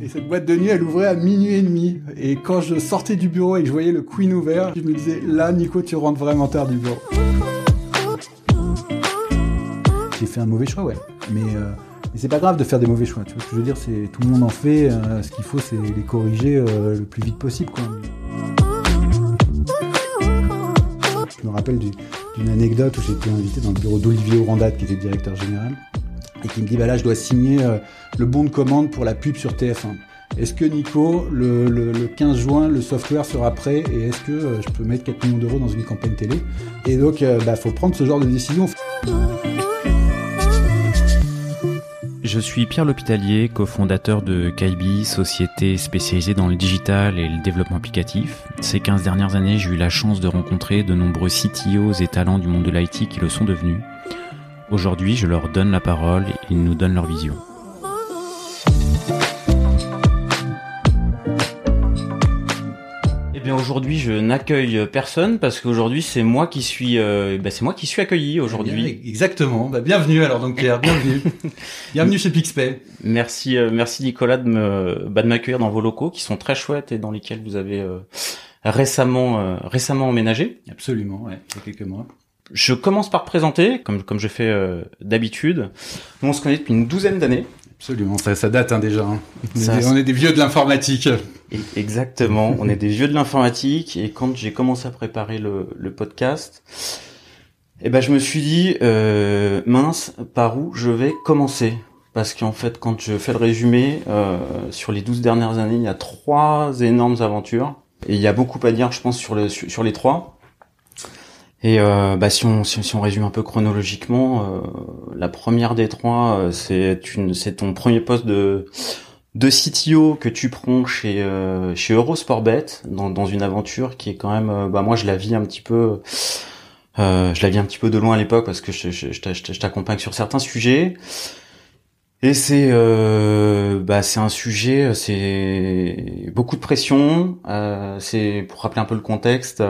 Et cette boîte de nuit, elle ouvrait à minuit et demi. Et quand je sortais du bureau et que je voyais le Queen ouvert, je me disais, là, Nico, tu rentres vraiment tard du bureau. J'ai fait un mauvais choix, ouais. Mais, euh, mais c'est pas grave de faire des mauvais choix. Tu vois ce que je veux dire C'est tout le monde en fait. euh, ce qu'il faut, c'est les corriger euh, le plus vite possible. Je me rappelle du- d'une anecdote où j'étais invité dans le bureau d'Olivier Ourandade, qui était directeur général, et qui me dit bah là, je dois signer euh, le bon de commande pour la pub sur TF1. Est-ce que Nico, le, le- le 15 juin, le software sera prêt et est-ce que euh, je peux mettre 4 millions d'euros dans une campagne télé? Et donc, euh, bah, faut prendre ce genre de décision. Je suis Pierre L'Hôpitalier, cofondateur de Kaibi, société spécialisée dans le digital et le développement applicatif. Ces 15 dernières années, j'ai eu la chance de rencontrer de nombreux CTOs et talents du monde de l'IT qui le sont devenus. Aujourd'hui, je leur donne la parole et ils nous donnent leur vision. Eh bien aujourd'hui je n'accueille personne parce qu'aujourd'hui c'est moi qui suis euh, bah, c'est moi qui suis accueilli aujourd'hui. Exactement. Bah, bienvenue alors donc Pierre, bienvenue. bienvenue chez Pixpay. Merci, euh, merci Nicolas de me bah, de m'accueillir dans vos locaux qui sont très chouettes et dans lesquels vous avez euh, récemment euh, récemment emménagé. Absolument, ouais, il y a quelques mois. Je commence par présenter, comme comme je fais euh, d'habitude. Nous on se connaît depuis une douzaine d'années. Absolument, ça, ça date hein, déjà. hein. On, est des, on est des vieux de l'informatique. Exactement, on est des vieux de l'informatique et quand j'ai commencé à préparer le, le podcast, eh ben je me suis dit euh, mince, par où je vais commencer? Parce qu'en fait, quand je fais le résumé, euh, sur les 12 dernières années, il y a trois énormes aventures et il y a beaucoup à dire, je pense, sur, le, sur, sur les trois. Et euh, bah, si, on, si, on résume un peu chronologiquement, euh, la première des trois, euh, c'est une, c'est ton premier poste de de CTO que tu prends chez euh, chez Eurosportbet dans, dans une aventure qui est quand même bah moi je la vis un petit peu je la vis un petit peu de loin à l'époque parce que je, je, je t'a- je t'accompagne sur certains sujets. Et c'est euh, bah c'est un sujet c'est beaucoup de pression c'est pour rappeler un peu le contexte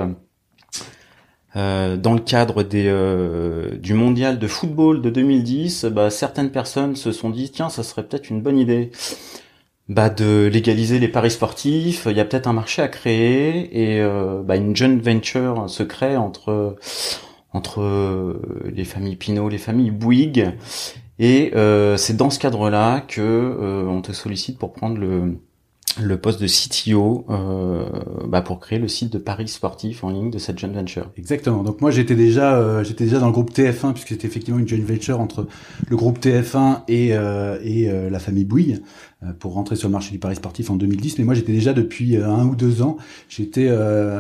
euh, dans le cadre des, euh, du mondial de football de 2010, bah, certaines personnes se sont dit tiens, ça serait peut-être une bonne idée bah, de légaliser les paris sportifs. Il y a peut-être un marché à créer et euh, bah, une joint venture se crée entre entre euh, les familles Pinot, les familles Bouygues. Et c'est dans ce cadre-là que on te sollicite pour prendre le le poste de CTO euh, bah, pour créer le site de paris sportifs en ligne de cette joint venture. Exactement. Donc moi j'étais déjà euh, j'étais déjà dans le groupe TF1 puisque c'était effectivement une joint venture entre le groupe TF1 et euh, et euh, la famille Bouygues pour rentrer sur le marché du paris sportif en 2010. Mais moi j'étais déjà depuis un ou deux ans j'étais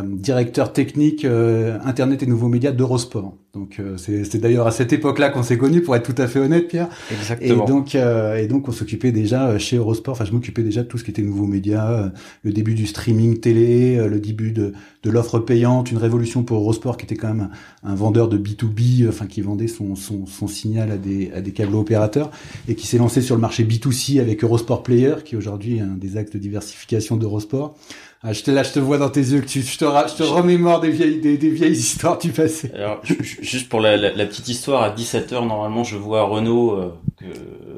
directeur technique internet et nouveaux médias d'Eurosport. Donc euh, c'est d'ailleurs à cette époque-là qu'on s'est connus pour être tout à fait honnête Pierre. Exactement. Et donc, euh, et donc, on s'occupait déjà euh, chez Eurosport. Enfin, je m'occupais déjà de tout ce qui était nouveaux médias, euh, le début du streaming télé, euh, le début de, de l'offre payante, une révolution pour Eurosport qui était quand même un, un vendeur de B2B, euh, enfin qui vendait son, son, son signal à des, à des câbles opérateurs et qui s'est lancé sur le marché B2C avec Eurosport Player, qui est aujourd'hui un des axes de diversification d'Eurosport. Ah, je te, là, je te vois dans tes yeux que tu, je te, je te remémore des vieilles, des, des vieilles histoires du passé. Alors, ju- ju- juste pour la, la- la petite histoire, à 17h, normalement, je vois Renaud, euh, que,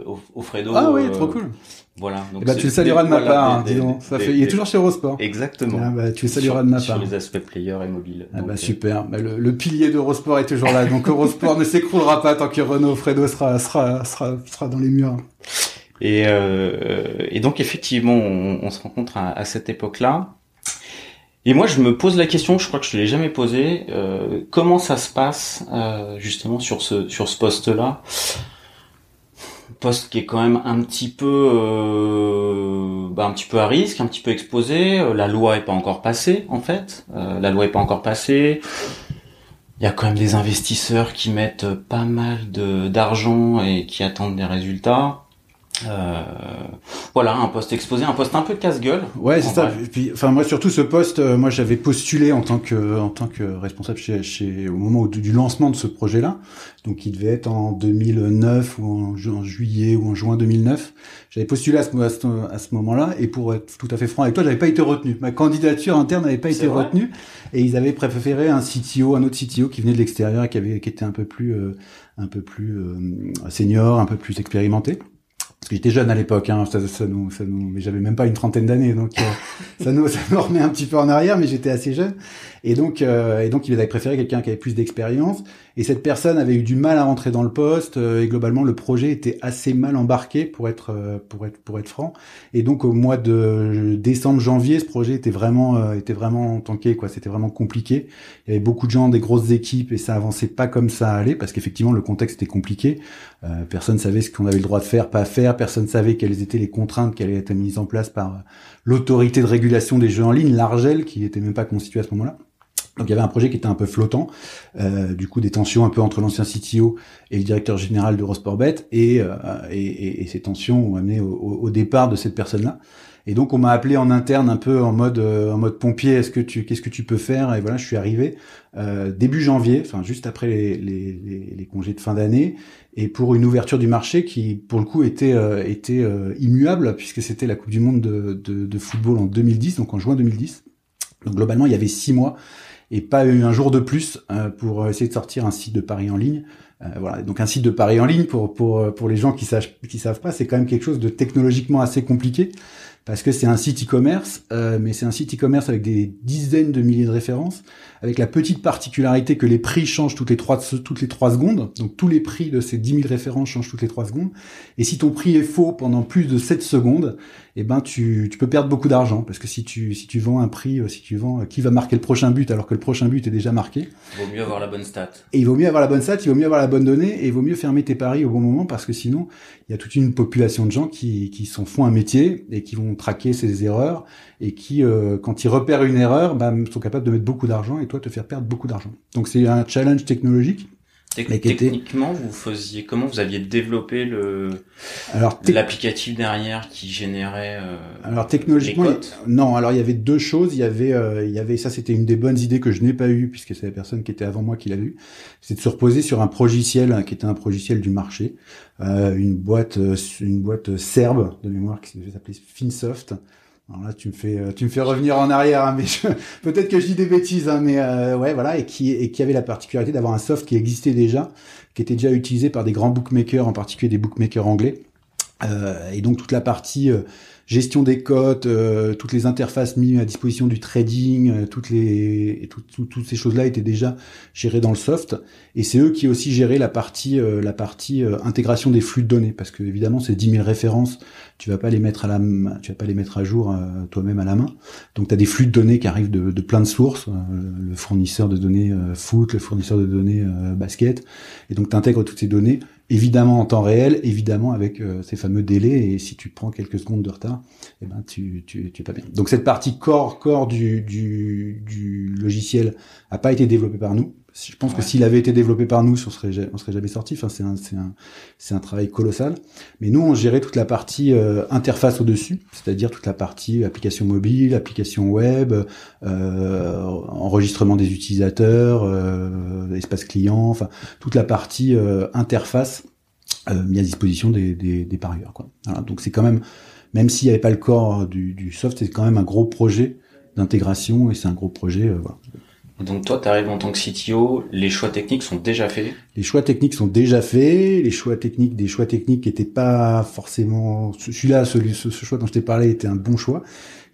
au, au Fredo. Ah oui, euh, trop cool. Voilà. Donc Eh ben, c'est- tu le salueras de ma voilà, part, hein, dis donc. Ça fait, il est toujours chez Eurosport. Exactement. Ah bah, tu le Sur- salueras de ma Sur part. les aspects player et mobile. Ah Donc, bah euh, super. Bah, le, le pilier d'Eurosport est toujours là, donc Eurosport ne s'écroulera pas tant que Renault Fredo sera sera sera sera dans les murs. Et, euh, et donc effectivement, on, on se rencontre à, à cette époque-là. Et moi, je me pose la question, je crois que je ne l'ai jamais posée, euh, comment ça se passe euh, justement sur ce sur ce poste-là? Poste qui est quand même un petit peu euh, bah, un petit peu à risque, un petit peu exposé. Euh, La loi est pas encore passée en fait. Euh, la loi est pas encore passée. Il y a quand même des investisseurs qui mettent pas mal de d'argent et qui attendent des résultats. Euh, voilà, un poste exposé, un poste un peu casse-gueule. Ouais, c'est ça. Et puis, enfin moi surtout ce poste, euh, moi j'avais postulé en tant que en tant que responsable chez, chez au moment du lancement de ce projet-là. Donc il devait être en 2009 ou en, ju- en juillet ou en juin 2009. J'avais postulé à ce, à ce, à ce moment-là et pour être tout à fait franc avec toi, j'avais pas été retenu. Ma candidature interne n'avait pas été retenue et ils avaient préféré un CTO, un autre CTO qui venait de l'extérieur et qui avait qui était un peu plus euh, un peu plus euh, senior, un peu plus expérimenté. J'étais jeune à l'époque, hein, ça, ça nous, ça nous, mais j'avais même pas une trentaine d'années, donc ça nous, ça nous remet un petit peu en arrière, mais j'étais assez jeune. Et donc, euh, et donc, il avait préféré quelqu'un qui avait plus d'expérience. Et cette personne avait eu du mal à rentrer dans le poste. Euh, et globalement, le projet était assez mal embarqué, pour être, euh, pour être, pour être franc. Et donc, au mois de décembre, janvier, ce projet était vraiment, était vraiment tanké, quoi. C'était vraiment compliqué. Il y avait beaucoup de gens, des grosses équipes, et ça avançait pas comme ça allait, parce qu'effectivement, le contexte était compliqué. personne savait ce qu'on avait le droit de faire, pas faire. Personne savait quelles étaient les contraintes qui allaient être mises en place par l'autorité de régulation des jeux en ligne, l'Argel, qui n'était même pas constituée à ce moment-là. Donc il y avait un projet qui était un peu flottant, euh, du coup des tensions un peu entre l'ancien CTO et le directeur général d'Eurosportbet, et, euh, et, et, ces tensions ont amené au, départ de cette personne-là. Et donc on m'a appelé en interne un peu en mode euh, en mode pompier. Est-ce que tu qu'est-ce que tu peux faire? Et voilà, je suis arrivé euh, début janvier, enfin juste après les, les, les, congés de fin d'année, et pour une ouverture du marché qui pour le coup était euh, était euh, immuable puisque c'était la Coupe du Monde de, de, de football en 2010, donc en juin 2010. Donc globalement, il y avait six mois et pas eu un jour de plus euh, pour essayer de sortir un site de paris en ligne. Euh, voilà, donc un site de paris en ligne pour pour pour les gens qui savent qui savent pas, c'est quand même quelque chose de technologiquement assez compliqué parce que c'est un site e-commerce, euh, mais c'est un site e-commerce avec des dizaines de milliers de références, avec la petite particularité que les prix changent toutes les trois toutes les trois secondes. Donc tous les prix de ces 10 000 références changent toutes les trois secondes. Et si ton prix est faux pendant plus de 7 secondes, eh ben tu, tu peux perdre beaucoup d'argent parce que si tu si tu vends un prix, euh, si tu vends euh, qui va marquer le prochain but alors que le prochain but est déjà marqué? Il vaut mieux avoir la bonne stat. Et il vaut mieux avoir la bonne stat, il vaut mieux avoir la bonne donnée et il vaut mieux fermer tes paris au bon moment parce que sinon il y a toute une population de gens qui qui s'en font un métier et qui vont traquer ces erreurs et qui euh, quand ils repèrent une erreur, bah, sont capables de mettre beaucoup d'argent et toi te faire perdre beaucoup d'argent. Donc c'est un challenge technologique techniquement, vous faisiez comment Vous aviez développé le l'applicatif derrière qui générait euh, alors technologiquement non. Alors il y avait deux choses. Il y avait euh, il y avait ça c'était une des bonnes idées que je n'ai pas eu puisque c'est la personne qui était avant moi qui l'a eu. C'est de se reposer sur un progiciel hein, qui était un progiciel du marché, euh, une boîte une boîte serbe de mémoire qui s'appelait Finsoft alors là, tu me fais, euh, tu me fais revenir en arrière, hein, mais peut-être que je dis des bêtises, hein, mais euh, ouais, voilà, et qui, et qui avait la particularité d'avoir un soft qui existait déjà, qui était déjà utilisé par des grands bookmakers, en particulier des bookmakers anglais. Euh, et donc toute la partie gestion des cotes, euh, toutes les interfaces mises à disposition du trading, euh, toutes les toutes ces choses-là étaient déjà gérées dans le soft. Et c'est eux qui aussi géraient la partie euh, la partie intégration des flux de données, parce que évidemment c'est 10 000 références, tu vas pas les mettre à la tu vas pas les mettre à jour toi-même à la main. Donc tu as des flux de données qui arrivent de, de plein de sources, le fournisseur de données foot, le fournisseur de données basket, et donc tu toutes ces données évidemment en temps réel, évidemment avec euh, ces fameux délais. Et si tu prends quelques secondes de retard, eh ben tu, tu, tu es pas bien. Donc cette partie core core du, du, du logiciel a pas été développée par nous. Je pense que s'il avait été développé par nous, on serait, on serait jamais sorti. Enfin, c'est un, c'est un, c'est un travail colossal. Mais nous, on gérait toute la partie euh, interface au-dessus, c'est-à-dire toute la partie application mobile, application web, euh, enregistrement des utilisateurs, euh, espace client, enfin toute la partie euh, interface euh, mise à disposition des, des, des parieurs. Quoi. Voilà, donc c'est quand même, même s'il n'y avait pas le corps du, du soft, c'est quand même un gros projet d'intégration et c'est un gros projet. voilà. Donc toi, tu arrives en tant que CTO, les choix techniques sont déjà faits Les choix techniques sont déjà faits, les choix techniques, des choix techniques n'étaient pas forcément... Celui-là, celui, ce, choix dont je t'ai parlé était un bon choix.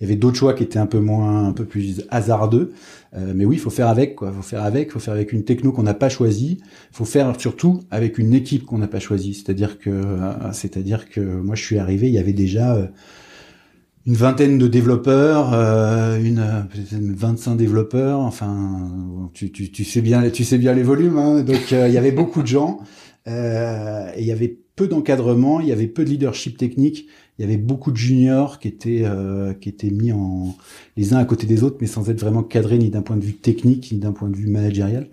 Il y avait d'autres choix qui étaient un peu moins, un peu plus hasardeux. Euh, mais oui, il faut faire avec, quoi. Il faut faire avec, faut faire avec une techno qu'on n'a pas choisie. Il faut faire surtout avec une équipe qu'on n'a pas choisie. C'est-à-dire que, euh, c'est-à-dire que moi, je suis arrivé, il y avait déjà... Euh, une vingtaine de développeurs, euh, une peut-être 25 développeurs. Enfin, tu, tu, tu, sais bien, tu sais bien les volumes. Hein, donc euh, il y avait beaucoup de gens euh, et il y avait peu d'encadrement, il y avait peu de leadership technique. Il y avait beaucoup de juniors qui étaient qui étaient mis en les uns à côté des autres, mais sans être vraiment cadrés ni d'un point de vue technique ni d'un point de vue managérial.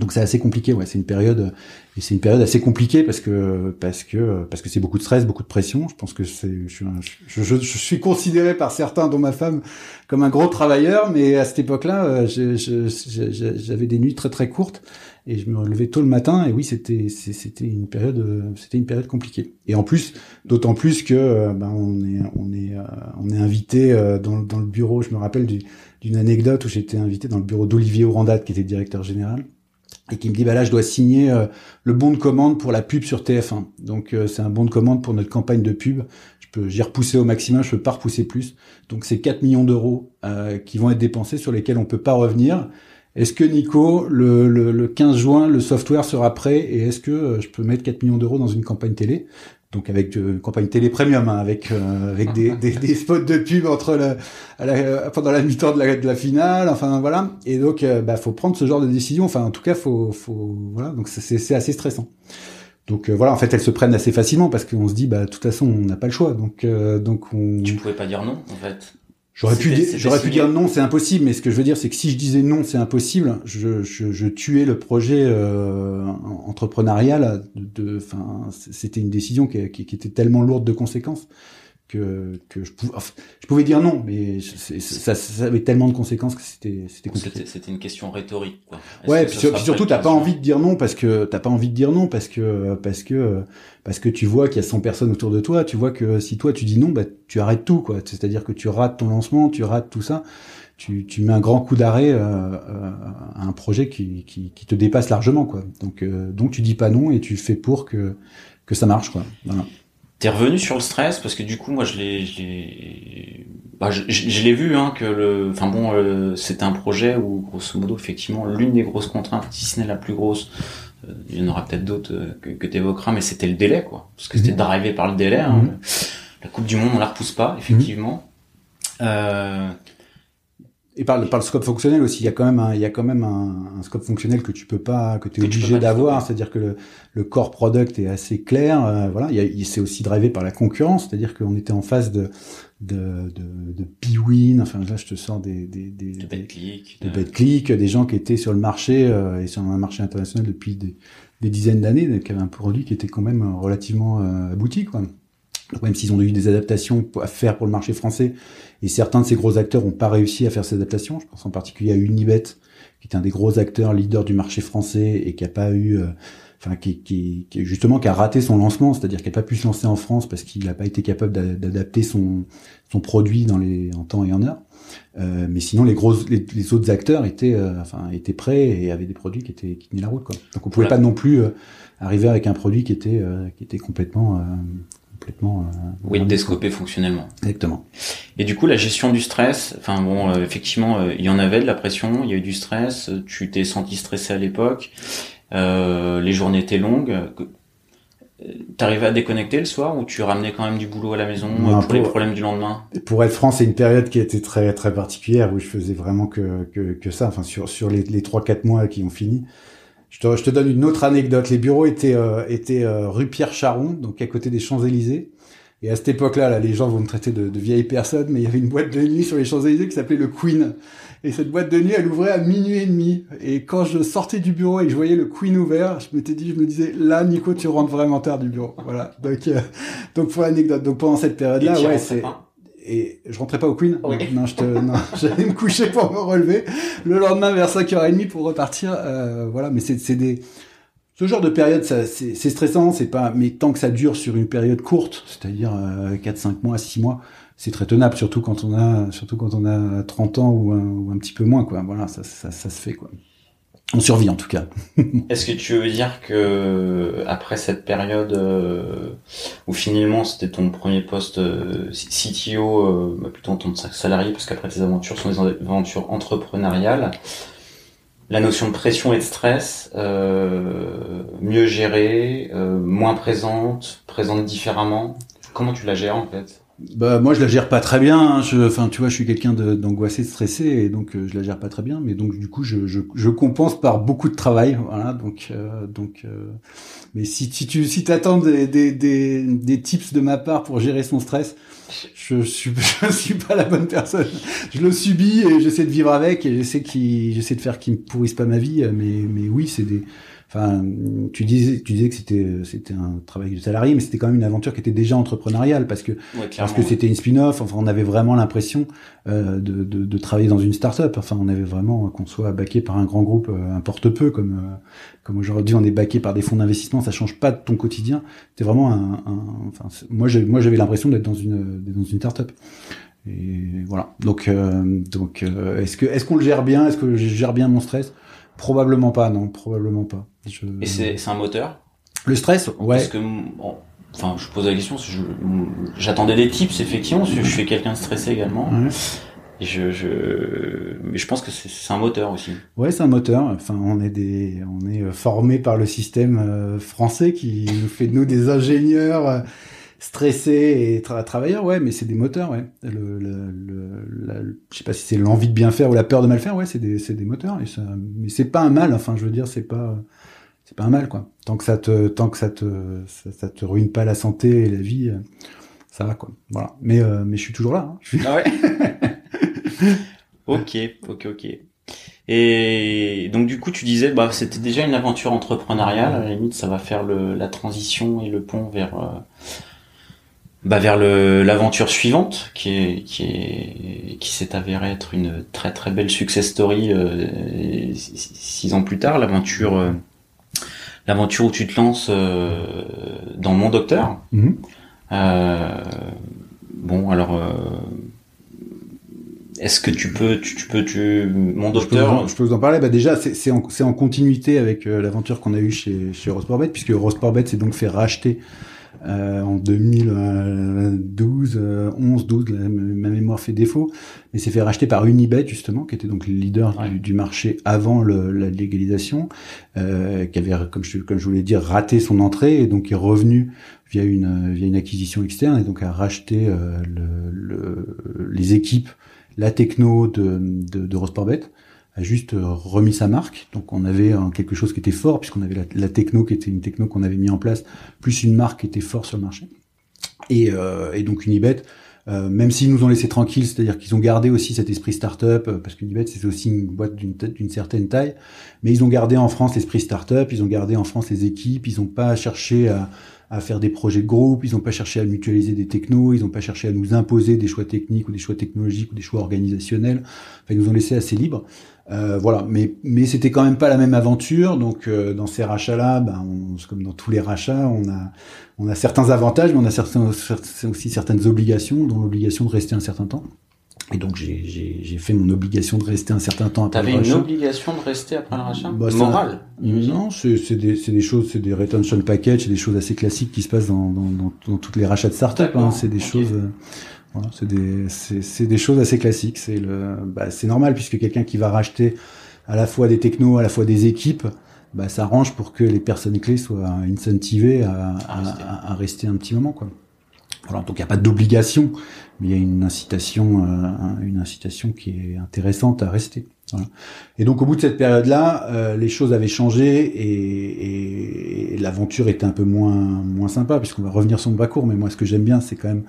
Donc c'est assez compliqué, ouais. C'est une période, et c'est une période assez compliquée parce que parce que parce que c'est beaucoup de stress, beaucoup de pression. Je pense que c'est, je, je, je, je, suis considéré par certains, dont ma femme, comme un gros travailleur, mais à cette époque-là, euh, j'avais des nuits très très courtes et je me relevais tôt le matin. Et oui, c'était c'était une période c'était une période compliquée. Et en plus, d'autant plus que euh, ben on est on est euh, on est invité dans dans le bureau. Je me rappelle d'une anecdote où j'étais invité dans le bureau d'Olivier Orandat, qui était directeur général et qui me dit bah là je dois signer le bon de commande pour la pub sur TF1. Donc c'est un bon de commande pour notre campagne de pub. Je peux j'ai repoussé au maximum, je peux pas repousser plus. Donc c'est 4 millions d'euros qui vont être dépensés sur lesquels on peut pas revenir. Est-ce que Nico, le, le, le, 15 juin, le software sera prêt? Et est-ce que je peux mettre 4 millions d'euros dans une campagne télé? Donc avec euh, une campagne télé premium, hein, avec euh, avec des, des, des, spots de pub entre la, la pendant la mi-temps de la, de la finale, enfin voilà. Et donc, euh, bah, faut prendre ce genre de décision. Enfin, en tout cas, faut faut voilà. Donc c'est assez stressant. Donc voilà, en fait, elles se prennent assez facilement parce qu'on se dit, bah, de toute façon, on n'a pas le choix. Donc donc on. Tu pouvais pas dire non, en fait. J'aurais pu, j'aurais pu dire non, c'est impossible, mais ce que je veux dire, c'est que si je disais non, c'est impossible, je, je, je, tuais le projet euh, entrepreneurial. De, enfin, c'était une décision qui, qui, qui, était tellement lourde de conséquences que, que je, pouvais, je pouvais dire non, mais ça, ça, avait tellement de conséquences que c'était c'était compliqué. C'était une question rhétorique. Quoi. Ouais, puis, surtout t'as pas envie de dire non parce que t'as pas envie de dire non parce que parce que parce que tu vois qu'il y a 100 personnes autour de toi, tu vois que si toi tu dis non, bah tu arrêtes tout quoi. C'est-à-dire que tu rates ton lancement, tu rates tout ça. Tu, tu mets un grand coup d'arrêt euh, euh, à un projet qui, qui, qui, te dépasse largement quoi. Donc euh, donc tu dis pas non et tu fais pour que que ça marche quoi. Voilà. T'es revenu sur le stress parce que du coup moi je l'ai je l'ai bah, je, je l'ai vu hein que le enfin bon euh, c'était un projet où grosso modo effectivement l'une des grosses contraintes si ce n'est la plus grosse euh, il y en aura peut-être d'autres euh, que, que tu évoqueras mais c'était le délai quoi parce que c'était mhm. d'arriver par le délai hein. Mhm. la coupe du monde on la repousse pas effectivement euh, et par le, par le scope fonctionnel aussi, il y a quand même un, il y a quand même un, un scope fonctionnel que tu peux pas, que tu es obligé d'avoir. C'est-à-dire que le, le, core product est assez clair. Euh, voilà, il, il s'est aussi drivé par la concurrence. C'est-à-dire qu'on était en phase de de de, de Bwin. Enfin là, je te sors des des des de de des gens qui étaient sur le marché euh, et sur un marché international depuis des, des dizaines d'années, qui avaient un produit qui était quand même relativement euh, abouti, quoi. Même s'ils ont eu des adaptations à faire pour le marché français, et certains de ces gros acteurs n'ont pas réussi à faire ces adaptations, je pense en particulier à Unibet, qui est un des gros acteurs leaders du marché français et qui a pas eu, euh, enfin qui, qui, qui, justement qui a raté son lancement, c'est-à-dire qui a pas pu se lancer en France parce qu'il n'a pas été capable d'adapter son son produit dans les en temps et en heure. Euh, mais sinon les les, autres acteurs étaient euh, enfin étaient prêts et avaient des produits qui étaient qui tenaient la route quoi. Donc on pouvait pas non plus euh, arriver avec un produit qui était qui était complètement complètement. Euh, oui, déscopé fonctionnellement. Exactement. Et du coup, la gestion du stress. Enfin bon, euh, effectivement, euh, il y en avait de la pression, il y a eu du stress. Tu t'es senti stressé à l'époque. Les journées étaient longues. T'arrivais à déconnecter le soir ou tu ramenais quand même du boulot à la maison pour, les problèmes du lendemain? Pour être franc, c'est une période qui a été très très particulière où je faisais vraiment que que, que ça. Enfin sur sur les les trois quatre mois qui ont fini, je te, je te, donne une autre anecdote. Les bureaux étaient, euh, étaient euh, rue Pierre Charon, donc à côté des Champs-Élysées. Et à cette époque-là, là, les gens vont me traiter de, de vieille personne, mais il y avait une boîte de nuit sur les Champs-Élysées qui s'appelait le Queen. Et cette boîte de nuit, elle ouvrait à minuit et demi. Et quand je sortais du bureau et que je voyais le Queen ouvert, je m'étais dit, je me disais, là, Nico, tu rentres vraiment tard du bureau. Voilà. Donc, euh, donc pour l'anecdote. Donc pendant cette période-là, ouais, c'est et je rentrais pas au Queen. Non, je te, non, j'allais me coucher pour me relever le lendemain vers 5h30 pour repartir. Euh, voilà, mais c'est, c'est des, ce genre de période, ça, c'est, c'est stressant, c'est pas, mais tant que ça dure sur une période courte, c'est-à-dire euh, 4, 5 mois, 6 mois, c'est très tenable, surtout quand on a, surtout quand on a 30 ans ou un, ou un petit peu moins, quoi. Voilà, ça, ça, ça se fait, quoi. On survit en tout cas. Est-ce que tu veux dire que après cette période euh, où finalement c'était ton premier poste euh, CTO, euh, bah, plutôt en tant que salarié, parce qu'après tes aventures sont des aventures entrepreneuriales, la notion de pression et de stress, mieux gérée, moins présente, présente différemment, comment tu la gères en fait? Bah moi je la gère pas très bien. Hein. Je, enfin tu vois, je suis quelqu'un d'angoissé, de, stressé, et donc euh, je la gère pas très bien. Mais donc du coup, je, je, je compense par beaucoup de travail. Voilà, donc euh, donc. Euh, mais si, si tu si t'attends des, des, des, des tips de ma part pour gérer son stress, je suis je suis pas la bonne personne. Je le subis et j'essaie de vivre avec et j'essaie qui j'essaie de faire qu'il me pourrisse pas ma vie. Mais mais oui, c'est des Enfin, tu disais, tu disais que c'était c'était un travail de salarié, mais c'était quand même une aventure qui était déjà entrepreneuriale parce que parce que c'était une spin-off. Enfin, on avait vraiment l'impression euh, de, de, de, travailler dans une start-up. Enfin, on avait vraiment qu'on soit baqué par un grand groupe euh, importe peu, comme euh, comme aujourd'hui on est baqué par des fonds d'investissement. Ça change pas de ton quotidien. C'était vraiment un, un, enfin, moi j'ai moi j'avais l'impression d'être dans une dans une start-up. Et voilà. Donc euh, donc est-ce que est-ce qu'on le gère bien? Est-ce que je gère bien mon stress? Probablement pas, non, probablement pas. Je... Et c'est un moteur? Le stress, ouais. Parce que, enfin, je pose la question, j'attendais des tips, effectivement, parce que je suis quelqu'un de stressé également. Et je, je, mais je pense que c'est un moteur aussi. Ouais, c'est un moteur. Enfin, on est des, on est euh, formé par le système euh, français qui nous fait de nous des ingénieurs euh, stressés et travailleurs. Ouais, mais c'est des moteurs. Ouais. Le, le, le je sais pas si c'est l'envie de bien faire ou la peur de mal faire. Ouais, c'est des, des moteurs. Et ça, mais c'est pas un mal. Enfin, je veux dire, c'est pas, c'est pas un mal quoi. Tant que ça te, tant que ça te, ça, ça te ruine pas la santé et la vie, ça va quoi. Voilà. Mais, mais je suis toujours là. Hein. Ah ouais. ok, ok, ok. Et donc du coup, tu disais, bah, c'était déjà une aventure entrepreneuriale. À la limite, ça va faire le, la transition et le pont vers, euh, bah, vers le, l'aventure suivante, qui est, qui est, qui s'est avérée être une très très belle success story euh, six, ans plus tard. L'aventure, euh, l'aventure où tu te lances euh, dans mon docteur. Mm-hmm. bon, alors est-ce que tu peux, tu, peux, tu, mon docteur. Je peux, vous en parler. Bah déjà, c'est en, en, continuité avec euh, l'aventure qu'on a eue chez, chez Eurosportbet, puisque Eurosportbet s'est donc fait racheter euh, en 2012, 11, 12, ma mémoire fait défaut, mais c'est fait racheter par Unibet justement, qui était donc le leader du, marché avant le, la légalisation, euh, qui avait, comme je, comme je voulais dire, raté son entrée et donc est revenu via une, via une acquisition externe et donc a racheté euh, le, le, les équipes la techno de, de, de a juste euh, remis sa marque. Donc on avait quelque chose qui était fort, puisqu'on avait la, techno qui était une techno qu'on avait mis en place, plus une marque qui était forte sur le marché. Et, euh, et donc Unibet, euh, même s'ils nous ont laissé tranquilles, c'est-à-dire qu'ils ont gardé aussi cet esprit startup, euh, parce qu'Unibet c'est aussi une boîte d'une certaine taille, mais ils ont gardé en France l'esprit startup, ils ont gardé en France les équipes, ils n'ont pas cherché à, à faire des projets de groupe, ils n'ont pas cherché à mutualiser des technos, ils n'ont pas cherché à nous imposer des choix techniques ou des choix technologiques ou des choix organisationnels. Enfin, ils nous ont laissé assez libres. Euh, voilà, mais mais c'était quand même pas la même aventure. Donc euh, dans ces rachats-là, ben, comme dans tous les rachats, on a on a certains avantages, mais on a certains, aussi certaines obligations, dont l'obligation de rester un certain temps. Et donc j'ai fait mon obligation de rester un certain temps après le rachat. T'avais une obligation de rester après le rachat? Bah, Morale Non, c'est des, des choses, c'est des retention package, c'est des choses assez classiques qui se passent dans, dans, dans, dans toutes les rachats de start-up. Hein. C'est des choses... Voilà, c'est des, des choses assez classiques. C'est le, bah, normal puisque quelqu'un qui va racheter à la fois des technos, à la fois des équipes, bah, ça arrange pour que les personnes clés soient incentivées à, à, à, rester un petit moment, quoi. Voilà, donc il n'y a pas d'obligation, mais il y a une incitation, euh, une incitation qui est intéressante à rester. Voilà. Et donc au bout de cette période-là, euh, les choses avaient changé et, et, l'aventure était un peu moins moins sympa puisqu'on va revenir sur mon parcours. Mais moi, ce que j'aime bien, c'est quand même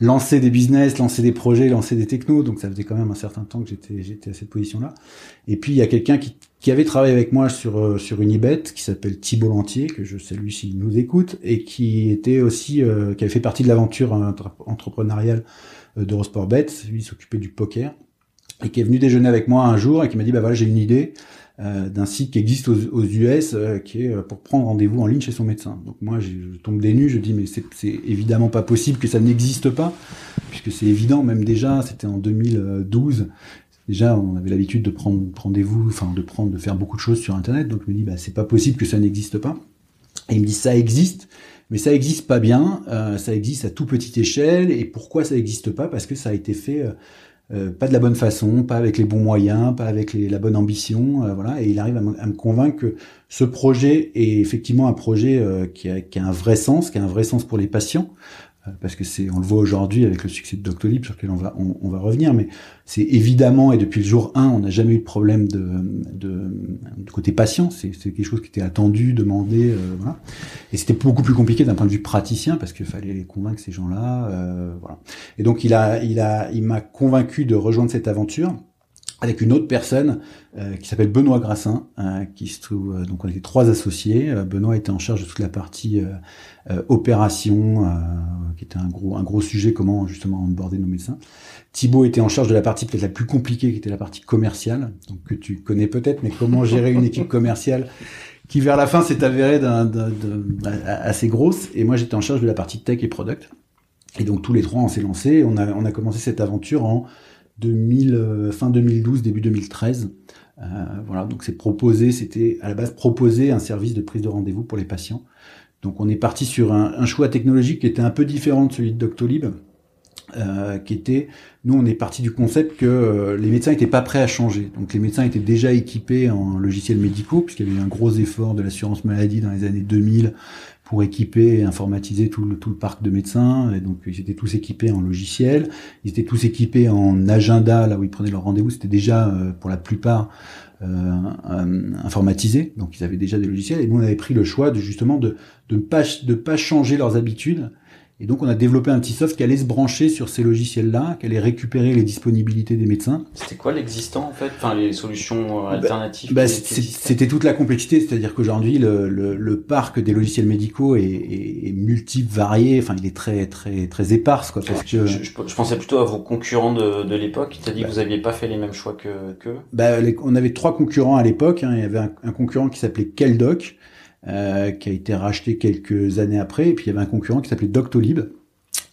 lancer des business, lancer des projets, lancer des technos. Donc ça faisait quand même un certain temps que j'étais j'étais à cette position-là. Et puis il y a quelqu'un qui, qui avait travaillé avec moi sur euh, sur Unibet, qui s'appelle Thibault Lantier, que je salue s'il nous écoute, et qui était aussi euh, qui avait fait partie de l'aventure entrepreneuriale euh, d'Eurosportbet. Lui s'occupait du poker et qui est venu déjeuner avec moi un jour et qui m'a dit bah voilà j'ai une idée. Euh, d'un site qui existe aux, aux US, euh, qui est euh, pour prendre rendez-vous en ligne chez son médecin. Donc moi, je tombe des nues, je dis mais c'est évidemment pas possible que ça n'existe pas, puisque c'est évident, même déjà, c'était en 2012. Déjà, on avait l'habitude de prendre rendez-vous, enfin de prendre, de faire beaucoup de choses sur Internet. Donc je me dis bah c'est pas possible que ça n'existe pas. Et il me dit ça existe, mais ça existe pas bien, euh, ça existe à tout petite échelle. Et pourquoi ça n'existe pas? Parce que ça a été fait euh, pas de la bonne façon, pas avec les bons moyens, pas avec la bonne ambition, euh, voilà. Et il arrive à, me convaincre que ce projet est effectivement un projet euh, qui, a, un vrai sens, qui a un vrai sens pour les patients, euh, parce que c'est, on le voit aujourd'hui avec le succès de Doctolib sur lequel on va, on, va revenir, mais c'est évidemment et depuis le jour 1, on n'a jamais eu de problème de, de, de côté patient. C'est, quelque chose qui était attendu, demandé, euh, voilà. Et c'était beaucoup plus compliqué d'un point de vue praticien parce qu'il fallait les convaincre ces gens-là, euh, voilà. Et donc il a, il a, il m'a convaincu de rejoindre cette aventure avec une autre personne euh, qui s'appelle Benoît Grassin, euh, qui se trouve euh, donc on était trois associés. Benoît était en charge de toute la partie opération, qui était un gros un gros sujet comment justement onboarder nos médecins. Thibaut était en charge de la partie peut-être la plus compliquée, qui était la partie commerciale, donc que tu connais peut-être, mais comment gérer une équipe commerciale qui vers la fin s'est avérée d'un, assez grosse. Et moi j'étais en charge de la partie tech et product. Et donc tous les trois on s'est lancés. On a on a commencé cette aventure en 2000, euh, fin 2012, début 2013, voilà, donc c'est proposé, c'était à la base proposer un service de prise de rendez-vous pour les patients. Donc on est parti sur un, un, choix technologique qui était un peu différent de celui de Doctolib, euh, qui était, nous on est parti du concept que euh, les médecins n'étaient pas prêts à changer. Donc les médecins étaient déjà équipés en logiciels médicaux, puisqu'il y avait eu un gros effort de l'assurance maladie dans les années 2000 pour équiper et informatiser tout le, tout le parc de médecins. Et donc ils étaient tous équipés en logiciels, ils étaient tous équipés en agenda, là où ils prenaient leur rendez-vous, c'était déjà euh, pour la plupart euh, informatisé, donc ils avaient déjà des logiciels. Et nous on avait pris le choix de justement de de pas de pas changer leurs habitudes et donc on a développé un petit soft qui allait se brancher sur ces logiciels-là, qui allait récupérer les disponibilités des médecins. C'était quoi l'existant en fait? Enfin les solutions euh, bah, alternatives bah, C'était toute la complexité, c'est-à-dire qu'aujourd'hui le, le, le, parc des logiciels médicaux est, est, est, multiple, varié, enfin il est très très très éparse quoi. Parce que je, je, pensais plutôt à vos concurrents de, de l'époque. Tu as dit que vous aviez pas fait les mêmes choix que que. Bah, on avait trois concurrents à l'époque. Hein. Il y avait un, un concurrent qui s'appelait Keldoc euh, qui a été racheté quelques années après. Et puis il y avait un concurrent qui s'appelait Doctolib,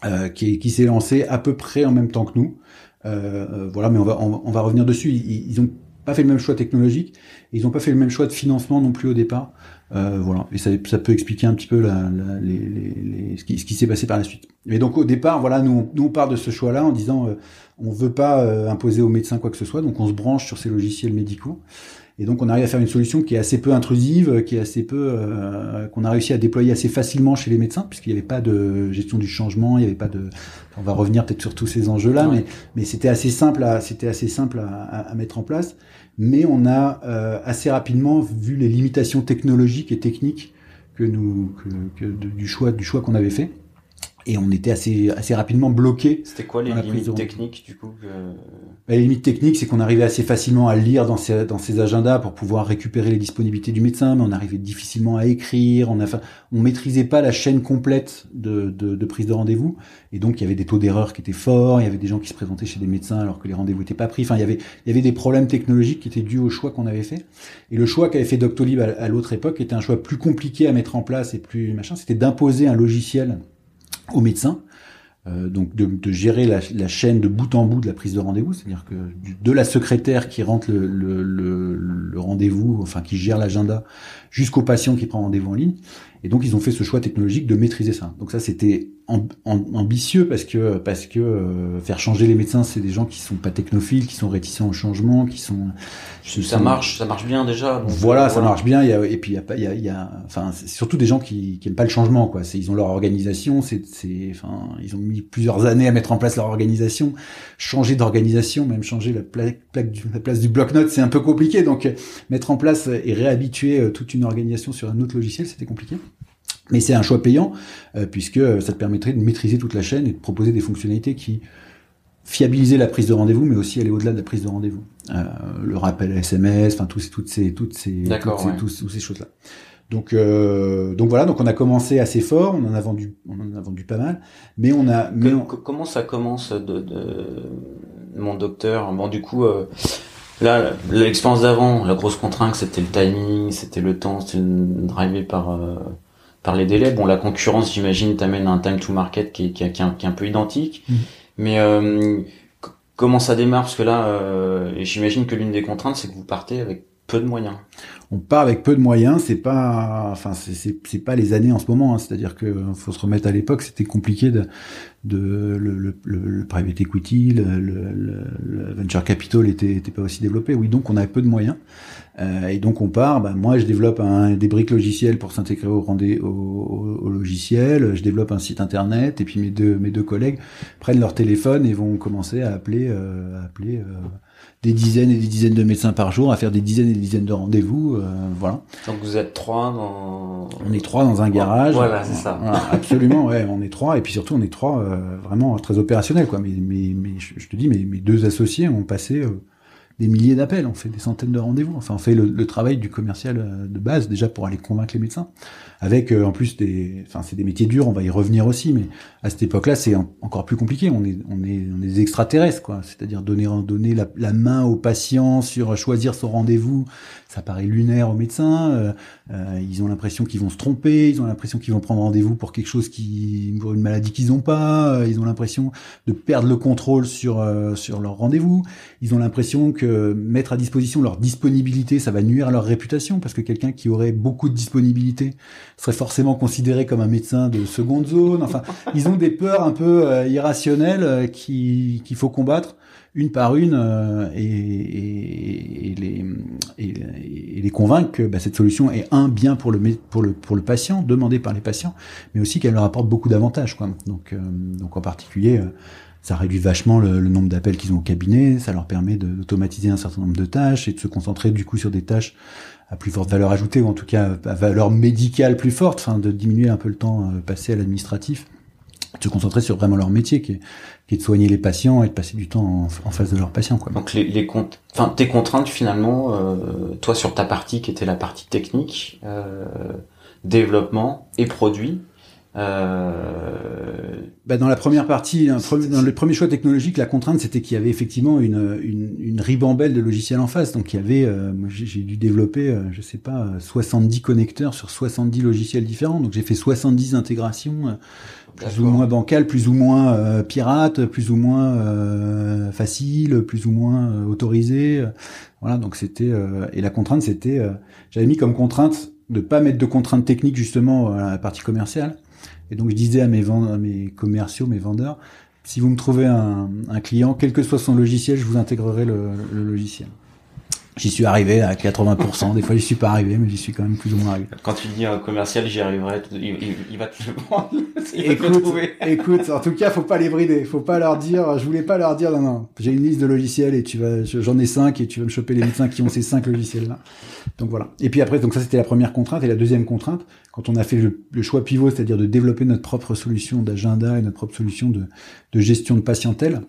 euh, qui, qui s'est lancé à peu près en même temps que nous. Euh, euh voilà, mais on va, on, va revenir dessus. Ils, ils ont pas fait le même choix technologique, ils n'ont pas fait le même choix de financement non plus au départ. Euh, voilà, et ça, ça, peut expliquer un petit peu la, la, les, les, ce qui, ce qui s'est passé par la suite. Mais donc au départ, voilà, nous, on, nous on part de ce choix-là en disant, euh, on veut pas imposer aux médecins quoi que ce soit, donc on se branche sur ces logiciels médicaux. Et donc on arrive à faire une solution qui est assez peu intrusive, qui est assez peu euh, qu'on a réussi à déployer assez facilement chez les médecins, puisqu'il n'y avait pas de gestion du changement, il n'y avait pas de. On va revenir peut-être sur tous ces enjeux-là, mais mais c'était assez simple à c'était assez simple à, à, mettre en place. Mais on a euh, assez rapidement vu les limitations technologiques et techniques que nous que, que du choix du choix qu'on avait fait et on était assez assez rapidement bloqué. C'était quoi les limites techniques du coup bah, Les limites techniques, c'est qu'on arrivait assez facilement à lire dans ces dans ces agendas pour pouvoir récupérer les disponibilités du médecin, mais on arrivait difficilement à écrire. On a on maîtrisait pas la chaîne complète de de, de prise de rendez-vous, et donc il y avait des taux d'erreur qui étaient forts. Il y avait des gens qui se présentaient chez des médecins alors que les rendez-vous étaient pas pris. Enfin, il y avait il y avait des problèmes technologiques qui étaient dus au choix qu'on avait fait. Et le choix qu'avait fait Doctolib à, à l'autre époque était un choix plus compliqué à mettre en place et plus machin. C'était d'imposer un logiciel au médecin. Euh, donc de, de gérer la, chaîne de bout en bout de la prise de rendez-vous, c'est-à-dire que de la secrétaire qui rentre le, le, le, le rendez-vous, enfin qui gère l'agenda, jusqu'au patient qui prend rendez-vous en ligne. Et donc ils ont fait ce choix technologique de maîtriser ça. Donc ça c'était ambitieux parce que parce que euh, faire changer les médecins, c'est des gens qui sont pas technophiles, qui sont réticents au changement, qui sont ça marche, ça marche bien déjà. voilà, ça marche bien. Il y a, et puis il y a il y a, il y a enfin c'est surtout des gens qui qui aiment pas le changement quoi. C'est ils ont leur organisation, c'est c'est enfin ils ont mis plusieurs années à mettre en place leur organisation, changer d'organisation, même changer la plaque, plaque du, la place du bloc-notes, c'est un peu compliqué. Donc mettre en place et réhabituer euh, toute une organisation sur un autre logiciel, c'était compliqué? Mais c'est un choix payant, euh, puisque ça te permettrait de maîtriser toute la chaîne et de proposer des fonctionnalités qui fiabilisaient la prise de rendez-vous, mais aussi aller au-delà de la prise de rendez-vous. Euh, le rappel SMS, enfin tous ces, toutes ces, toutes ces, toutes ces, ces choses-là. Donc, euh, donc voilà, donc on a commencé assez fort, on en a vendu, on en a vendu pas mal, mais on a. Mais Comment ça commence de, de, mon docteur? Bon, du coup, euh, là, l'expérience d'avant, la grosse contrainte, c'était le timing, c'était le temps, c'était drivé par euh, par les délais. Bon, la concurrence, j'imagine, t'amène un time to market qui est, qui, qui, est un peu identique. Mhm. Mais euh, comment ça démarre? Parce que là, euh, j'imagine que l'une des contraintes, c'est que vous partez avec peu de moyens. On part avec peu de moyens, c'est pas, enfin c'est pas les années en ce moment. Hein. C'est-à-dire que faut se remettre à l'époque, c'était compliqué de, de le, le, le, private equity, le, le, venture capital était, était pas aussi développé. Oui, donc on avait peu de moyens. Euh, et donc on part. Bah, moi, je développe un, des briques logicielles pour s'intégrer au, au, au, logiciel. Je développe un site internet. Et puis mes deux mes deux collègues prennent leur téléphone et vont commencer à appeler euh, à appeler euh, des dizaines et des dizaines de médecins par jour, à faire des dizaines et des dizaines de rendez-vous. Euh, voilà. Donc vous êtes trois dans. On est trois dans un garage. Voilà, c'est ça. absolument, ouais, on est trois. Et puis surtout, on est trois euh, vraiment très opérationnels, quoi. Mais, mais, mais je te dis, mes, mes deux associés ont passé des milliers d'appels, on fait des centaines de rendez-vous. Enfin, on fait le, travail du commercial euh, de base déjà pour aller convaincre les médecins. Avec euh, en plus des, enfin c'est des métiers durs, on va y revenir aussi, mais à cette époque-là, c'est encore plus compliqué. On est, on est, on est des extraterrestres, quoi. C'est-à-dire donner, donner la, main au patient sur choisir son rendez-vous, ça paraît lunaire aux médecins. Euh, euh, ils ont l'impression qu'ils vont se tromper, ils ont l'impression qu'ils vont prendre rendez-vous pour quelque chose qui, pour une maladie qu'ils n'ont pas. Ils ont l'impression de perdre le contrôle sur sur leur rendez-vous. Ils ont l'impression que mettre à disposition leur disponibilité, ça va nuire à leur réputation, parce que quelqu'un qui aurait beaucoup de disponibilité serait forcément considéré comme un médecin de seconde zone. Enfin, ils ont des peurs un peu euh, irrationnelles euh, qui qu'il faut combattre une par une euh, et, et, les, et, les convaincre que bah, cette solution est un bien pour le pour le pour le patient demandé par les patients, mais aussi qu'elle leur apporte beaucoup d'avantages. Quoi. Donc donc en particulier ça réduit vachement le, nombre d'appels qu'ils ont au cabinet, ça leur permet d'automatiser un certain nombre de tâches et de se concentrer du coup sur des tâches à plus forte valeur ajoutée ou en tout cas à valeur médicale plus forte, enfin de diminuer un peu le temps euh, passé à l'administratif, de se concentrer sur vraiment leur métier qui est, qui est, de soigner les patients et de passer du temps en, face de leurs patients. Quoi. Donc les, les comptes, enfin tes contraintes finalement, euh, toi sur ta partie qui était la partie technique, euh, développement et produit, euh... Bah dans la première partie, dans le premier choix technologique, la contrainte c'était qu'il y avait effectivement une, une, une, ribambelle de logiciels en face. Donc il y avait, euh, j'ai dû développer, euh, je sais pas, 70 connecteurs sur 70 logiciels différents. Donc j'ai fait 70 intégrations, euh, plus ou moins bancales, plus ou moins pirates, plus ou moins faciles, plus ou moins autorisées. voilà, donc c'était et la contrainte c'était, j'avais mis comme contrainte de pas mettre de contraintes techniques justement à la partie commerciale et donc je disais à mes, commerciaux, mes vendeurs, si vous me trouvez un, client, quel que soit son logiciel, je vous intégrerai le logiciel. J'y suis arrivé à 80%. Des fois, j'y suis pas arrivé, mais j'y suis quand même plus ou moins arrivé. Quand tu dis un commercial, j'y arriverai. Il, va te le prendre. écoute, écoute, en tout cas, faut pas les brider. Faut pas leur dire. Je voulais pas leur dire non, non. J'ai une liste de logiciels et tu vas, j'en ai cinq et tu vas me choper les médecins qui ont ces cinq logiciels là. Donc voilà. Et puis après, donc ça c'était la première contrainte et la deuxième contrainte, quand on a fait le, choix pivot, c'est-à-dire de développer notre propre solution d'agenda et notre propre solution de, de gestion de patientèle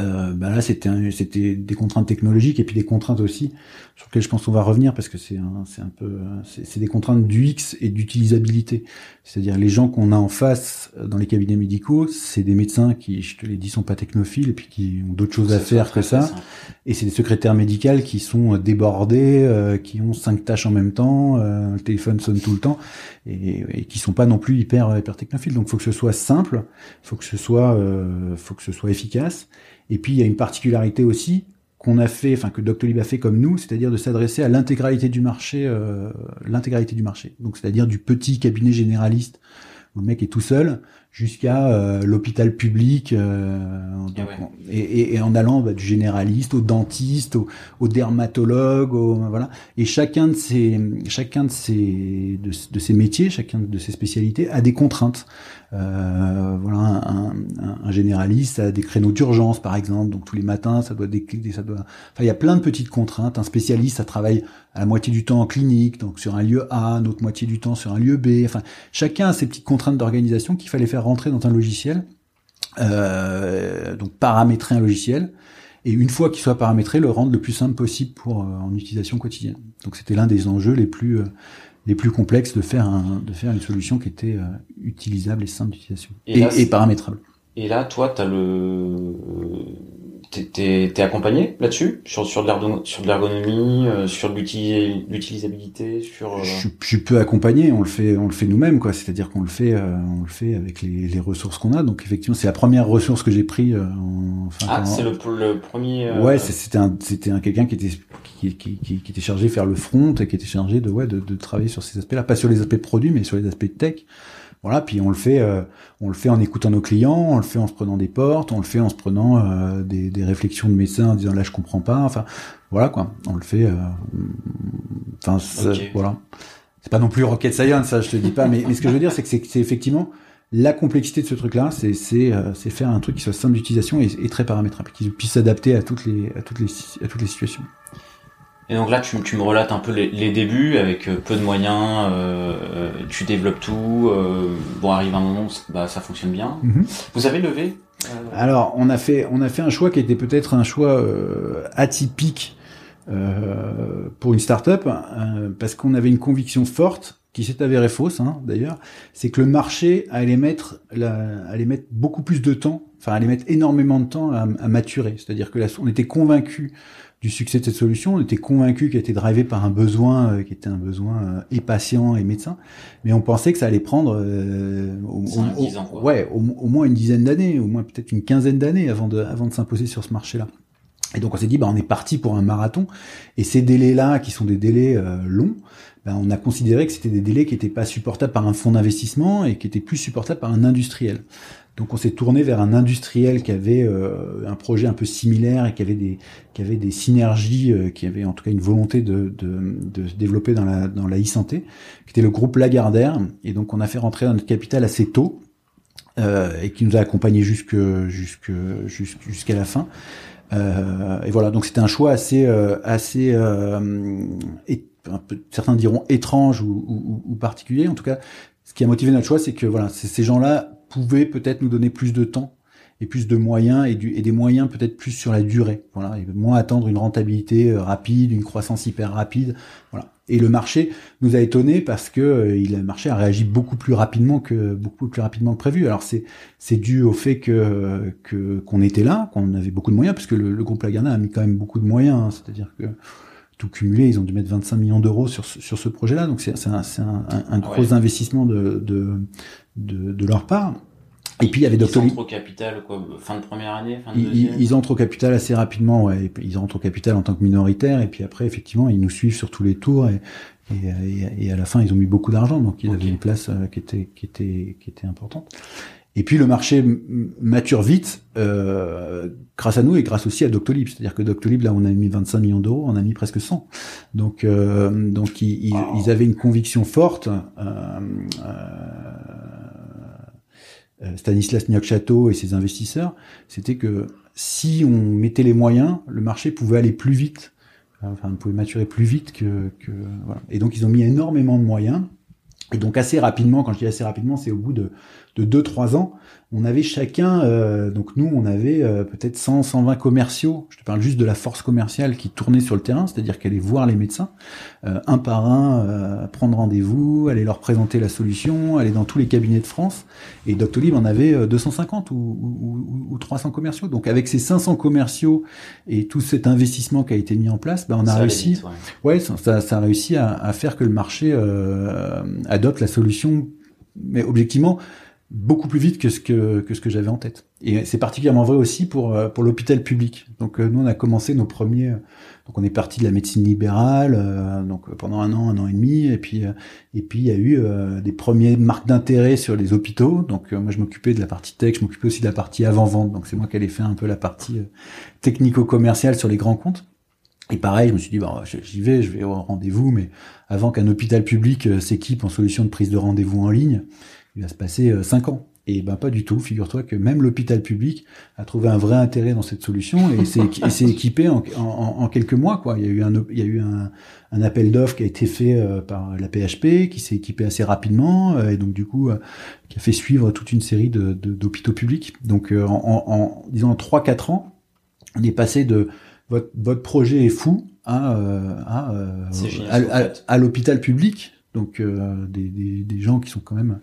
euh, bah là c'était c'était des contraintes technologiques et puis des contraintes aussi sur lesquelles je pense qu'on va revenir parce que c'est un c'est un peu c'est des contraintes du X et d'utilisabilité. C'est-à-dire les gens qu'on a en face dans les cabinets médicaux c'est des médecins qui je te l'ai dit sont pas technophiles et puis qui ont d'autres choses à faire que ça. et c'est des secrétaires médicales qui sont débordés euh, qui ont cinq tâches en même temps euh, le téléphone sonne tout le temps et, et qui sont pas non plus hyper hyper technophiles. Donc faut que ce soit simple faut que ce soit euh, faut que ce soit efficace et puis il y a une particularité aussi qu'on a fait, enfin que Doctolib a fait comme nous, c'est-à-dire de s'adresser à l'intégralité du marché, euh, l'intégralité du marché. Donc c'est-à-dire du petit cabinet généraliste où le mec est tout seul jusqu'à euh, l'hôpital public euh, et, et, en allant bah, du généraliste au dentiste au, au dermatologue au, voilà. Et chacun de ces chacun de ces de, de, ces métiers chacun de ces spécialités a des contraintes euh, voilà, un, un, généraliste a des créneaux d'urgence par exemple, donc tous les matins ça doit décliquer, ça doit. Enfin, il y a plein de petites contraintes. Un spécialiste, ça travaille à la moitié du temps en clinique, donc sur un lieu A, l'autre moitié du temps sur un lieu B. Enfin, chacun a ses petites contraintes d'organisation qu'il fallait faire rentrer dans un logiciel. Euh, donc paramétrer un logiciel et une fois qu'il soit paramétré, le rendre le plus simple possible pour euh, en utilisation quotidienne. Donc c'était l'un des enjeux les plus les plus complexes de faire un, de faire une solution qui était euh, utilisable et simple d'utilisation et, et, paramétrable. Et là, toi, t'as le T'es es accompagné là-dessus sur sur de l'ergonomie, euh, sur l'utilisabilité, sur. Euh, je, je, suis peu accompagné. On le fait, on le fait nous-mêmes, quoi. C'est-à-dire qu'on le fait, euh, on le fait avec les, les ressources qu'on a. Donc effectivement, c'est la première ressource que j'ai pris. En, enfin, ah, c'est le, le, premier. Ouais, c'était un, c'était un quelqu'un qui était qui, qui, qui, qui, était chargé de faire le front et qui était chargé de ouais de, de travailler sur ces aspects-là, pas sur les aspects produits, mais sur les aspects tech. Voilà, puis on le fait, euh, on le fait en écoutant nos clients, on le fait en se prenant des portes, on le fait en se prenant euh, des, des, réflexions de médecins en disant là je comprends pas. Enfin, voilà quoi, on le fait. Euh, enfin, voilà. C'est pas non plus rocket science, ça je te dis pas, mais, mais ce que je veux dire c'est que c'est effectivement la complexité de ce truc-là, c'est c'est faire un truc qui soit simple d'utilisation et, et, très paramétrable, qui puisse s'adapter à toutes les à toutes les à toutes les situations. Et donc là, tu, tu me relates un peu les, les débuts avec euh, peu de moyens, euh, euh, tu développes tout. Euh, bon, arrive un moment, bah, ça fonctionne bien. Mhm. Vous avez levé Alors, on a fait, on a fait un choix qui était peut-être un choix atypique pour une start-up parce qu'on avait une conviction forte qui s'est avérée fausse, hein, d'ailleurs, c'est que le marché allait mettre, la, allait mettre beaucoup plus de temps, enfin allait mettre énormément de temps à, à maturer. C'est-à-dire que là, on était convaincu du succès de cette solution. On était convaincu qu'elle était drivée par un besoin euh, qui était un besoin euh, et patient et médecin, mais on pensait que ça allait prendre euh, au, ouais, au, moins une dizaine d'années, au moins peut-être une quinzaine d'années avant de, avant de s'imposer sur ce marché-là. Et donc on s'est dit, bah, on est parti pour un marathon. Et ces délais-là, qui sont des délais longs, bah, on a considéré que c'était des délais qui n'étaient pas supportables par un fonds d'investissement et qui étaient plus supportables par un industriel. Donc on s'est tourné vers un industriel qui avait euh, un projet un peu similaire et qui avait des, qui avait des synergies, euh, qui avait en tout cas une volonté de, de, de se développer dans la, dans la e-santé, qui était le groupe Lagardère. Et donc on a fait rentrer notre capital assez tôt euh, et qui nous a accompagnés jusque, jusque, jusqu'à la fin. Et voilà, donc c'était un choix assez, assez, certains diront étrange ou, ou, ou, particulier. En tout cas, ce qui a motivé notre choix, c'est que voilà, ces gens-là pouvaient peut-être nous donner plus de temps et plus de moyens et, du, et des moyens peut-être plus sur la durée. Voilà, et moins attendre une rentabilité rapide, une croissance hyper rapide. Voilà. Et le marché nous a étonné parce que euh, il, le marché a réagi beaucoup plus rapidement que beaucoup plus rapidement que prévu. Alors c'est c'est dû au fait que qu'on était là, qu'on avait beaucoup de moyens, parce que le, groupe Lagardère a mis quand même beaucoup de moyens. Hein. C'est-à-dire que tout cumulé, ils ont dû mettre 25 millions d'euros sur ce, sur ce projet-là. Donc c'est un, un, un, gros ouais. investissement de, de, de, de leur part. Et puis il y avait Doctolib. Ils entrent au capital quoi, fin de première année, fin de deuxième. Ils, ils entrent au capital assez rapidement, ouais. Ils entrent au capital en tant que minoritaire, et puis après effectivement ils nous suivent sur tous les tours, et, et, et, et à la fin ils ont mis beaucoup d'argent, donc ils okay. avaient une place euh, qui était qui était qui était importante. Et puis le marché mature vite euh, grâce à nous et grâce aussi à Doctolib. C'est-à-dire que Doctolib, là, on a mis 25 millions d'euros, on a mis presque 100. Donc, euh, donc ils, wow. ils, avaient une conviction forte. Euh, euh, Stanislas Niok-Château et ses investisseurs, c'était que si on mettait les moyens, le marché pouvait aller plus vite, enfin, on pouvait maturer plus vite que, que voilà. Et donc ils ont mis énormément de moyens. Et donc assez rapidement, quand je dis assez rapidement, c'est au bout de de 2-3 ans, on avait chacun, euh, donc nous, on avait euh, peut-être 100, 120 commerciaux. Je te parle juste de la force commerciale qui tournait sur le terrain, c'est-à-dire qu'elle allait voir les médecins euh, un par un, euh, prendre rendez-vous, aller leur présenter la solution, aller dans tous les cabinets de France. Et Doctolib en avait 250 ou, ou, ou, 300 commerciaux. Donc avec ces 500 commerciaux et tout cet investissement qui a été mis en place, ben on a ça réussi. Vite, ouais, ouais ça, ça, a réussi à, à, faire que le marché adopte la solution. Mais objectivement, beaucoup plus vite que ce que, que ce que j'avais en tête. Et c'est particulièrement vrai aussi pour euh, pour l'hôpital public. Donc euh, nous on a commencé nos premiers donc on est parti de la médecine libérale euh, donc pendant un an, un an et demi et puis et puis il y a eu des premières marques d'intérêt sur les hôpitaux. Donc moi je m'occupais de la partie tech, je m'occupais aussi de la partie avant-vente. Donc c'est moi qui allais faire un peu la partie technico-commerciale sur les grands comptes. Et pareil, je me suis dit, bah, j'y vais, je vais au rendez-vous, mais avant qu'un hôpital public s'équipe en solution de prise de rendez-vous en ligne, il va se passer 5 euh, ans. Et ben pas du tout. Figure-toi que même l'hôpital public a trouvé un vrai intérêt dans cette solution et s'est équipé en, en, en, quelques mois. Quoi. Il y a eu un, il y a eu un, un appel d'offres qui a été fait euh, par la PHP, qui s'est équipé assez rapidement euh, et donc du coup qui a fait suivre toute une série de d'hôpitaux publics. Donc euh, en, en, disons en 3-4 ans, on est passé de votre, votre projet est fou à, à, à, à, à l'hôpital public donc euh, des, des, des, gens qui sont quand même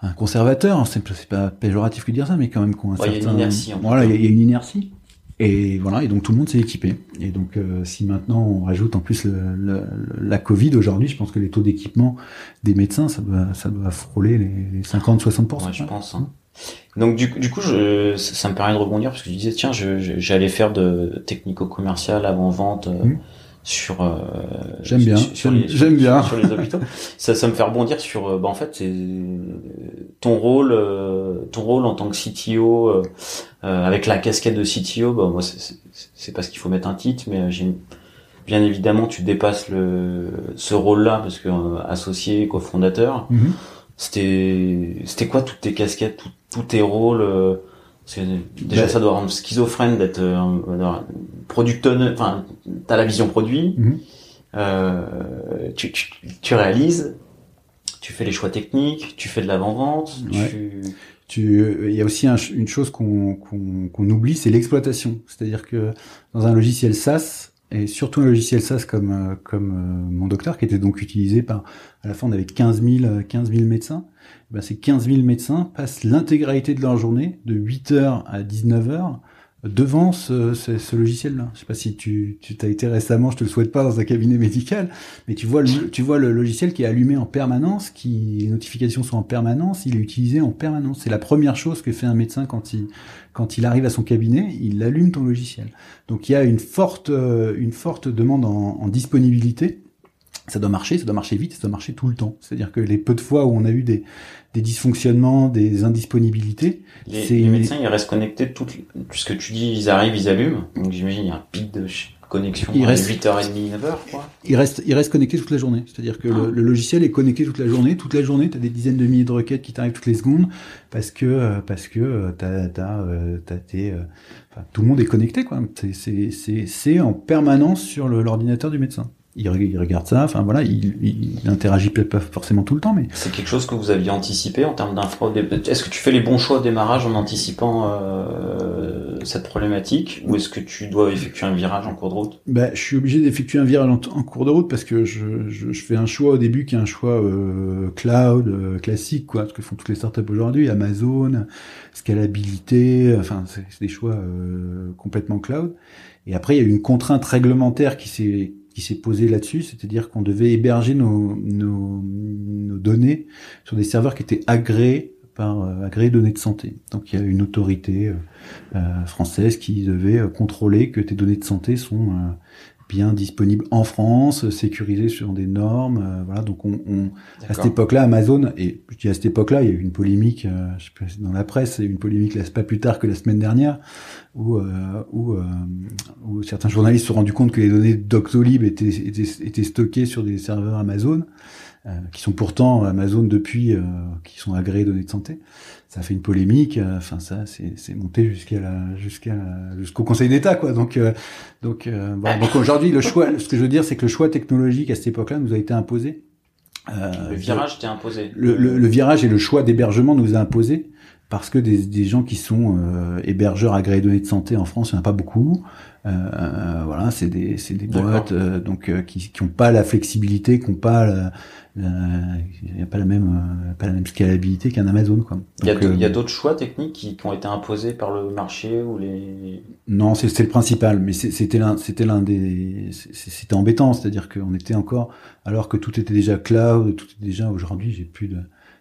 un conservateur, hein, c'est pas péjoratif que de dire ça, mais quand même qu'on ouais, certain... y a une inertie. voilà, il y, a une inertie. Et voilà, et donc tout le monde s'est équipé. Et donc euh, si maintenant on rajoute en plus le, le, la Covid aujourd'hui, je pense que les taux d'équipement des médecins, ça doit, ça doit frôler les, 50-60%. Ouais, je pense. Hein. Donc du, du coup, je, ça me permet de rebondir parce que je disais tiens, j'allais faire de technico-commercial avant vente. Mmh sur euh, j'aime bien j'aime bien. sur, les hôpitaux. Ça ça me fait rebondir sur euh, bah en fait c'est ton rôle euh, ton rôle en tant que CTO euh, avec la casquette de CTO bah moi c'est pas ce qu'il faut mettre un titre mais j'ai bien évidemment tu dépasses le ce rôle là parce que associé cofondateur. -hmm. c'était c'était quoi toutes tes casquettes tous tes rôles déjà bah, ça doit rendre schizophrène d'être euh, product enfin t'as la vision produit, mm -hmm. euh, tu, tu, tu, réalises, tu fais les choix techniques, tu fais de l'avant-vente, ouais. tu tu, il y a aussi un, une chose qu'on qu'on qu'on oublie, c'est l'exploitation. C'est-à-dire que dans un logiciel SaaS, et surtout un logiciel SaaS comme euh, comme euh, mon docteur, qui était donc utilisé par, à la fin on avait 15 000, 15 000 médecins, ben ces 15 000 médecins passent l'intégralité de leur journée, de 8 heures à 19 heures, devant ce, ce, logiciel-là. Je sais pas si tu, tu as été récemment, je te le souhaite pas dans un cabinet médical, mais tu vois le, tu vois le logiciel qui est allumé en permanence, qui les notifications sont en permanence, il est utilisé en permanence. C'est la première chose que fait un médecin quand il quand il arrive à son cabinet, il allume ton logiciel. Donc il y a une forte une forte demande en, en disponibilité ça doit marcher, ça doit marcher vite, ça doit marcher tout le temps. C'est-à-dire que les peu de fois où on a eu des, des dysfonctionnements, des indisponibilités, les, les médecins ils restent connectés tout, puisque tu dis ils arrivent, ils allument. Donc j'imagine il y a un pic de connexion il reste, 8h30, 9h quoi. Il reste, il reste connecté toute la journée. C'est-à-dire que le, ah. logiciel est connecté toute la journée. Toute la journée, tu as des dizaines de milliers de requêtes qui t'arrivent toutes les secondes parce que euh, parce que euh, t'as t'as euh, t'as tes enfin, tout le monde est connecté quoi. C'est c'est c'est en permanence sur l'ordinateur du médecin il, regarde ça, enfin voilà, il, il interagit peut-être pas forcément tout le temps, mais c'est quelque chose que vous aviez anticipé en termes d'infra. Est-ce que tu fais les bons choix au démarrage en anticipant euh, cette problématique, ou est-ce que tu dois effectuer un virage en cours de route? Ben, je suis obligé d'effectuer un virage en, cours de route parce que je, je, je, fais un choix au début qui est un choix euh, cloud euh, classique, quoi, ce que font toutes les startups aujourd'hui, Amazon, scalabilité, enfin c'est des choix euh, complètement cloud. Et après, il y a une contrainte réglementaire qui s'est qui s'est posé là-dessus, c'est-à-dire qu'on devait héberger nos, données sur des serveurs qui étaient agréés par euh, agréés données de santé. Donc il y a une autorité euh, euh française qui devait contrôler que tes données de santé sont bien disponible en France, sécurisé sur des normes. Euh, voilà, donc on, on à cette époque-là, Amazon et je dis à cette époque-là, il y a eu une polémique, euh, je sais pas, dans la presse, il y a eu une polémique là, pas plus tard que la semaine dernière, où euh, où, euh, où, certains journalistes se sont rendus compte que les données Doctolib étaient, étaient, étaient stockées sur des serveurs Amazon. Euh, qui sont pourtant Amazon depuis, euh, qui sont agréés données de santé. Ça a fait une polémique. Euh, enfin, ça, c'est monté jusqu'à la, jusqu'à jusqu'au Conseil d'État, quoi. Donc, donc, voilà. donc aujourd'hui, le choix, ce que je veux dire, c'est que le choix technologique à cette époque-là nous a été imposé. le virage t'est imposé. Le, le, le, virage et le choix d'hébergement nous a imposé parce que des, des gens qui sont hébergeurs agréés données de santé en France, il n'y en a pas beaucoup. Euh, voilà, c'est des, c'est des boîtes donc qui qui ont pas la flexibilité, qui ont pas la, il n'y a pas la même pas la même scalabilité qu'un Amazon quoi. Il y a, euh, d'autres choix techniques qui, qui, ont été imposés par le marché ou les Non, c'était le principal, mais c'était l'un c'était l'un des c'était embêtant, c'est-à-dire qu'on était encore alors que tout était déjà cloud, tout était déjà aujourd'hui, j'ai plus de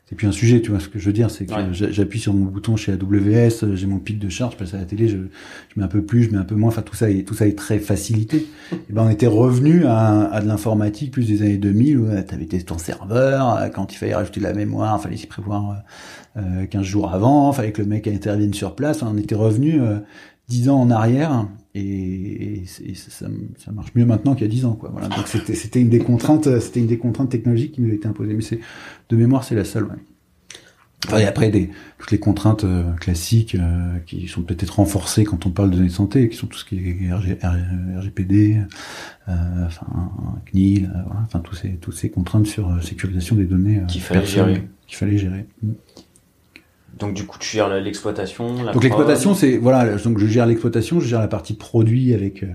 c'est plus un sujet, tu vois. Ce que je veux dire, c'est que j'appuie sur mon bouton chez AWS, j'ai mon pic de charge, je passe à la télé, je, je, mets un peu plus, je mets un peu moins. Enfin, tout ça, est, tout ça est très facilité. Et ben, on était revenu à, à de l'informatique plus des années 2000 où tu avais ton serveur, quand il fallait rajouter de la mémoire, il fallait s'y prévoir euh, 15 jours avant, fallait que le mec intervienne sur place. on était revenu euh, 10 ans en arrière et, ça, ça, marche mieux maintenant qu'il y a 10 ans quoi. Voilà. Donc c'était une des contraintes c'était une des contraintes technologiques qui nous a été imposée mais c'est de mémoire c'est la seule ouais. Enfin, et après des toutes les contraintes euh, classiques euh, qui sont peut-être renforcées quand on parle de données de santé qui sont tout ce qui est RGPD euh, enfin CNIL voilà, enfin tous ces toutes ces contraintes sur sécurisation des données qu'il fallait gérer. qu'il fallait gérer. Mm. Donc du coup, tu gères l'exploitation. Donc l'exploitation, c'est voilà. Donc je gère l'exploitation, je gère la partie produit avec euh,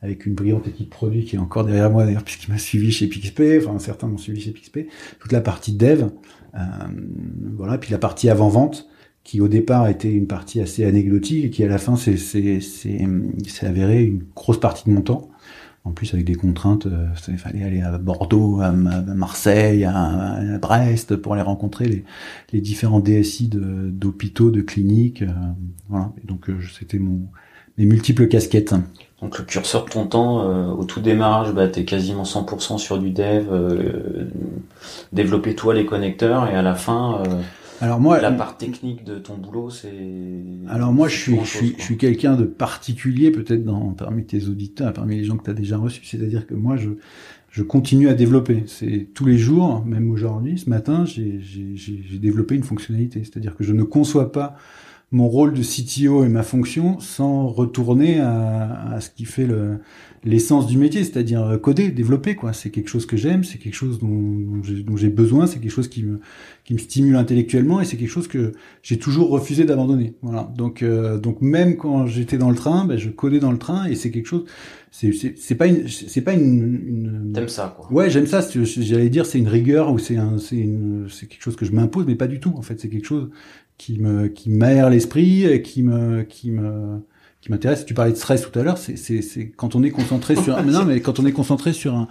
avec une brillante équipe produit qui est encore derrière moi d'ailleurs puisqu'il m'a suivi chez PixP. Enfin certains m'ont suivi chez PixP. Toute la partie dev, euh, voilà. Puis la partie avant vente qui au départ était une partie assez anecdotique et qui à la fin c'est c'est c'est avéré une grosse partie de mon temps en plus avec des contraintes, euh, il fallait aller à Bordeaux, à, Marseille, à, Brest pour aller rencontrer les, les différents DSI d'hôpitaux, de, cliniques. Euh, voilà. Donc euh, c'était mon mes multiples casquettes. Donc le curseur de ton temps, au tout démarrage, bah, tu es quasiment 100% sur du dev, développer toi les connecteurs, et à la fin, alors moi, la part technique de ton boulot, c'est. Alors moi, je suis, je suis, je suis quelqu'un de particulier, peut-être dans parmi tes auditeurs, parmi les gens que tu as déjà reçus. C'est-à-dire que moi, je, je continue à développer. C'est tous les jours, même aujourd'hui, ce matin, j'ai développé une fonctionnalité. C'est-à-dire que je ne conçois pas mon rôle de CTO et ma fonction sans retourner à, à ce qui fait le, l'essence du métier, c'est-à-dire coder, développer quoi. C'est quelque chose que j'aime, c'est quelque chose dont, dont j'ai besoin, c'est quelque chose qui me qui me stimule intellectuellement et c'est quelque chose que j'ai toujours refusé d'abandonner. Voilà. Donc euh, donc même quand j'étais dans le train, ben, je codais dans le train et c'est quelque chose. C'est c'est pas une c'est pas une. une... T'aimes ça quoi. Ouais, j'aime ça. J'allais dire c'est une rigueur ou c'est un c'est une c'est quelque chose que je m'impose, mais pas du tout. En fait, c'est quelque chose qui me qui m'aère l'esprit, qui me qui me qui m'intéresse. Tu parlais de stress tout à l'heure, c'est c'est quand on est concentré sur non mais quand on est concentré sur un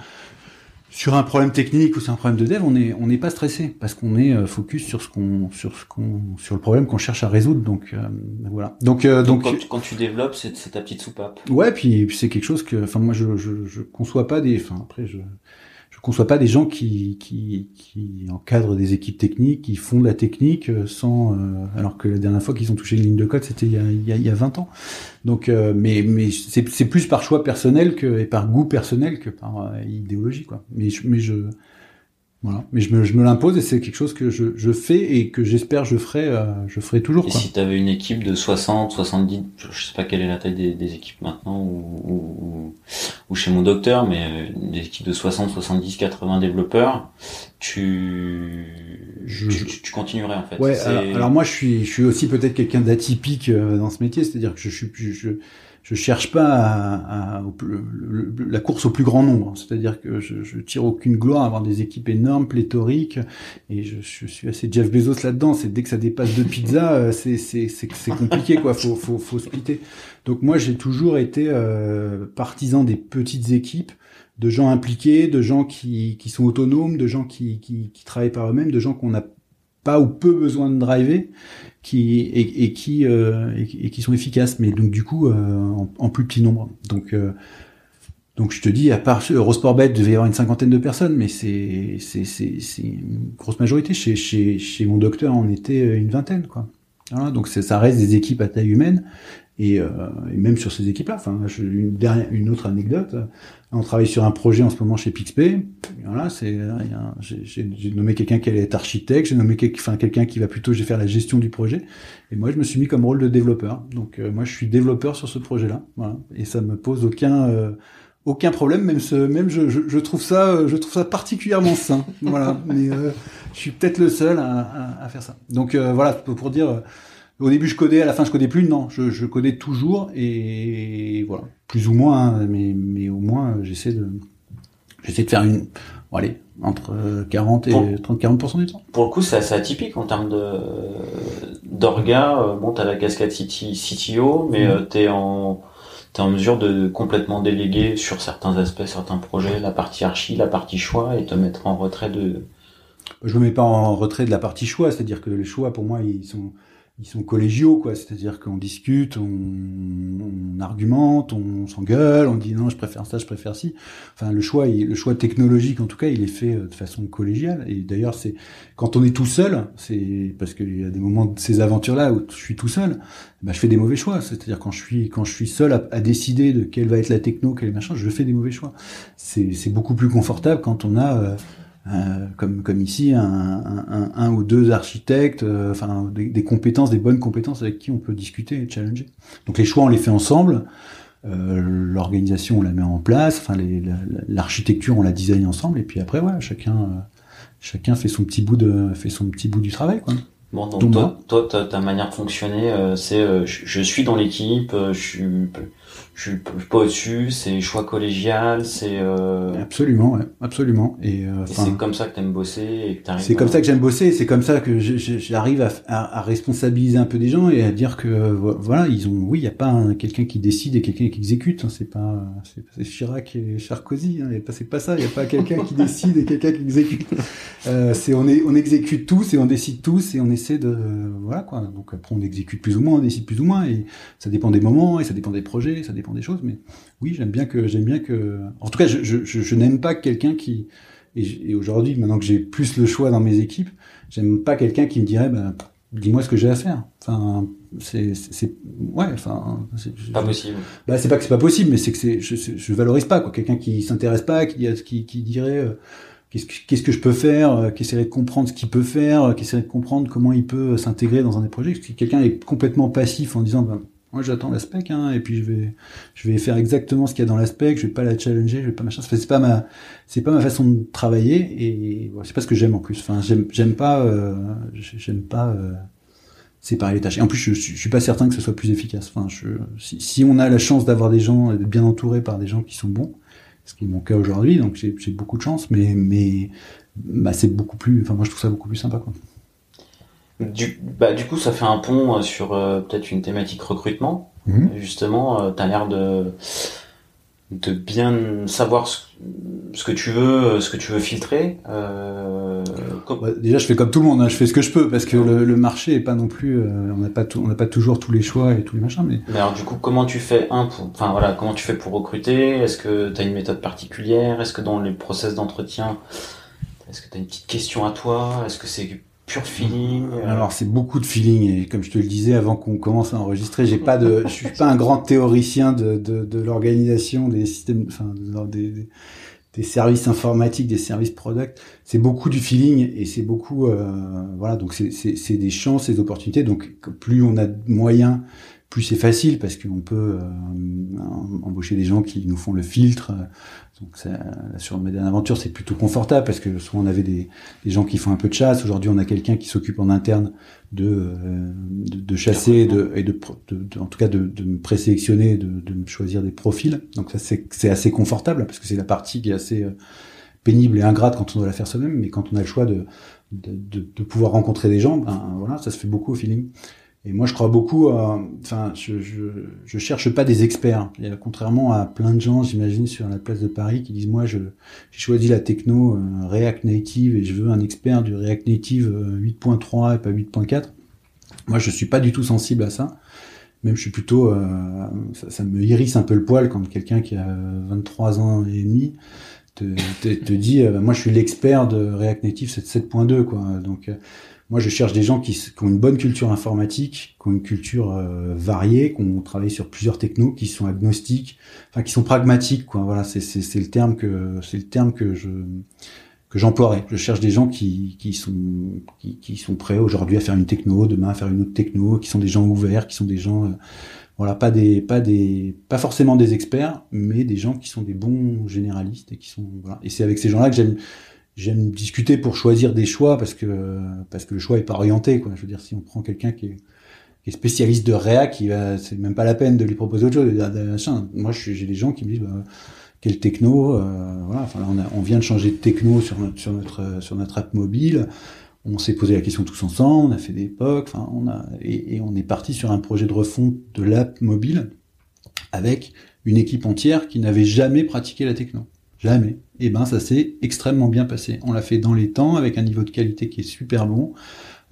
sur un problème technique ou sur un problème de dev, on est on n'est pas stressé parce qu'on est euh, focus sur ce qu'on sur ce qu'on sur le problème qu'on cherche à résoudre. Donc euh, voilà. Donc euh, donc, quand, quand, tu développes, c'est ta petite soupape. Ouais, puis, puis c'est quelque chose que enfin moi je, je je conçois pas des enfin après je qu'on soit pas des gens qui, qui, qui encadrent des équipes techniques, qui font de la technique euh, sans, euh, alors que la dernière fois qu'ils ont touché une ligne de code, c'était il, il, y a 20 ans. Donc, euh, mais, mais c'est plus par choix personnel que et par goût personnel que par idéologie, quoi. Mais, mais je, voilà. Mais je me, je me l'impose et c'est quelque chose que je, je fais et que j'espère je ferai, euh, je ferai toujours. Et si tu avais une équipe de 60, 70, je sais pas quelle est la taille des, des équipes maintenant ou, ou, ou, chez mon docteur, mais euh, des équipes de 60, 70, 80 développeurs, tu, je, tu, tu, continuerais en fait. Ouais. Alors, moi je suis, je suis aussi peut-être quelqu'un d'atypique euh, dans ce métier, c'est-à-dire que je suis, je, je je cherche pas à, la course au plus grand nombre. C'est-à-dire que je, je, tire aucune gloire à avoir des équipes énormes, pléthoriques, et je, suis assez Jeff Bezos là-dedans. C'est dès que ça dépasse deux pizzas, euh, c'est compliqué quoi. Faut faut faut splitter. Donc moi j'ai toujours été euh, partisan des petites équipes de gens impliqués, de gens qui, sont autonomes, de gens qui, qui, travaillent par eux-mêmes, de gens qu'on n'a pas ou peu besoin de driver qui et, qui euh, et, qui sont efficaces mais donc du coup euh, en, plus petit nombre. Donc euh, donc je te dis à part Eurosportbet devait y avoir une cinquantaine de personnes mais c'est c'est c'est une grosse majorité. Chez chez chez mon docteur on était une vingtaine quoi. Voilà donc ça reste des équipes à taille humaine et, euh, et, même sur ces équipes-là, enfin, une, dernière, une autre anecdote, on travaille sur un projet en ce moment chez Pixpay. Voilà, c'est, j'ai nommé quelqu'un qui allait être architecte, j'ai nommé enfin, quelqu'un qui va plutôt faire la gestion du projet. Et moi, je me suis mis comme rôle de développeur. Donc, euh, moi, je suis développeur sur ce projet-là. Voilà, et ça me pose aucun euh, aucun problème. Même ce, même je, je, je, trouve ça, je trouve ça particulièrement sain. voilà, mais je suis peut-être le seul à, à, à, faire ça. Donc voilà, pour dire au début, je codais, à la fin, je codais plus. Non, je, je codais toujours et voilà, plus ou moins, hein, mais, mais au moins, j'essaie de, j'essaie de faire une, bon, allez, entre 40 et 30-40% du temps. Pour le coup, c'est assez atypique en termes de d'orga. Euh, bon, t'as la cascade CTO, mais mmh. Euh, t'es en t'es en mesure de complètement déléguer sur certains aspects, certains projets, la partie archi, la partie choix, et te mettre en retrait de. Je me mets pas en retrait de la partie choix, c'est-à-dire que les choix, pour moi, ils sont ils sont collégiaux, quoi. C'est-à-dire qu'on discute, on, on, argumente, on s'engueule, on dit non, je préfère ça, je préfère ci. Enfin, le choix, le choix technologique, en tout cas, il est fait euh, de façon collégiale. Et d'ailleurs, c'est quand on est tout seul, c'est parce qu'il y a des moments de ces aventures-là où je suis tout seul, bah, je fais des mauvais choix. C'est-à-dire quand je suis quand je suis seul à, à, décider de quelle va être la techno, quel est machin, je fais des mauvais choix. C'est beaucoup plus confortable quand on a euh, euh, comme comme ici un, un, un, ou deux architectes, euh, enfin des, des, compétences, des bonnes compétences avec qui on peut discuter et challenger. Donc les choix on les fait ensemble, euh, l'organisation on la met en place, enfin l'architecture on la design ensemble et puis après ouais chacun euh, chacun fait son petit bout de fait son petit bout du travail quoi. Bon, donc, toi, toi ta, ta, manière de fonctionner, c'est je, je, suis dans l'équipe, je suis je suis pas au-dessus, c'est choix collégial, c'est euh... absolument, ouais, absolument. Et, euh, c'est comme ça que t'aimes bosser et que C'est comme ça que j'aime bosser, c'est comme ça que j'arrive à, à, à, responsabiliser un peu des gens et à dire que voilà, ils ont, oui, il y a pas quelqu'un qui décide et quelqu'un qui exécute. Hein, c'est pas, c'est Chirac et Sarkozy. Hein, c'est pas ça. Il y a pas quelqu'un qui décide et quelqu'un qui exécute. Euh, c'est on est, on exécute tous et on décide tous et on essaie de, voilà quoi. Donc après on exécute plus ou moins, on décide plus ou moins et ça dépend des moments et ça dépend des projets, ça dépend des choses, mais oui, j'aime bien que j'aime bien que. En tout cas, je, je, je, n'aime pas quelqu'un qui. Et, aujourd'hui, maintenant que j'ai plus le choix dans mes équipes, j'aime pas quelqu'un qui me dirait, bah, dis-moi ce que j'ai à faire. Enfin, c'est, c'est, ouais, enfin, c'est pas possible. Bah, c'est pas que c'est pas possible, mais c'est que c'est, je, je valorise pas quoi. Quelqu'un qui s'intéresse pas, qui, qui, qui dirait. Euh, qu'est-ce que, qu'est-ce que je peux faire, euh, qui essaierait de comprendre ce qu'il peut faire, qui essaierait de comprendre comment il peut s'intégrer dans un des projets. Si quelqu'un est complètement passif en disant, ben, moi, j'attends la spec, hein, et puis je vais, je vais faire exactement ce qu'il y a dans la spec. Je vais pas la challenger, je vais pas machin. C'est pas ma, c'est pas ma façon de travailler, et c'est pas ce que j'aime en plus. Enfin, j'aime, j'aime pas, euh, j'aime pas euh, séparer les tâches. Et en plus, je, je, suis pas certain que ce soit plus efficace. Enfin, je, si, si on a la chance d'avoir des gens, d'être bien entouré par des gens qui sont bons, ce qui est mon cas aujourd'hui, donc j'ai, beaucoup de chance, mais, mais, bah, c'est beaucoup plus. Enfin, moi, je trouve ça beaucoup plus sympa, quoi. Du, bah, du coup, ça fait un pont euh, sur euh, peut-être une thématique recrutement. Mhm. Justement, euh, tu as l'air de, de bien savoir ce, ce que tu veux, ce que tu veux filtrer. Euh, com- Ouais, déjà, je fais comme tout le monde, hein, je fais ce que je peux parce que le, le marché est pas non plus, euh, on n'a pas, tout- on n'a pas toujours tous les choix et tous les machins, mais Mais alors du coup, comment tu fais un pour, enfin voilà, comment tu fais pour recruter? Est-ce que tu as une méthode particulière? Est-ce que dans les process d'entretien, est-ce que tu as une petite question à toi? Est-ce que c'est pur feeling Alors c'est beaucoup de feeling et comme je te le disais avant qu'on commence à enregistrer, j'ai pas de, je suis pas un grand théoricien de, de, de l'organisation des systèmes, enfin de- des, des, services informatiques, des services product. C'est beaucoup du feeling et c'est beaucoup, euh, voilà, donc c'est c'est des chances, des opportunités. Donc plus on a de moyens, plus c'est facile parce qu'on peut euh, embaucher des gens qui nous font le filtre. Donc ça, sur Médiane Aventure, c'est plutôt confortable parce que souvent on avait des, des gens qui font un peu de chasse. Aujourd'hui, on a quelqu'un qui s'occupe en interne de, euh, de, de chasser et de, et de, pro- de- de- en tout cas de, de me présélectionner, de, de me choisir des profils. Donc ça, c'est c'est assez confortable parce que c'est la partie qui est assez euh, pénible et ingrate quand on doit la faire soi-même. Mais quand on a le choix de, de, de, de pouvoir rencontrer des gens, ben voilà, ça se fait beaucoup au feeling. Et moi, je crois beaucoup. à- Enfin, je, je, je cherche pas des experts. A, contrairement à plein de gens, j'imagine, sur la place de Paris, qui disent moi, je j'ai choisi la techno euh, React Native et je veux un expert du React Native euh, 8.3 et pas 8.4. Moi, je suis pas du tout sensible à ça. Même je suis plutôt, euh, ça, ça me hérisse un peu le poil quand quelqu'un qui a 23 ans et demi te, te, dit, euh, moi, je suis l'expert de React Native 7.2, quoi. Donc euh, moi, je cherche des gens qui, ont une bonne culture informatique, qui ont une culture euh, variée, qui ont travaillé sur plusieurs technos, qui sont agnostiques, enfin qui sont pragmatiques, quoi. Voilà, c'est le terme que c'est le terme que je que j'emploierais. Je cherche des gens qui qui sont qui, qui sont prêts aujourd'hui à faire une techno, demain à faire une autre techno, qui sont des gens ouverts, qui sont des gens euh, voilà, pas des pas des pas forcément des experts, mais des gens qui sont des bons généralistes et qui sont voilà. Et c'est avec ces gens-là que j'aime j'aime discuter pour choisir des choix parce que parce que le choix est pas orienté quoi. Je veux dire si on prend quelqu'un qui est qui est spécialiste de React, il va c'est même pas la peine de lui proposer autre chose. de machin. Moi j'ai des gens qui me disent bah, quel techno euh, voilà, enfin là, on, a- on vient de changer de techno sur notre sur notre sur notre app mobile. On s'est posé la question tous ensemble, on a fait des POC, enfin on a et on est parti sur un projet de refonte de l'app mobile avec une équipe entière qui n'avait jamais pratiqué la techno. Jamais. Et ben ça s'est extrêmement bien passé. On l'a fait dans les temps avec un niveau de qualité qui est super bon.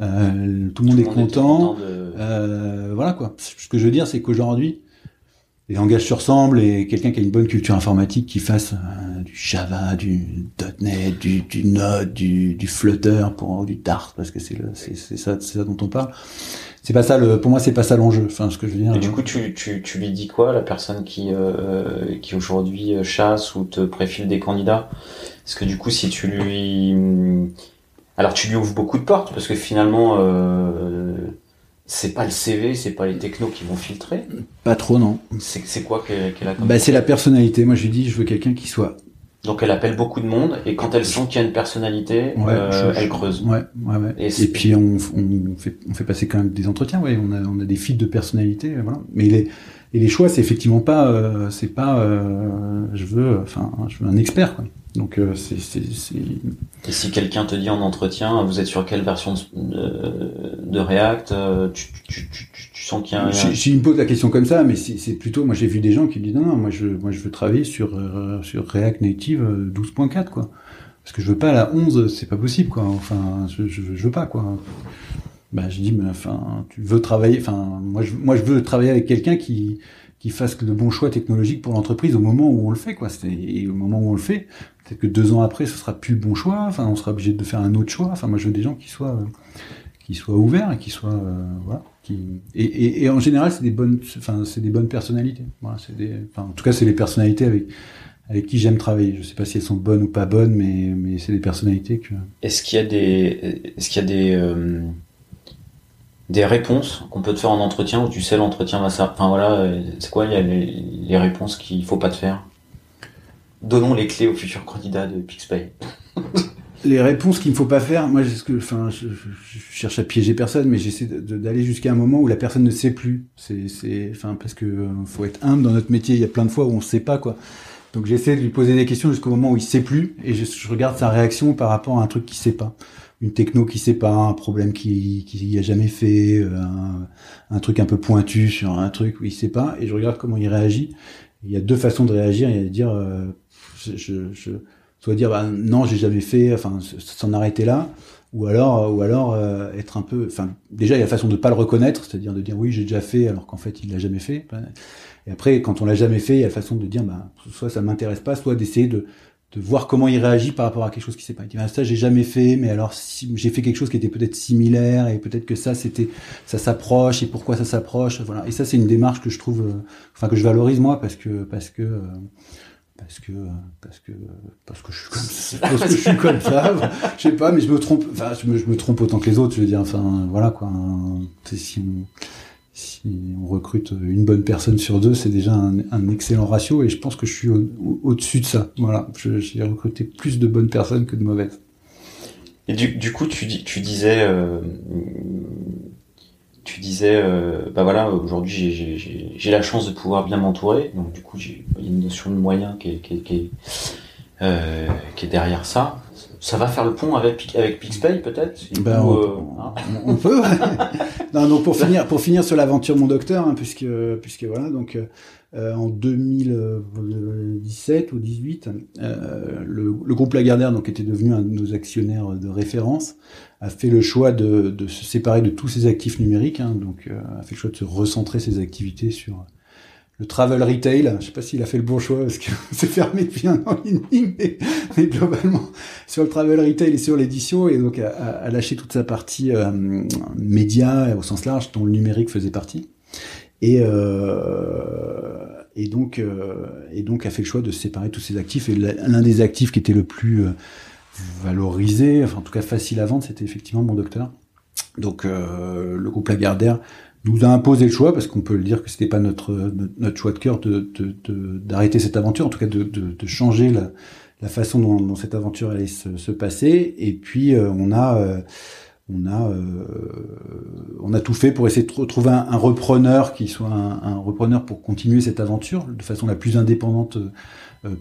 Euh, tout le monde est content. de- Euh, voilà quoi. Ce que je veux dire, c'est qu'aujourd'hui, les langages se ressemblent et quelqu'un qui a une bonne culture informatique qui fasse euh, du Java, du .NET, du, du Node, du, du Flutter pour du Dart parce que c'est ça, c'est ça dont on parle. C'est pas ça le, pour moi c'est pas ça l'enjeu. Enfin ce que je veux dire. Et du euh, coup, tu, tu, tu lui dis quoi, la personne qui, euh, qui aujourd'hui euh, chasse ou te préfile des candidats? Est-ce que du coup, si tu lui... Alors, tu lui ouvres beaucoup de portes, parce que finalement, euh, c'est pas le CV, c'est pas les technos qui vont filtrer. pas trop non. C'est quoi qu'elle a comme... Bah c'est la personnalité. Moi je lui dis je veux quelqu'un qui soit Donc, elle appelle beaucoup de monde, et quand elle sent qu'il y a une personnalité, Ouais, euh, je- elle creuse. Ouais, ouais, ouais. Et puis on, on fait on fait passer quand même des entretiens, ouais. On a on a des fils de personnalité, euh, voilà. Mais les et les choix c'est effectivement pas euh, c'est pas euh, je veux enfin je veux un expert quoi. Donc euh, c'est Et si quelqu'un te dit en entretien, vous êtes sur quelle version de, de, de React, euh, tu, tu, tu, tu, tu sens qu'il y a un... si, si il me pose la question comme ça, mais c'est plutôt moi j'ai vu des gens qui me disent non non moi je moi je veux travailler sur euh, sur React Native euh, 12.4 quoi. Parce que je veux pas la 11, c'est pas possible quoi. Enfin je je, je veux pas quoi. Bah, je dis, mais enfin, tu veux travailler, enfin, moi, je, moi, je veux travailler avec quelqu'un qui, qui fasse le bon choix technologique pour l'entreprise au moment où on le fait, quoi. C'est- Et au moment où on le fait, peut-être que deux ans après, ce sera plus le bon choix. Enfin, on sera obligé de faire un autre choix. Enfin, moi, je veux des gens qui soient, euh, qui soient ouverts et qui soient, euh, voilà. Et, et, en général, c'est des bonnes, enfin, c'est des bonnes personnalités. Voilà, c'est des, en tout cas, c'est les personnalités avec, avec qui j'aime travailler. Je sais pas si elles sont bonnes ou pas bonnes, mais, mais c'est des personnalités que. Est-ce qu'il y a des, est-ce qu'il y a des, euh, des réponses qu'on peut te faire en entretien où tu sais l'entretien va ça. Enfin voilà, c'est quoi il y a les, les réponses qu'il faut pas te faire? Donnons les clés aux futurs candidats de PixPay. les réponses qu'il ne faut pas faire, moi, ce que, enfin, je, je- cherche à piéger personne, mais j'essaie d'aller jusqu'à un moment où la personne ne sait plus. C'est, enfin, parce que euh, faut être humble dans notre métier. Il y a plein de fois où on ne sait pas quoi. Donc j'essaie de lui poser des questions jusqu'au moment où il sait plus, et je, je regarde sa réaction par rapport à un truc qu'il sait pas. une techno qui sait pas, un problème qui qui a jamais fait, un, un, truc un peu pointu sur un truc où il sait pas, et je regarde comment il réagit. Il y a deux façons de réagir. Il y a de dire, je, je, soit dire bah, non, j'ai jamais fait, enfin s'en arrêter là, ou alors ou alors être un peu, enfin déjà il y a la façon de pas le reconnaître, c'est-à-dire de dire oui j'ai déjà fait alors qu'en fait il l'a jamais fait. Et après quand on l'a jamais fait, il y a la façon de dire bah soit ça m'intéresse pas, soit d'essayer de de voir comment il réagit par rapport à quelque chose qui s'est pas. dit ah, ça j'ai jamais fait, mais alors si, j'ai fait quelque chose qui était peut-être similaire et peut-être que ça c'était ça s'approche et pourquoi ça s'approche, voilà. Et ça c'est une démarche que je trouve, euh, enfin que je valorise moi parce que parce que euh, parce que parce que parce que je suis comme ça, parce que je suis comme ça, je sais pas, mais je me trompe, enfin je me, trompe autant que les autres, je veux dire, enfin voilà quoi. Si on, si on recrute une bonne personne sur deux, c'est déjà un, excellent ratio et je pense que je suis au-dessus de ça. Voilà, j'ai recruté plus de bonnes personnes que de mauvaises. Et du, du coup, tu, tu disais, euh, tu disais, euh, bah voilà, aujourd'hui j'ai la chance de pouvoir bien m'entourer, donc du coup il y a une notion de moyen qui est, qui qui euh, qui est derrière ça ça va faire le pont avec avec Pixpay peut-être ben, on, euh, hein. on, peut. non, donc pour finir pour finir sur l'aventure mon docteur, hein, puisque puisque voilà donc en 2017 ou 18, euh, le, le, groupe Lagardère donc était devenu un de nos actionnaires de référence, a fait le choix de, de se séparer de tous ses actifs numériques, hein, donc euh, a fait le choix de se recentrer ses activités sur le travel retail, je sais pas s'il a fait le bon choix parce que c'est fermé depuis un an et demi, mais, globalement sur le travel retail et sur l'édition et donc a, lâché toute sa partie euh, média au sens large dont le numérique faisait partie. Et euh, et donc euh, et donc a fait le choix de séparer tous ses actifs. Et l'un des actifs qui était le plus euh, valorisé, enfin en tout cas facile à vendre, c'était effectivement mon docteur. Donc euh, le groupe Lagardère nous a imposé le choix parce qu'on peut le dire que c'était pas notre, notre, choix de cœur de d'arrêter de, cette aventure, en tout cas de, de changer la, la façon dont, dont, cette aventure allait se, se passer. Et puis euh, on a euh, on a euh, on a tout fait pour essayer de trouver un, un repreneur qui soit un, un, repreneur pour continuer cette aventure de façon la plus indépendante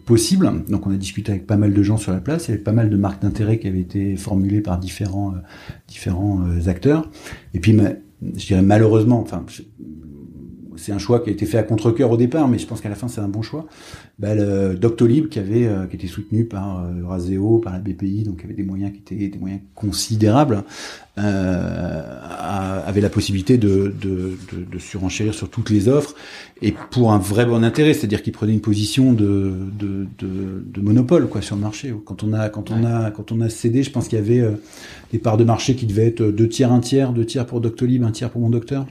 possible. Donc on a discuté avec pas mal de gens sur la place, il y avait pas mal de marques d'intérêt qui avaient été formulées par différents différents acteurs. Et puis je dirais malheureusement, enfin, c'est un choix qui a été fait à contre-cœur au départ, mais je pense qu'à la fin c'est un bon choix. Bah, le Doctolib qui avait euh, qui était soutenu par euh, Raseo, par la BPI, donc avait des moyens qui étaient des moyens considérables, euh, avait la possibilité de, de, de, de, surenchérir sur toutes les offres et pour un vrai bon intérêt, c'est-à-dire qu'il prenait une position de, de, de, monopole quoi sur le marché. Quand on a quand on a quand on a cédé, je pense qu'il y avait des parts de marché qui devaient être deux tiers, un tiers, deux tiers pour Doctolib, un tiers pour mon docteur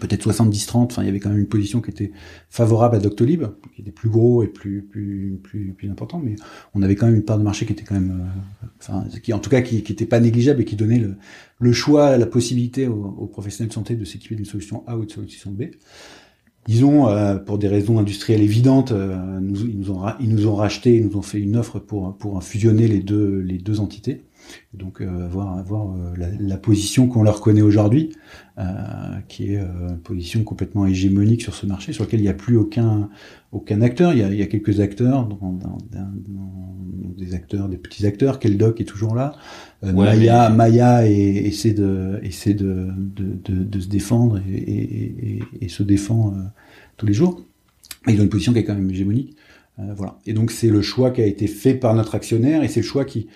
peut-être 70-30, enfin il y avait quand même une position qui était favorable à Doctolib, qui était plus gros et plus plus plus important, mais on avait quand même une part de marché qui était quand même, euh, enfin qui en tout cas qui, était pas négligeable et qui donnait le, choix, la possibilité aux, professionnels de santé de s'équiper d'une solution A ou d'une solution B. Ils ont, euh, pour des raisons industrielles évidentes, euh, ils, nous ont, ils nous ont racheté, ils nous ont fait une offre pour pour fusionner les deux les deux entités. Donc euh, avoir, avoir euh, la, la, position qu'on leur connaît aujourd'hui, euh, qui est une position complètement hégémonique sur ce marché, sur lequel il n'y a plus aucun aucun acteur. Il y a, il y a quelques acteurs, dans, dans, dans, des acteurs, des petits acteurs. Keldoc est toujours là. Maya, Maya essaie de essaie de, de, de, de se défendre et, et, et, et se défend tous les jours. Mais ils ont une position qui est quand même hégémonique. voilà. Et donc c'est le choix qui a été fait par notre actionnaire et c'est le choix qui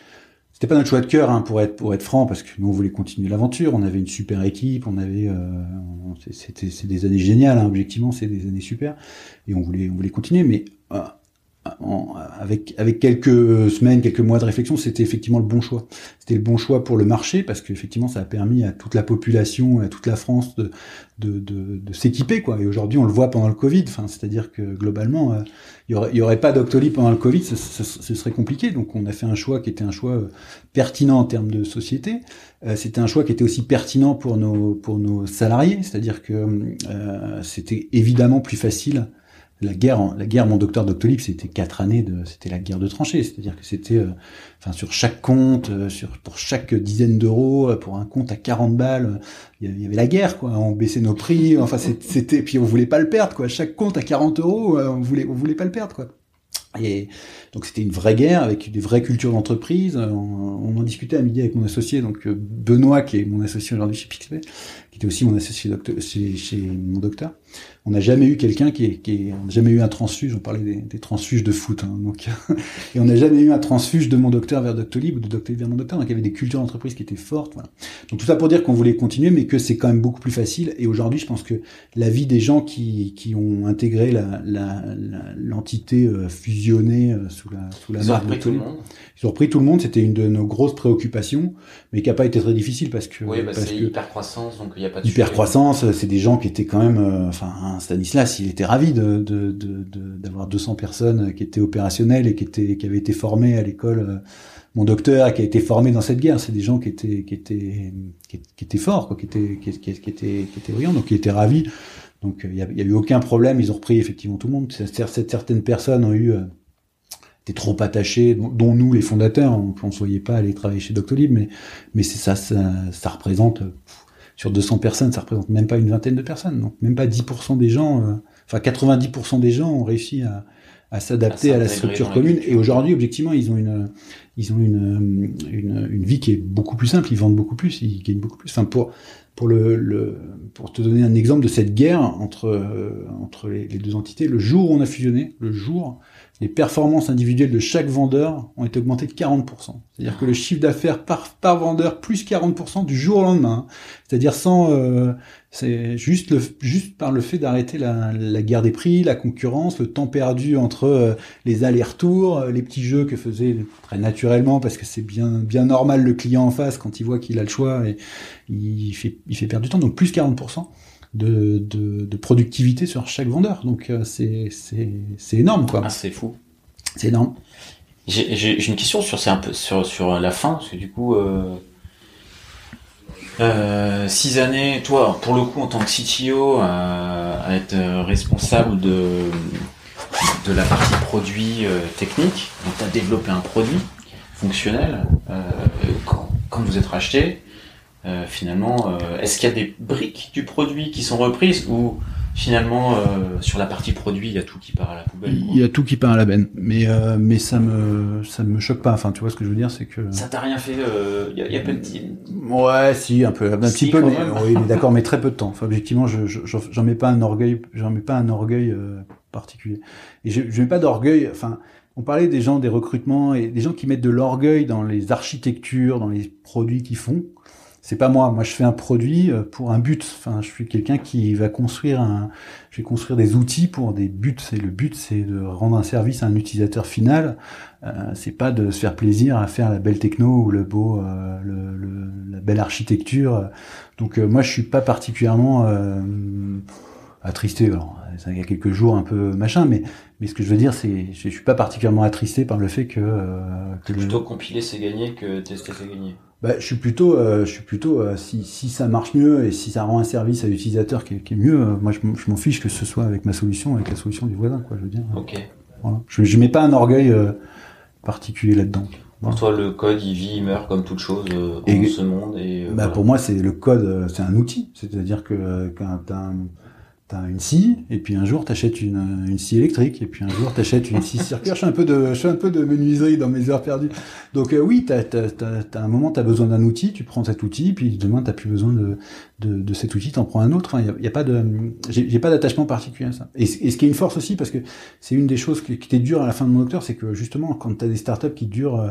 c'était pas notre choix de cœur, hein, pour être pour être franc, parce que nous on voulait continuer l'aventure. On avait une super équipe, on avait, euh, c'était des années géniales, hein, objectivement, c'est des années super, et on voulait on voulait continuer. Mais euh, avec avec quelques semaines, quelques mois de réflexion, c'était effectivement le bon choix. C'était le bon choix pour le marché parce qu'effectivement, ça a permis à toute la population, à toute la France de de, de, de s'équiper quoi. Et aujourd'hui, on le voit pendant le Covid. Enfin, c'est-à-dire que globalement, euh, il y aurait, y aurait pas d'Octolib pendant le Covid, ce, ce, serait compliqué. Donc, on a fait un choix qui était un choix euh, pertinent en termes de société. Euh, c'était un choix qui était aussi pertinent pour nos pour nos salariés, c'est-à-dire que euh, c'était évidemment plus facile la guerre, la guerre, mon docteur Doctolib, c'était quatre années de, c'était la guerre de tranchées, c'est-à-dire que c'était, euh, enfin sur chaque compte, euh, sur pour chaque dizaine d'euros, euh, pour un compte à 40 balles, il y avait la guerre, quoi. On baissait nos prix, enfin c'était, puis on voulait pas le perdre, quoi. Chaque compte à 40 euros, on voulait, on voulait pas le perdre, quoi. Et donc c'était une vraie guerre avec des vraies cultures d'entreprise. On, on, en discutait à midi avec mon associé, donc Benoît, qui est mon associé aujourd'hui chez Pixpay, qui était aussi mon associé chez, chez mon docteur on n'a jamais eu quelqu'un qui est, qui on n'a jamais eu un transfuge. On parlait des, des transfuges de foot, hein, donc et on n'a jamais eu un transfuge de mon docteur vers Doctolib ou de Doctolib vers mon docteur. Donc il y avait des cultures d'entreprise qui étaient fortes. Voilà. Donc tout ça pour dire qu'on voulait continuer, mais que c'est quand même beaucoup plus facile. Et aujourd'hui, je pense que la vie des gens qui, qui ont intégré la, l'entité euh, fusionnée euh, sous la sous la ils marque ont repris tout le monde. Ils ont repris tout le monde. C'était une de nos grosses préoccupations, mais qui n'a pas été très difficile parce que oui, bah c'est hyper croissance, donc il n'y a pas de hyper croissance. C'est des gens qui étaient quand même, euh, Stanislas, il était ravi de, d'avoir 200 personnes qui étaient opérationnelles et qui étaient qui avaient été formées à l'école. Euh, mon docteur qui a été formé dans cette guerre, c'est des gens qui étaient qui étaient qui, étaient forts, quoi, qui étaient qui, qui, étaient qui étaient brillants, donc ils étaient ravis. Donc il y, a, eu aucun problème, ils ont repris effectivement tout le monde. Certaines personnes ont eu euh, étaient trop attachés, dont, nous les fondateurs, on ne se pas aller travailler chez Doctolib, mais mais c'est ça, ça, ça représente sur 200 personnes, ça représente même pas une vingtaine de personnes, donc même pas 10% des gens, euh, enfin 90% des gens ont réussi à, à s'adapter à, la structure commune. Et aujourd'hui, objectivement, ils ont une, ils ont une, une, une, vie qui est beaucoup plus simple. Ils vendent beaucoup plus, ils gagnent beaucoup plus. Enfin, pour pour le, le pour te donner un exemple de cette guerre entre euh, entre les, les, deux entités, le jour où on a fusionné, le jour les performances individuelles de chaque vendeur ont été augmentées de 40%. C'est-à-dire que le chiffre d'affaires par, par vendeur plus 40% du jour au lendemain. C'est-à-dire sans, euh, c'est juste le, juste par le fait d'arrêter la, la, guerre des prix, la concurrence, le temps perdu entre euh, les allers-retours, euh, les petits jeux que faisait très naturellement parce que c'est bien, bien normal le client en face quand il voit qu'il a le choix et il fait, il fait perdre du temps. Donc plus 40% de, de, de, productivité sur chaque vendeur. Donc euh, c'est c'est énorme quoi. Ah, c'est fou. C'est énorme. J'ai une question sur un peu sur sur la fin parce que du coup euh, euh, six années, toi pour le coup en tant que CTO euh, à être responsable de de la partie produit euh, technique, donc tu as développé un produit fonctionnel quand, quand vous êtes racheté, euh, finalement, euh, est-ce qu'il y a des briques du produit qui sont reprises ou finalement euh, sur la partie produit il y a tout qui part à la poubelle Il y a tout qui part à la benne, mais mais ça me ça me choque pas. Enfin, tu vois ce que je veux dire, c'est que ça t'a rien fait. Il y, a, y a pas de ouais, si un peu, un petit peu, mais oui, mais d'accord, mais très peu de temps. Enfin, objectivement, je j'en mets pas un orgueil, j'en mets pas un orgueil particulier. Et je, je mets pas d'orgueil. Enfin, on parlait des gens des recrutements et des gens qui mettent de l'orgueil dans les architectures, dans les produits qu'ils font c'est pas moi. Moi, je fais un produit euh, pour un but. Enfin, je suis quelqu'un qui va construire un, je vais construire des outils pour des buts. C'est le but, c'est de rendre un service à un utilisateur final. Euh, c'est pas de se faire plaisir à faire la belle techno ou le beau, euh, le, la belle architecture. Donc, euh, moi, je suis pas particulièrement attristé. Alors, il y a quelques jours un peu machin, mais mais ce que je veux dire, c'est je, suis pas particulièrement attristé par le fait que. que plutôt compiler c'est gagner que tester c'est gagner bah, je suis plutôt, euh, je suis plutôt euh, si, si ça marche mieux et si ça rend un service à l'utilisateur qui, qui, est mieux, euh, moi je, m'en fiche que ce soit avec ma solution, avec la solution du voisin, quoi. Je veux dire. Ok. Voilà. Je, je mets pas un orgueil particulier là-dedans. Pour toi, le code, il vit, il meurt comme toute chose en ce monde. Et, bah, Pour moi, c'est le code, c'est un outil. C'est-à-dire que quand t'as un t'as une scie, et puis un jour t'achètes une, une scie électrique, et puis un jour t'achètes une scie circulaire. Je fais un peu de, je fais un peu de menuiserie dans mes heures perdues. Donc euh, oui, t'as, t'as, t'as, un moment t'as besoin d'un outil, tu prends cet outil, puis demain t'as plus besoin de, de, de cet outil, t'en prends un autre. Il y, a, pas de, j'ai, pas d'attachement particulier à ça. Et, et, ce qui est une force aussi, parce que c'est une des choses qui, qui était dure à la fin de mon docteur, c'est que justement quand t'as des startups qui durent euh,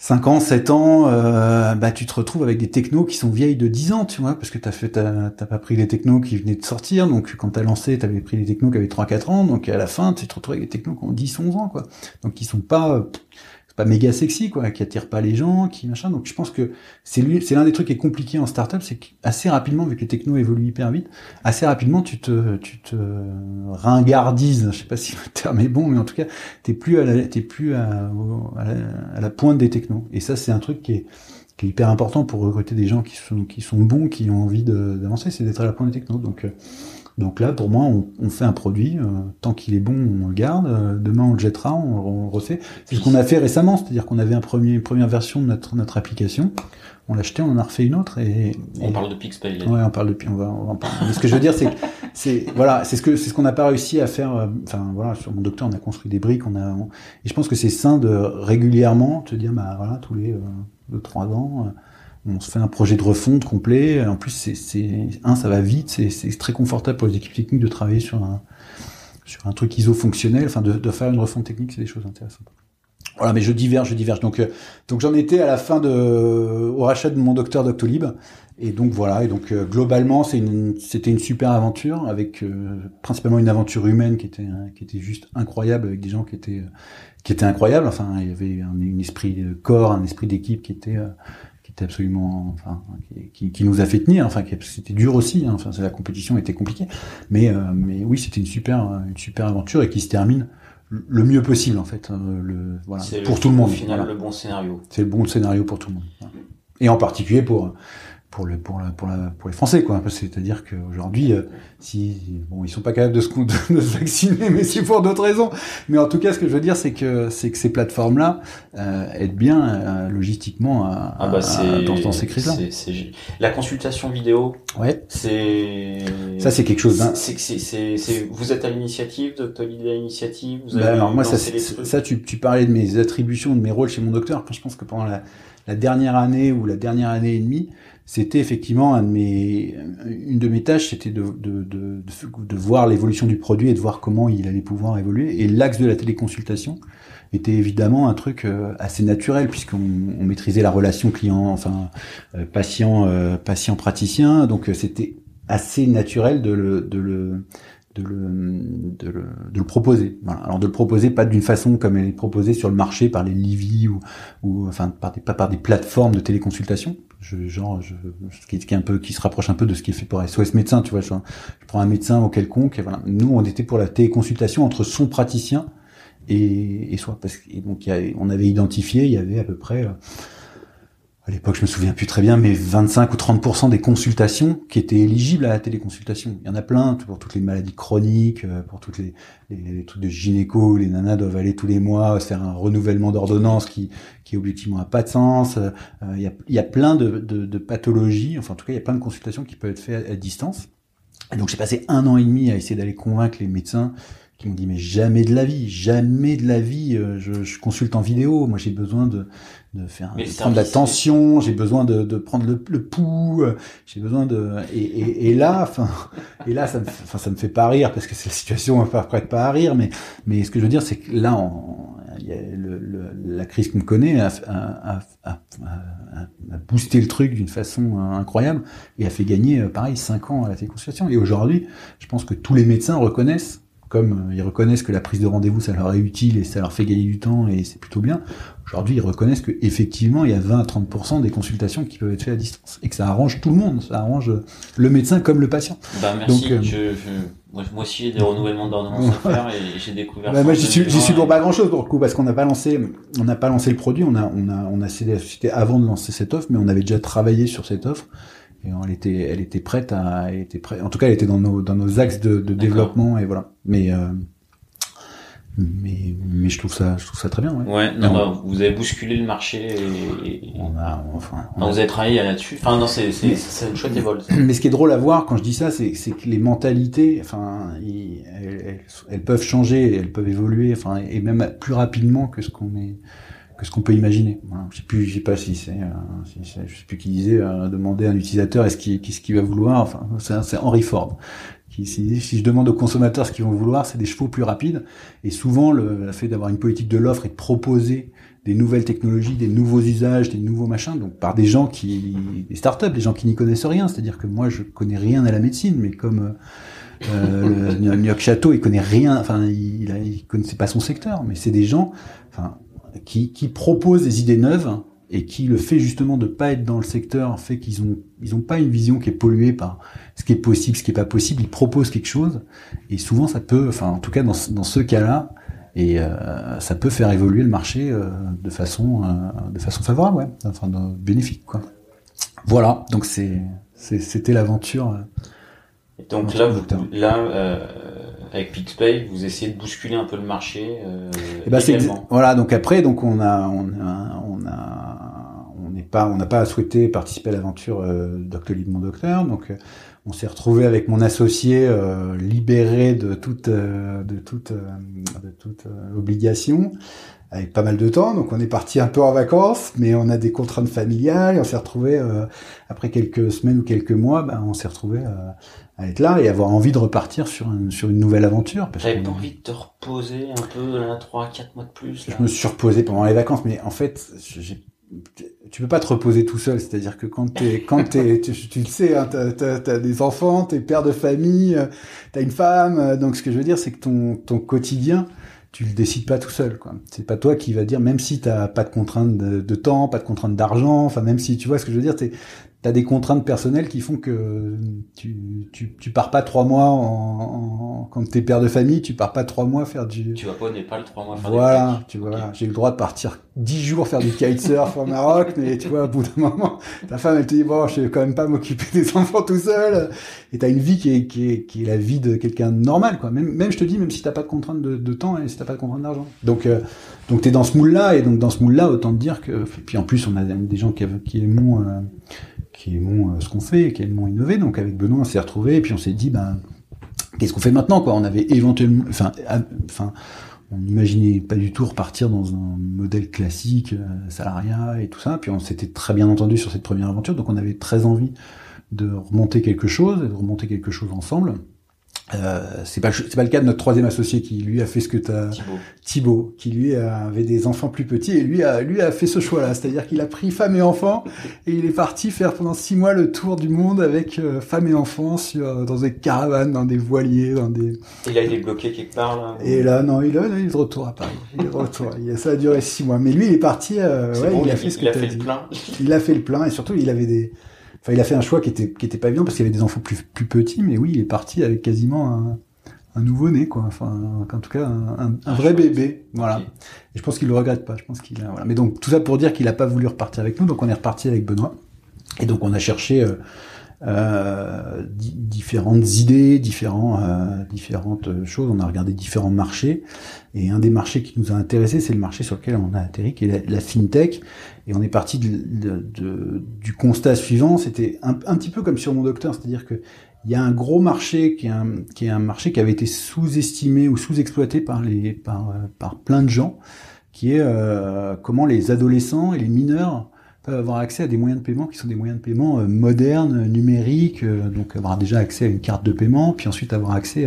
5 ans, 7 ans, euh, bah tu te retrouves avec des technos qui sont vieilles de 10 ans, tu vois, parce que t'as fait t'as, pas pris les technos qui venaient de sortir, donc quand t'as lancé, t'avais pris les technos qui avaient 3 4 ans, donc à la fin, tu te retrouves avec des technos qui ont 10 11 ans quoi. Donc qui sont pas pas méga sexy, quoi, qui attire pas les gens, qui machin. Donc je pense que c'est l'un des trucs qui est compliqué en startup, c'est qu'assez rapidement, vu que les technos évoluent hyper vite, assez rapidement tu te, tu te ringardises. Je sais pas si le terme est bon, mais en tout cas, t'es plus à la, plus à, à, la, pointe des technos. Et ça, c'est un truc qui est, qui est hyper important pour recruter des gens qui sont, qui sont bons, qui ont envie d'avancer, c'est d'être à la pointe des technos. Donc, euh, Donc là, pour moi, on, fait un produit, euh, tant qu'il est bon, on le garde, euh, demain on le jettera, on, le refait. C'est ce qu'on a fait récemment, c'est-à-dire qu'on avait un premier, une première version de notre, notre application, on l'a acheté, on en a refait une autre et... On parle de Pixpay. Ouais, on parle de on va, on va en parler. Mais ce que je veux dire, c'est c'est voilà, c'est ce que c'est ce qu'on n'a pas réussi à faire. euh, Enfin voilà, sur mon docteur, on a construit des briques, on a on- et je pense que c'est sain de régulièrement te dire bah voilà tous les euh, deux trois ans. On se fait un projet de refonte complet. En plus, c'est, un, ça va vite, c'est, très confortable pour les équipes techniques de travailler sur un sur un truc ISO fonctionnel. Enfin, de, faire une refonte technique, c'est des choses intéressantes. Voilà, mais je diverge, je diverge. Donc, euh, donc j'en étais à la fin au rachat de mon docteur Doctolib. Et donc voilà. Et donc euh, globalement, c'était une super aventure avec euh, principalement une aventure humaine qui était euh, qui était juste incroyable avec des gens qui étaient incroyables. Enfin, il y avait un, esprit de corps, un esprit d'équipe qui était était absolument, enfin, qui, qui, qui nous a fait tenir. Enfin, c'était dur aussi. Hein, enfin, la compétition était compliquée. Mais euh, mais oui, c'était une super une super aventure et qui se termine le mieux possible en fait. euh, le voilà pour tout le monde. Au final, voilà. le bon scénario. C'est le bon scénario pour tout le monde. Et en particulier pour pour le pour la, pour la pour les Français quoi. C'est-à-dire qu'aujourd'hui, euh, si bon, ils sont pas capables de se de, se vacciner, mais c'est pour d'autres raisons. Mais en tout cas, ce que je veux dire, c'est que c'est que ces plateformes là euh, aident bien euh, logistiquement à, Ah bah à- dans, dans ces crises là. c'est- c'est- La consultation vidéo, Ouais. c'est Ça c'est quelque chose. Hein. c'est c'est c'est c'est- vous êtes à l'initiative, est à l'initiative, vous Bah, avez alors moi, ça, ça tu, tu parlais de mes attributions, de mes rôles chez mon docteur. Je pense que pendant la, la dernière année ou la dernière année et demie, c'était effectivement un de mes, une de mes tâches, c'était de, de, de, de, voir l'évolution du produit et de voir comment il allait pouvoir évoluer. Et l'axe de la téléconsultation était évidemment un truc euh, assez naturel puisqu'on on maîtrisait la relation client, enfin euh, patient, euh, patient praticien. Donc euh, c'était assez naturel de le, de le de le, de le, de le proposer. Voilà. Alors de le proposer pas d'une façon comme elle est proposée sur le marché par les Livy ou, ou enfin par des, pas par des plateformes de téléconsultation. Je, genre, je, ce qui un peu, qui se rapproche un peu de ce qui est fait pour SOS médecin, tu vois. Je, je prends un médecin ou quelconque. Voilà. Nous, on était pour la téléconsultation entre son praticien et, et soi, parce que donc on avait identifié, il y avait à peu près euh, à l'époque, je me souviens plus très bien, mais 25 ou 30% des consultations qui étaient éligibles à la téléconsultation. Il y en a plein pour toutes les maladies chroniques, euh, pour toutes les, les, trucs de gynéco où les nanas doivent aller tous les mois se faire un renouvellement d'ordonnance qui, qui objectivement a pas de sens. Euh, Il y, a, il y a plein de, de, de pathologies, enfin en tout cas il y a plein de consultations qui peuvent être faites à, à distance. Et donc j'ai passé un an et demi à essayer d'aller convaincre les médecins qui m'ont dit mais jamais de la vie, jamais de la vie, euh, je, je consulte en vidéo, moi j'ai besoin de, de faire de prendre la tension, j'ai besoin de, de prendre le, le pouls, euh, j'ai besoin de et, et, et là, enfin et là ça me, enfin ça me fait pas rire parce que c'est la situation pas prête pas à rire, mais mais ce que je veux dire c'est que là on, il y a le, le- la crise qu'on connaît a, a, a, a, a- a boosté le truc d'une façon euh, incroyable et a fait gagner euh, pareil 5 ans à la téléconsultation et aujourd'hui je pense que tous les médecins reconnaissent comme euh, ils reconnaissent que la prise de rendez-vous ça leur est utile et ça leur fait gagner du temps et c'est plutôt bien. Aujourd'hui, ils reconnaissent que effectivement, il y a 20 à 30% des consultations qui peuvent être faites à distance et que ça arrange tout le monde, ça arrange le médecin comme le patient. Bah merci. Donc, euh, je, je- moi, moi aussi j'ai des renouvellements d'ordonnance à faire et j'ai découvert. Bah, moi, j'y suis, j'y 2020, suis pour pas grand chose pour le coup parce qu'on n'a pas lancé, on n'a pas lancé le produit, on a, on a, on a cédé la société avant de lancer cette offre, mais on avait déjà travaillé sur cette offre. Et elle était, elle était prête à, elle était prête. En tout cas, elle était dans nos, dans nos axes de, de développement et voilà. Mais, euh, mais, mais je trouve ça, je trouve ça très bien. Ouais. Ouais, non, bah, vous avez bousculé le marché et, et- On a, enfin, on non, a- vous avez travaillé là-dessus. Enfin non, c'est c'est c'est une chouette évol. Mais ce qui est drôle à voir quand je dis ça, c'est c'est que les mentalités, enfin, ils- elles, elles- elles peuvent changer, elles peuvent évoluer, enfin, et même plus rapidement que ce qu'on est, que ce qu'on peut imaginer. Je sais plus, je sais pas si c'est, euh, si je sais plus qui disait, euh, demander à un utilisateur est-ce qu'il, qu'est-ce qu'il va vouloir. Enfin, c'est Henry Ford qui dit, si je demande aux consommateurs ce qu'ils vont vouloir, c'est des chevaux plus rapides. Et souvent, le, le fait d'avoir une politique de l'offre et de proposer des nouvelles technologies, des nouveaux usages, des nouveaux machins, donc par des gens qui, des startups, des gens qui n'y connaissent rien. C'est-à-dire que moi, je connais rien à la médecine, mais comme euh, New York Château, il connaît rien, enfin, il, il connaissait pas son secteur, mais c'est des gens, enfin, qui, qui proposent des idées neuves et qui le fait justement de pas être dans le secteur fait qu'ils ont ils ont pas une vision qui est polluée par ce qui est possible, ce qui est pas possible. Ils proposent quelque chose et souvent ça peut, enfin en tout cas dans, ce- dans ce cas-là, et euh, ça peut faire évoluer le marché euh, de façon euh, de façon favorable, ouais, enfin de- bénéfique quoi. Voilà, donc c'est c'était l'aventure donc là, vous, là, avec PixPay, vous essayez de bousculer un peu le marché. Euh, eh ben, voilà. Donc après, donc on a, on a, on a, on n'est pas, on n'a pas souhaité participer à l'aventure euh, Doctolib mon docteur. Donc euh, on s'est retrouvé avec mon associé euh, libéré de toute, euh, de toute, de toute obligation avec pas mal de temps. Donc on est parti un peu en vacances, mais on a des contraintes familiales et on s'est retrouvé après quelques semaines ou quelques mois, ben, on s'est retrouvé à être là et avoir envie de repartir sur, une sur une nouvelle aventure. T'avais pas envie de te reposer un peu, là, 3 4 mois de plus là? Je me suis reposé pendant les vacances, mais en fait, tu peux pas te reposer tout seul. C'est-à-dire que quand t'es, quand t'es, tu, tu, le sais, hein, t'as, as, des enfants, t'es père de famille, euh, t'as une femme. Euh, donc ce que je veux dire, c'est que ton, ton quotidien, tu le décides pas tout seul. Quoi. C'est pas toi qui va dire, même si t'as pas de contraintes de, temps, pas de contraintes d'argent, enfin même si tu vois ce que je veux dire, t'es, t'as des contraintes personnelles qui font que tu, tu, tu pars pas trois mois en, en quand t'es père de famille, tu pars pas trois mois faire du. Tu vas pas au Népal trois mois faire voilà, tu vois, j'ai le droit de partir dix jours faire du kitesurf au Maroc, mais tu vois, au bout d'un moment, ta femme elle te dit bon, je vais quand même pas m'occuper des enfants tout seul, et t'as une vie qui est, qui est qui est la vie de quelqu'un de normal quoi. Même même je te dis, même si t'as pas de contraintes de, de temps et si t'as pas de contraintes d'argent. Donc euh, donc t'es dans ce moule là et donc dans ce moule là, autant te dire que puis en plus on a des gens qui qui aiment euh, qui aimons euh, ce qu'on fait, qui aimons innover. Donc avec Benoît, on s'est retrouvé et puis on s'est dit, ben, qu'est-ce qu'on fait maintenant quoi? On avait éventuellement, enfin, enfin, on n'imaginait pas du tout repartir dans un modèle classique, euh, salariat et tout ça. Puis on s'était très bien entendu sur cette première aventure, donc on avait très envie de remonter quelque chose, et de remonter quelque chose ensemble. Euh, c'est pas c'est pas le cas de notre troisième associé qui lui a fait ce que tu as Thibaut. qui lui avait des enfants plus petits et lui a lui a fait ce choix là c'est-à-dire qu'il a pris femme et enfants et il est parti faire pendant six mois le tour du monde avec euh, femme et enfants sur dans des caravanes dans des voiliers dans des et là il est bloqué quelque part là et là non il, il est de retour à Paris. Il est de retour ça a duré six mois. Mais lui il est parti euh, ouais, il, a fait ce que il a fait le plein. Il a fait le plein et surtout il avait des Enfin, il a fait un choix qui était qui était pas évident parce qu'il y avait des enfants plus plus petits, mais oui, il est parti avec quasiment un, un nouveau né, quoi. Enfin, en tout cas, un, un, vrai bébé, voilà. Et je pense qu'il le regrette pas. Je pense qu'il a, voilà. Mais donc tout ça pour dire qu'il a pas voulu repartir avec nous, donc on est reparti avec Benoît. Et donc on a cherché euh, euh, différentes idées, différents, euh, différentes choses. On a regardé différents marchés. Et un des marchés qui nous a intéressé, c'est le marché sur lequel on a atterri, qui est la, fintech. Et on est parti du constat suivant. C'était un, petit peu comme sur mon docteur, c'est-à-dire que il y a un gros marché qui est un, marché qui avait été sous-estimé ou sous-exploité par les par, par plein de gens, qui est euh, comment les adolescents et les mineurs avoir accès à des moyens de paiement qui sont des moyens de paiement euh, modernes, numériques, euh, donc avoir déjà accès à une carte de paiement, puis ensuite avoir accès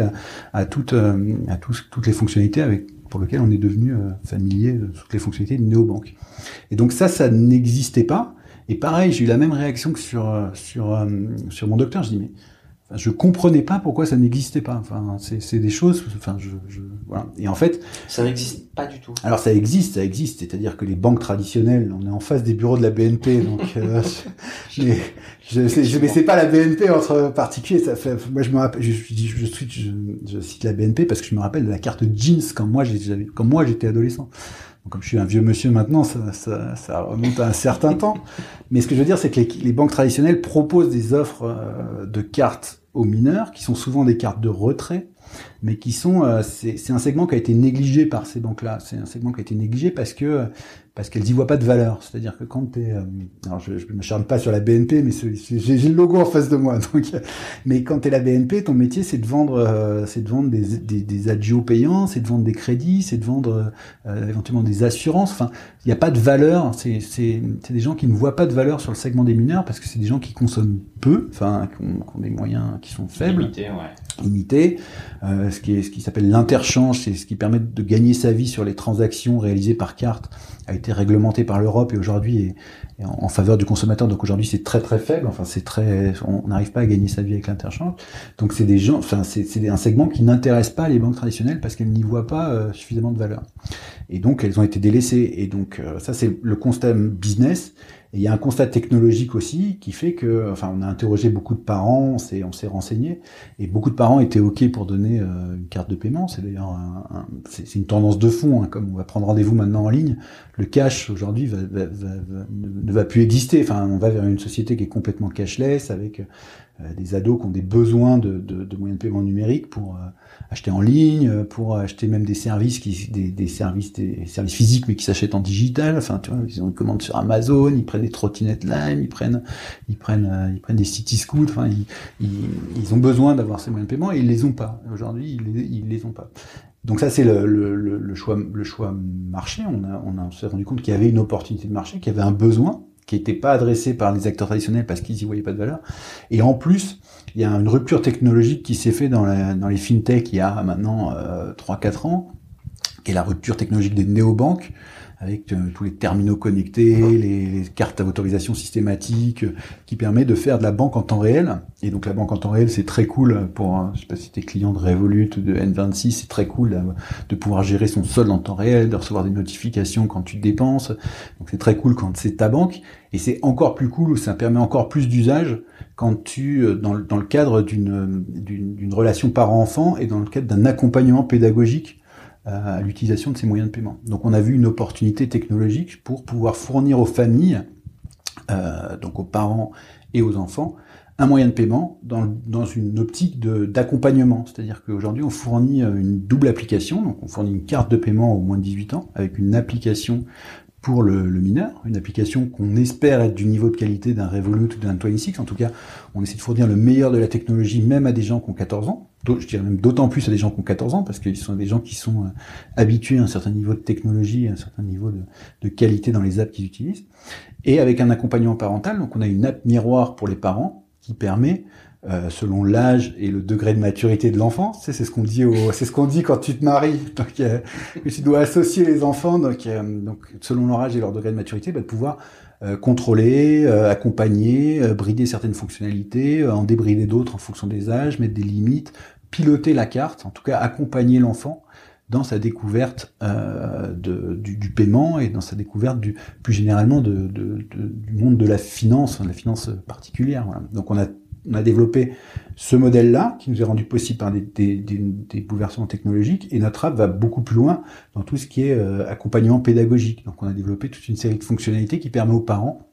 à, toutes, euh, à toutes les fonctionnalités avec pour lesquelles on est devenu familier de toutes les fonctionnalités de néobanque. Et donc ça, ça n'existait pas. Et pareil, j'ai eu la même réaction que sur sur sur mon docteur. Je dis mais je comprenais pas pourquoi ça n'existait pas. Enfin, c'est des choses. Enfin, je, je, voilà. Et en fait, ça n'existe pas du tout. Alors ça existe, ça existe. C'est-à-dire que les banques traditionnelles, on est en face des bureaux de la BNP, donc. Euh, mais je, je mais c'est pas la BNP entre particuliers. Ça fait. Moi, je me rappelle. Je, je, je, je, cite la BNP parce que je me rappelle de la carte jeans quand moi j'avais, quand moi j'étais adolescent. Donc, comme je suis un vieux monsieur maintenant, ça, ça, ça, remonte à un certain temps. Mais ce que je veux dire, c'est que les, les, banques traditionnelles proposent des offres euh, de cartes aux mineurs, qui sont souvent des cartes de retrait, mais qui sont, euh, c'est un segment qui a été négligé par ces banques-là. C'est un segment qui a été négligé parce que parce qu'elles y voient pas de valeur. C'est-à-dire que quand t'es, euh, alors je, je me charme pas sur la BNP, mais j'ai le logo en face de moi. Donc, mais quand t'es la BNP, ton métier c'est de vendre, euh, c'est de vendre des, des, payants, c'est de vendre des crédits, c'est de vendre éventuellement des assurances. Enfin, il n'y a pas de valeur. C'est des gens qui ne voient pas de valeur sur le segment des mineurs parce que c'est des gens qui consomment peu, enfin, qui ont, des moyens qui sont faibles. Limités. ce qui est ce qui s'appelle l'interchange, c'est ce qui permet de gagner sa vie sur les transactions réalisées par carte a été réglementé par l'Europe et aujourd'hui est, en, faveur du consommateur. Donc aujourd'hui c'est très très faible. Enfin c'est très, on n'arrive pas à gagner sa vie avec l'interchange. Donc c'est des gens, enfin c'est un segment qui n'intéresse pas les banques traditionnelles parce qu'elles n'y voient pas euh, suffisamment de valeur. Et donc elles ont été délaissées. Et donc euh, ça c'est le constat business. Et il y a un constat technologique aussi qui fait que, enfin, on a interrogé beaucoup de parents, on s'est, on s'est renseigné, et beaucoup de parents étaient ok pour donner euh, une carte de paiement. C'est d'ailleurs, un, c'est, une tendance de fond, hein, comme on va prendre rendez-vous maintenant en ligne. Le cash aujourd'hui va, va, va, ne va plus exister. Enfin, on va vers une société qui est complètement cashless, avec des ados qui ont des besoins de, de, de moyens de paiement numériques pour acheter en ligne, pour acheter même des services qui, des, des services, des services physiques, mais qui s'achètent en digital. Enfin, tu vois, ils ont une commande sur Amazon, ils prennent des trottinettes Lime, ils prennent, ils prennent, euh, ils prennent des city scouts. Enfin, ils, ils, ont besoin d'avoir ces moyens de paiement et ils les ont pas. Aujourd'hui, ils les, ils les ont pas. Donc ça, c'est le, le, le, choix, le choix marché. On a, on, a, on s'est rendu compte qu'il y avait une opportunité de marché, qu'il y avait un besoin qui n'était pas adressé par les acteurs traditionnels parce qu'ils y voyaient pas de valeur. Et en plus, il y a une rupture technologique qui s'est fait dans, dans les fintech il y a maintenant euh, 3-4 ans, qui est la rupture technologique des néobanques, avec euh, tous les terminaux connectés, les, cartes à autorisation systématique, euh, qui permet de faire de la banque en temps réel. Et donc la banque en temps réel, c'est très cool pour, je sais pas si t'es client de Revolut, de N26, c'est très cool de, pouvoir gérer son solde en temps réel, de recevoir des notifications quand tu dépenses. Donc c'est très cool quand c'est ta banque. Et c'est encore plus cool, ça permet encore plus d'usage quand tu, euh, dans, le cadre d'une, relation parent-enfant et dans le cadre d'un accompagnement pédagogique à l'utilisation de ces moyens de paiement. Donc on a vu une opportunité technologique pour pouvoir fournir aux familles, euh, donc aux parents et aux enfants, un moyen de paiement dans, dans une optique d'accompagnement. C'est-à-dire qu'aujourd'hui, on fournit euh, une double application. Donc, on fournit une carte de paiement au moins de 18 ans avec une application pour le, mineur, une application qu'on espère être du niveau de qualité d'un Revolut ou d'un 26. En tout cas, on essaie de fournir le meilleur de la technologie, même à des gens qui ont 14 ans. Je dirais même d'autant plus à des gens qui ont 14 ans, parce qu'ils sont des gens qui sont euh, habitués à un certain niveau de technologie, à un certain niveau de, de qualité dans les apps qu'ils utilisent. Et avec un accompagnement parental, donc on a une app miroir pour les parents qui permet euh, selon l'âge et le degré de maturité de l'enfant. c'est ce qu'on dit c'est ce qu'on dit quand tu te maries. Donc, euh, tu dois associer les enfants, donc, euh, donc selon leur âge et leur degré de maturité, bah, de pouvoir contrôler, accompagner, brider certaines fonctionnalités, en débrider d'autres en fonction des âges, mettre des limites, piloter la carte, en tout cas accompagner l'enfant dans sa découverte de, du, du, paiement et dans sa découverte du plus généralement de, de, du monde de la finance, de la finance particulière. Voilà. Donc on a on a développé ce modèle-là qui nous est rendu possible par des, bouleversements technologiques et notre app va beaucoup plus loin dans tout ce qui est euh, accompagnement pédagogique. Donc on a développé toute une série de fonctionnalités qui permet aux parents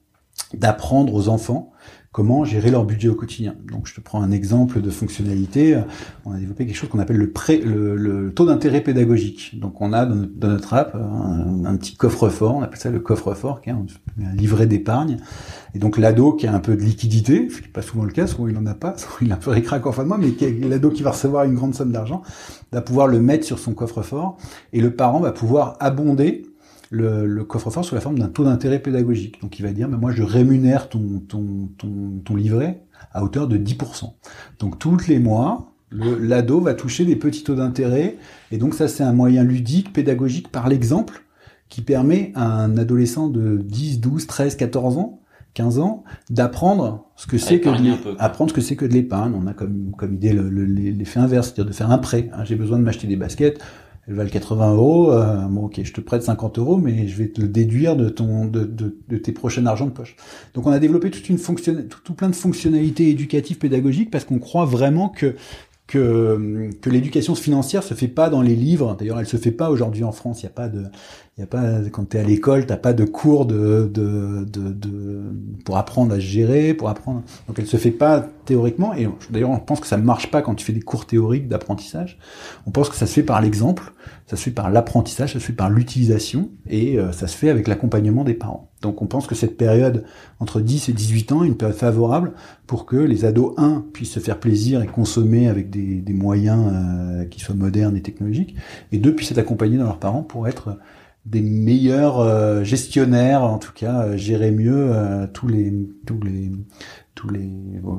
d'apprendre aux enfants comment gérer leur budget au quotidien. Donc je te prends un exemple de fonctionnalité. On a développé quelque chose qu'on appelle le, pré, le, taux d'intérêt pédagogique. Donc on a dans notre, app un, petit coffre-fort, on appelle ça le coffre-fort, qui un, livret d'épargne. Et donc l'ado qui a un peu de liquidité, ce qui n'est pas souvent le cas, souvent il n'en a pas, souvent il a un peu récrac en fin de mois, mais l'ado qui va recevoir une grande somme d'argent, va pouvoir le mettre sur son coffre-fort, et le parent va pouvoir abonder le, le coffre-fort sous la forme d'un taux d'intérêt pédagogique. Donc il va dire, mais moi je rémunère ton, ton, ton, ton livret à hauteur de 10%. Donc tous les mois, l'ado va toucher des petits taux d'intérêt, et donc ça c'est un moyen ludique, pédagogique par l'exemple, qui permet à un adolescent de 10, 12, 13, 14 ans 15 ans, d'apprendre ce que c'est que de, apprendre ce que c'est que de l'épargne. On a comme, comme idée l'effet inverse, c'est-à-dire de faire un prêt. Hein, j'ai besoin de m'acheter des baskets, elles valent 80 euros. Euh, bon, ok, je te prête 50 euros, mais je vais te le déduire de ton, de, de, tes prochains argent de poche. Donc, on a développé toute une fonction, tout, plein de fonctionnalités éducatives, pédagogiques, parce qu'on croit vraiment que que, que l'éducation financière se fait pas dans les livres. D'ailleurs, elle se fait pas aujourd'hui en France. Il y a pas de, il y a pas quand tu es à l'école, t'as pas de cours de, de, de, de, pour apprendre à gérer, pour apprendre. Donc elle se fait pas théoriquement. Et d'ailleurs, on pense que ça marche pas quand tu fais des cours théoriques d'apprentissage. On pense que ça se fait par l'exemple, ça se fait par l'apprentissage, ça se fait par l'utilisation et euh, ça se fait avec l'accompagnement des parents. Donc on pense que cette période entre 10 et 18 ans est une période favorable pour que les ados 1 puissent se faire plaisir et consommer avec des, moyens euh, qui soient modernes et technologiques, et deux puissent être accompagnés dans leurs parents pour être des meilleurs euh, gestionnaires, en tout cas euh, gérer mieux tous les tous les tous les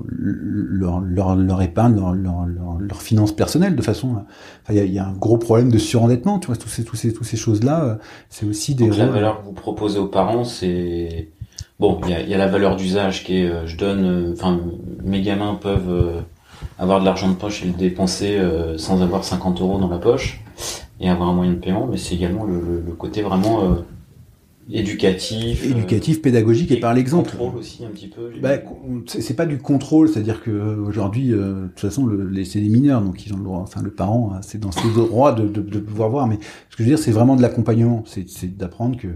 leur, leur, leur épargne, leur, leur, leur, finances personnelles de façon. Il y, a, y, a, un gros problème de surendettement, tu vois, tous ces tous ces tous ces choses là, c'est aussi des. Donc la valeur que vous proposez aux parents, c'est bon, il y a, y a, la valeur d'usage qui est, je donne, enfin mes gamins peuvent avoir de l'argent de poche et le dépenser sans avoir 50 euros dans la poche et avoir un moyen de paiement, mais c'est également le, le, côté vraiment euh, éducatif, éducatif, euh, pédagogique et, par l'exemple. Contrôle aussi un petit peu. Bah, c'est pas du contrôle, c'est-à-dire que aujourd'hui, euh, de toute façon, le, c'est des mineurs, donc ils ont le droit. Enfin, le parent, c'est dans ses droits de, de, de, pouvoir voir. Mais ce que je veux dire, c'est vraiment de l'accompagnement, c'est d'apprendre que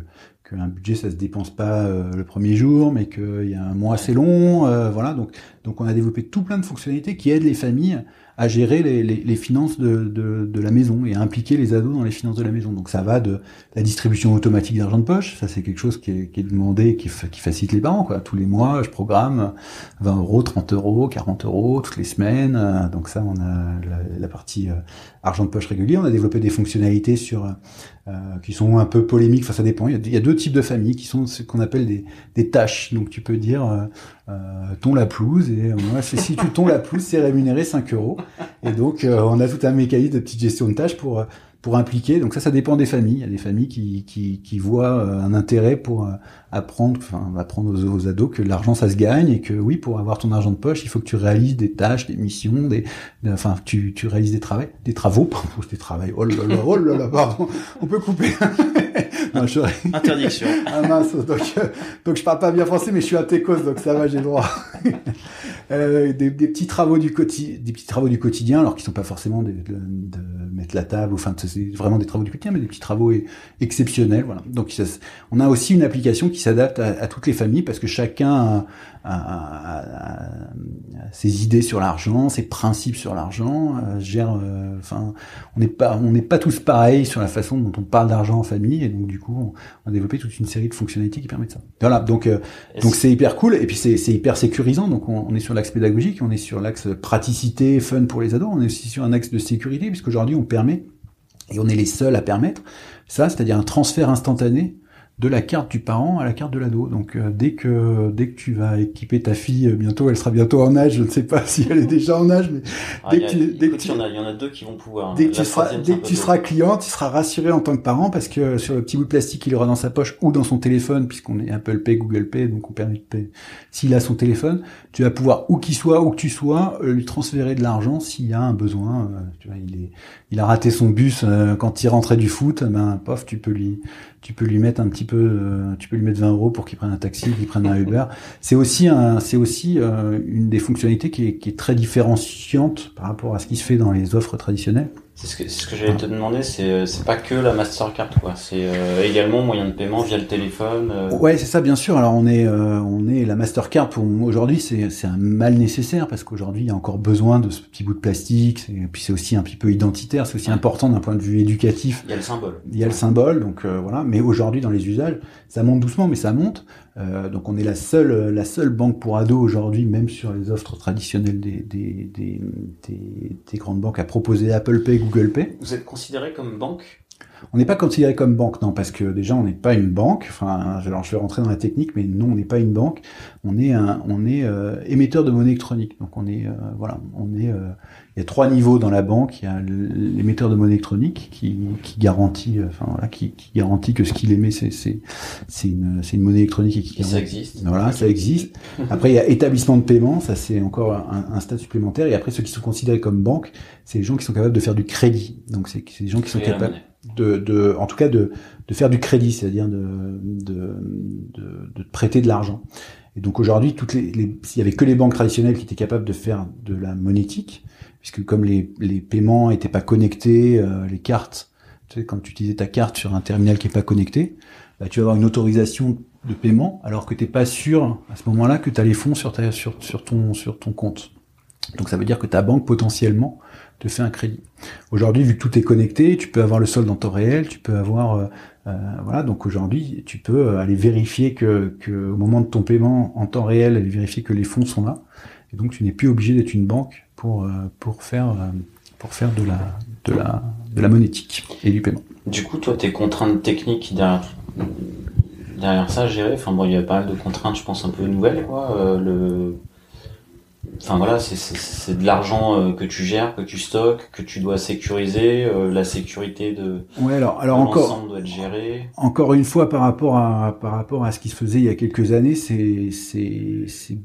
qu'un budget ça se dépense pas le premier jour, mais qu'il y a un mois assez long, voilà. Donc Donc on a développé tout plein de fonctionnalités qui aident les familles à gérer les, les, les finances de, de, de, la maison et à impliquer les ados dans les finances de la maison. Donc ça va de la distribution automatique d'argent de poche, ça c'est quelque chose qui est, qui est demandé, qui, qui, facilite les parents. Quoi. Tous les mois, je programme 20 euros, 30 euros, 40 euros toutes les semaines. Donc ça, on a la, la partie euh, argent de poche régulier. On a développé des fonctionnalités sur euh, qui sont un peu polémiques. Enfin, ça dépend. Il y, a, il y a deux types de familles qui sont ce qu'on appelle des, des tâches. Donc tu peux dire euh, euh ton la pelouse et moi si tu tons la pelouse, c'est rémunéré 5 euros. Et donc, euh, on a tout un mécanisme de petite gestion de tâches pour pour impliquer. Donc ça, ça dépend des familles. Il y a des familles qui, qui, qui voient euh, un intérêt pour euh, apprendre, enfin, apprendre aux, ados que l'argent, ça se gagne et que oui, pour avoir ton argent de poche, il faut que tu réalises des tâches, des missions, des, enfin, tu, tu réalises des travaux, des travaux, pardon, des travaux. Oh là là, oh là là, pardon, on peut couper. non, je... Interdiction. ah mince, donc, euh, donc je parle pas bien français, mais je suis à Técos, donc ça va, j'ai le droit. euh, des, des, petits travaux du quotidien, des petits travaux du quotidien, alors qui sont pas forcément de, de, de mettre la table, enfin, c'est vraiment des travaux du quotidien, mais des petits travaux exceptionnels. Voilà. Donc, on a aussi une application qui s'adapte à, toutes les familles parce que chacun a, ses idées sur l'argent, ses principes sur l'argent, euh, gère. Euh, enfin, on n'est pas, on n'est pas tous pareils sur la façon dont on parle d'argent en famille, et donc du coup, on, a développé toute une série de fonctionnalités qui permettent ça. Voilà. Donc, euh, donc c'est hyper cool, et puis c'est hyper sécurisant. Donc, on, on est sur l'axe pédagogique, on est sur l'axe praticité, fun pour les ados, on est aussi sur un axe de sécurité, puisqu'aujourd'hui, on permet et on est les seuls à permettre ça, c'est-à-dire un transfert instantané de la carte du parent à la carte de l'ado. Donc euh, dès que dès que tu vas équiper ta fille, euh, bientôt elle sera bientôt en âge. Je ne sais pas si elle est déjà en âge, mais ah, dès, que tu, dès que tu, il, y en a, deux qui vont pouvoir. Hein. Dès que tu seras, dès que tu seras client, tu seras rassuré en tant que parent parce que sur le petit bout de plastique qu'il aura dans sa poche ou dans son téléphone, puisqu'on est Apple Pay, Google Pay, donc on permet de payer. S'il a son téléphone, tu vas pouvoir où qu'il soit, où que tu sois, euh, lui transférer de l'argent s'il y a un besoin. tu vois, il est, il a raté son bus quand il rentrait du foot, ben pof, tu peux lui tu peux lui mettre un petit peu, euh, tu peux lui mettre 20 euros pour qu'il prenne un taxi, qu'il prenne un Uber. C'est aussi un, c'est aussi euh, une des fonctionnalités qui est, qui est très différenciante par rapport à ce qui se fait dans les offres traditionnelles. C'est ce que, ce que j'allais te demander, c'est euh, c'est pas que la Mastercard quoi, c'est euh, également moyen de paiement via le téléphone. Euh. Ouais, c'est ça bien sûr. Alors on est on est la Mastercard pour aujourd'hui, c'est c'est un mal nécessaire parce qu'aujourd'hui il y a encore besoin de ce petit bout de plastique et puis c'est aussi un petit peu identitaire, c'est aussi important d'un point de vue éducatif. Il y a le symbole. Il y a le symbole, donc voilà. Mais aujourd'hui dans les usages, ça monte doucement, mais ça monte. Euh, donc on est la seule, la seule banque pour ados aujourd'hui, même sur les offres traditionnelles des, des, des, des, des grandes banques à proposer Apple Pay, Google Pay. Vous êtes considéré comme banque? On n'est pas considéré comme banque, non, parce que déjà on n'est pas une banque. Enfin, alors je vais rentrer dans la technique, mais non, on n'est pas une banque. On est un, on est euh, émetteur de monnaie électronique. Donc on est, euh, voilà, on est. Euh, il y a trois niveaux dans la banque. Il y a l'émetteur de monnaie électronique qui, qui garantit, enfin voilà, qui, qui garantit que ce qu'il émet c'est c'est c'est une c'est une monnaie électronique et qui. Et ça existe. Voilà, ça existe. Après il y a établissement de paiement, ça c'est encore un, un stade supplémentaire. Et après ceux qui sont considérés comme banque, c'est les gens qui sont capables de faire du crédit. Donc c'est des gens qui sont capables de, de, en tout cas de, de faire du crédit, c'est-à-dire de, de, de, de prêter de l'argent. Et donc aujourd'hui, s'il y avait que les banques traditionnelles qui étaient capables de faire de la monétique, puisque comme les, les paiements étaient pas connectés, euh, les cartes, tu sais, quand tu utilisais ta carte sur un terminal qui est pas connecté, bah, tu vas avoir une autorisation de paiement, alors que t'es pas sûr à ce moment-là que tu as les fonds sur, ton, sur ton compte. Donc ça veut dire que ta banque potentiellement te fait un crédit. Aujourd'hui, vu que tout est connecté, tu peux avoir le solde en temps réel, tu peux avoir euh, euh, voilà. Donc aujourd'hui, tu peux euh, aller vérifier que, que, au moment de ton paiement en temps réel, aller vérifier que les fonds sont là. Et donc tu n'es plus obligé d'être une banque pour pour faire pour faire de la de la de la monétique et du paiement. Du coup, toi, tes contraintes techniques derrière derrière ça, gérer. Enfin bon, il y a pas mal de contraintes, je pense un peu nouvelles, quoi. le Enfin voilà, c'est de l'argent euh, que tu gères, que tu stockes, que tu dois sécuriser. Euh, la sécurité de, ouais, alors, alors encore, doit être gérée. Encore une fois, par rapport à par rapport à ce qui se faisait il y a quelques années, c'est c'est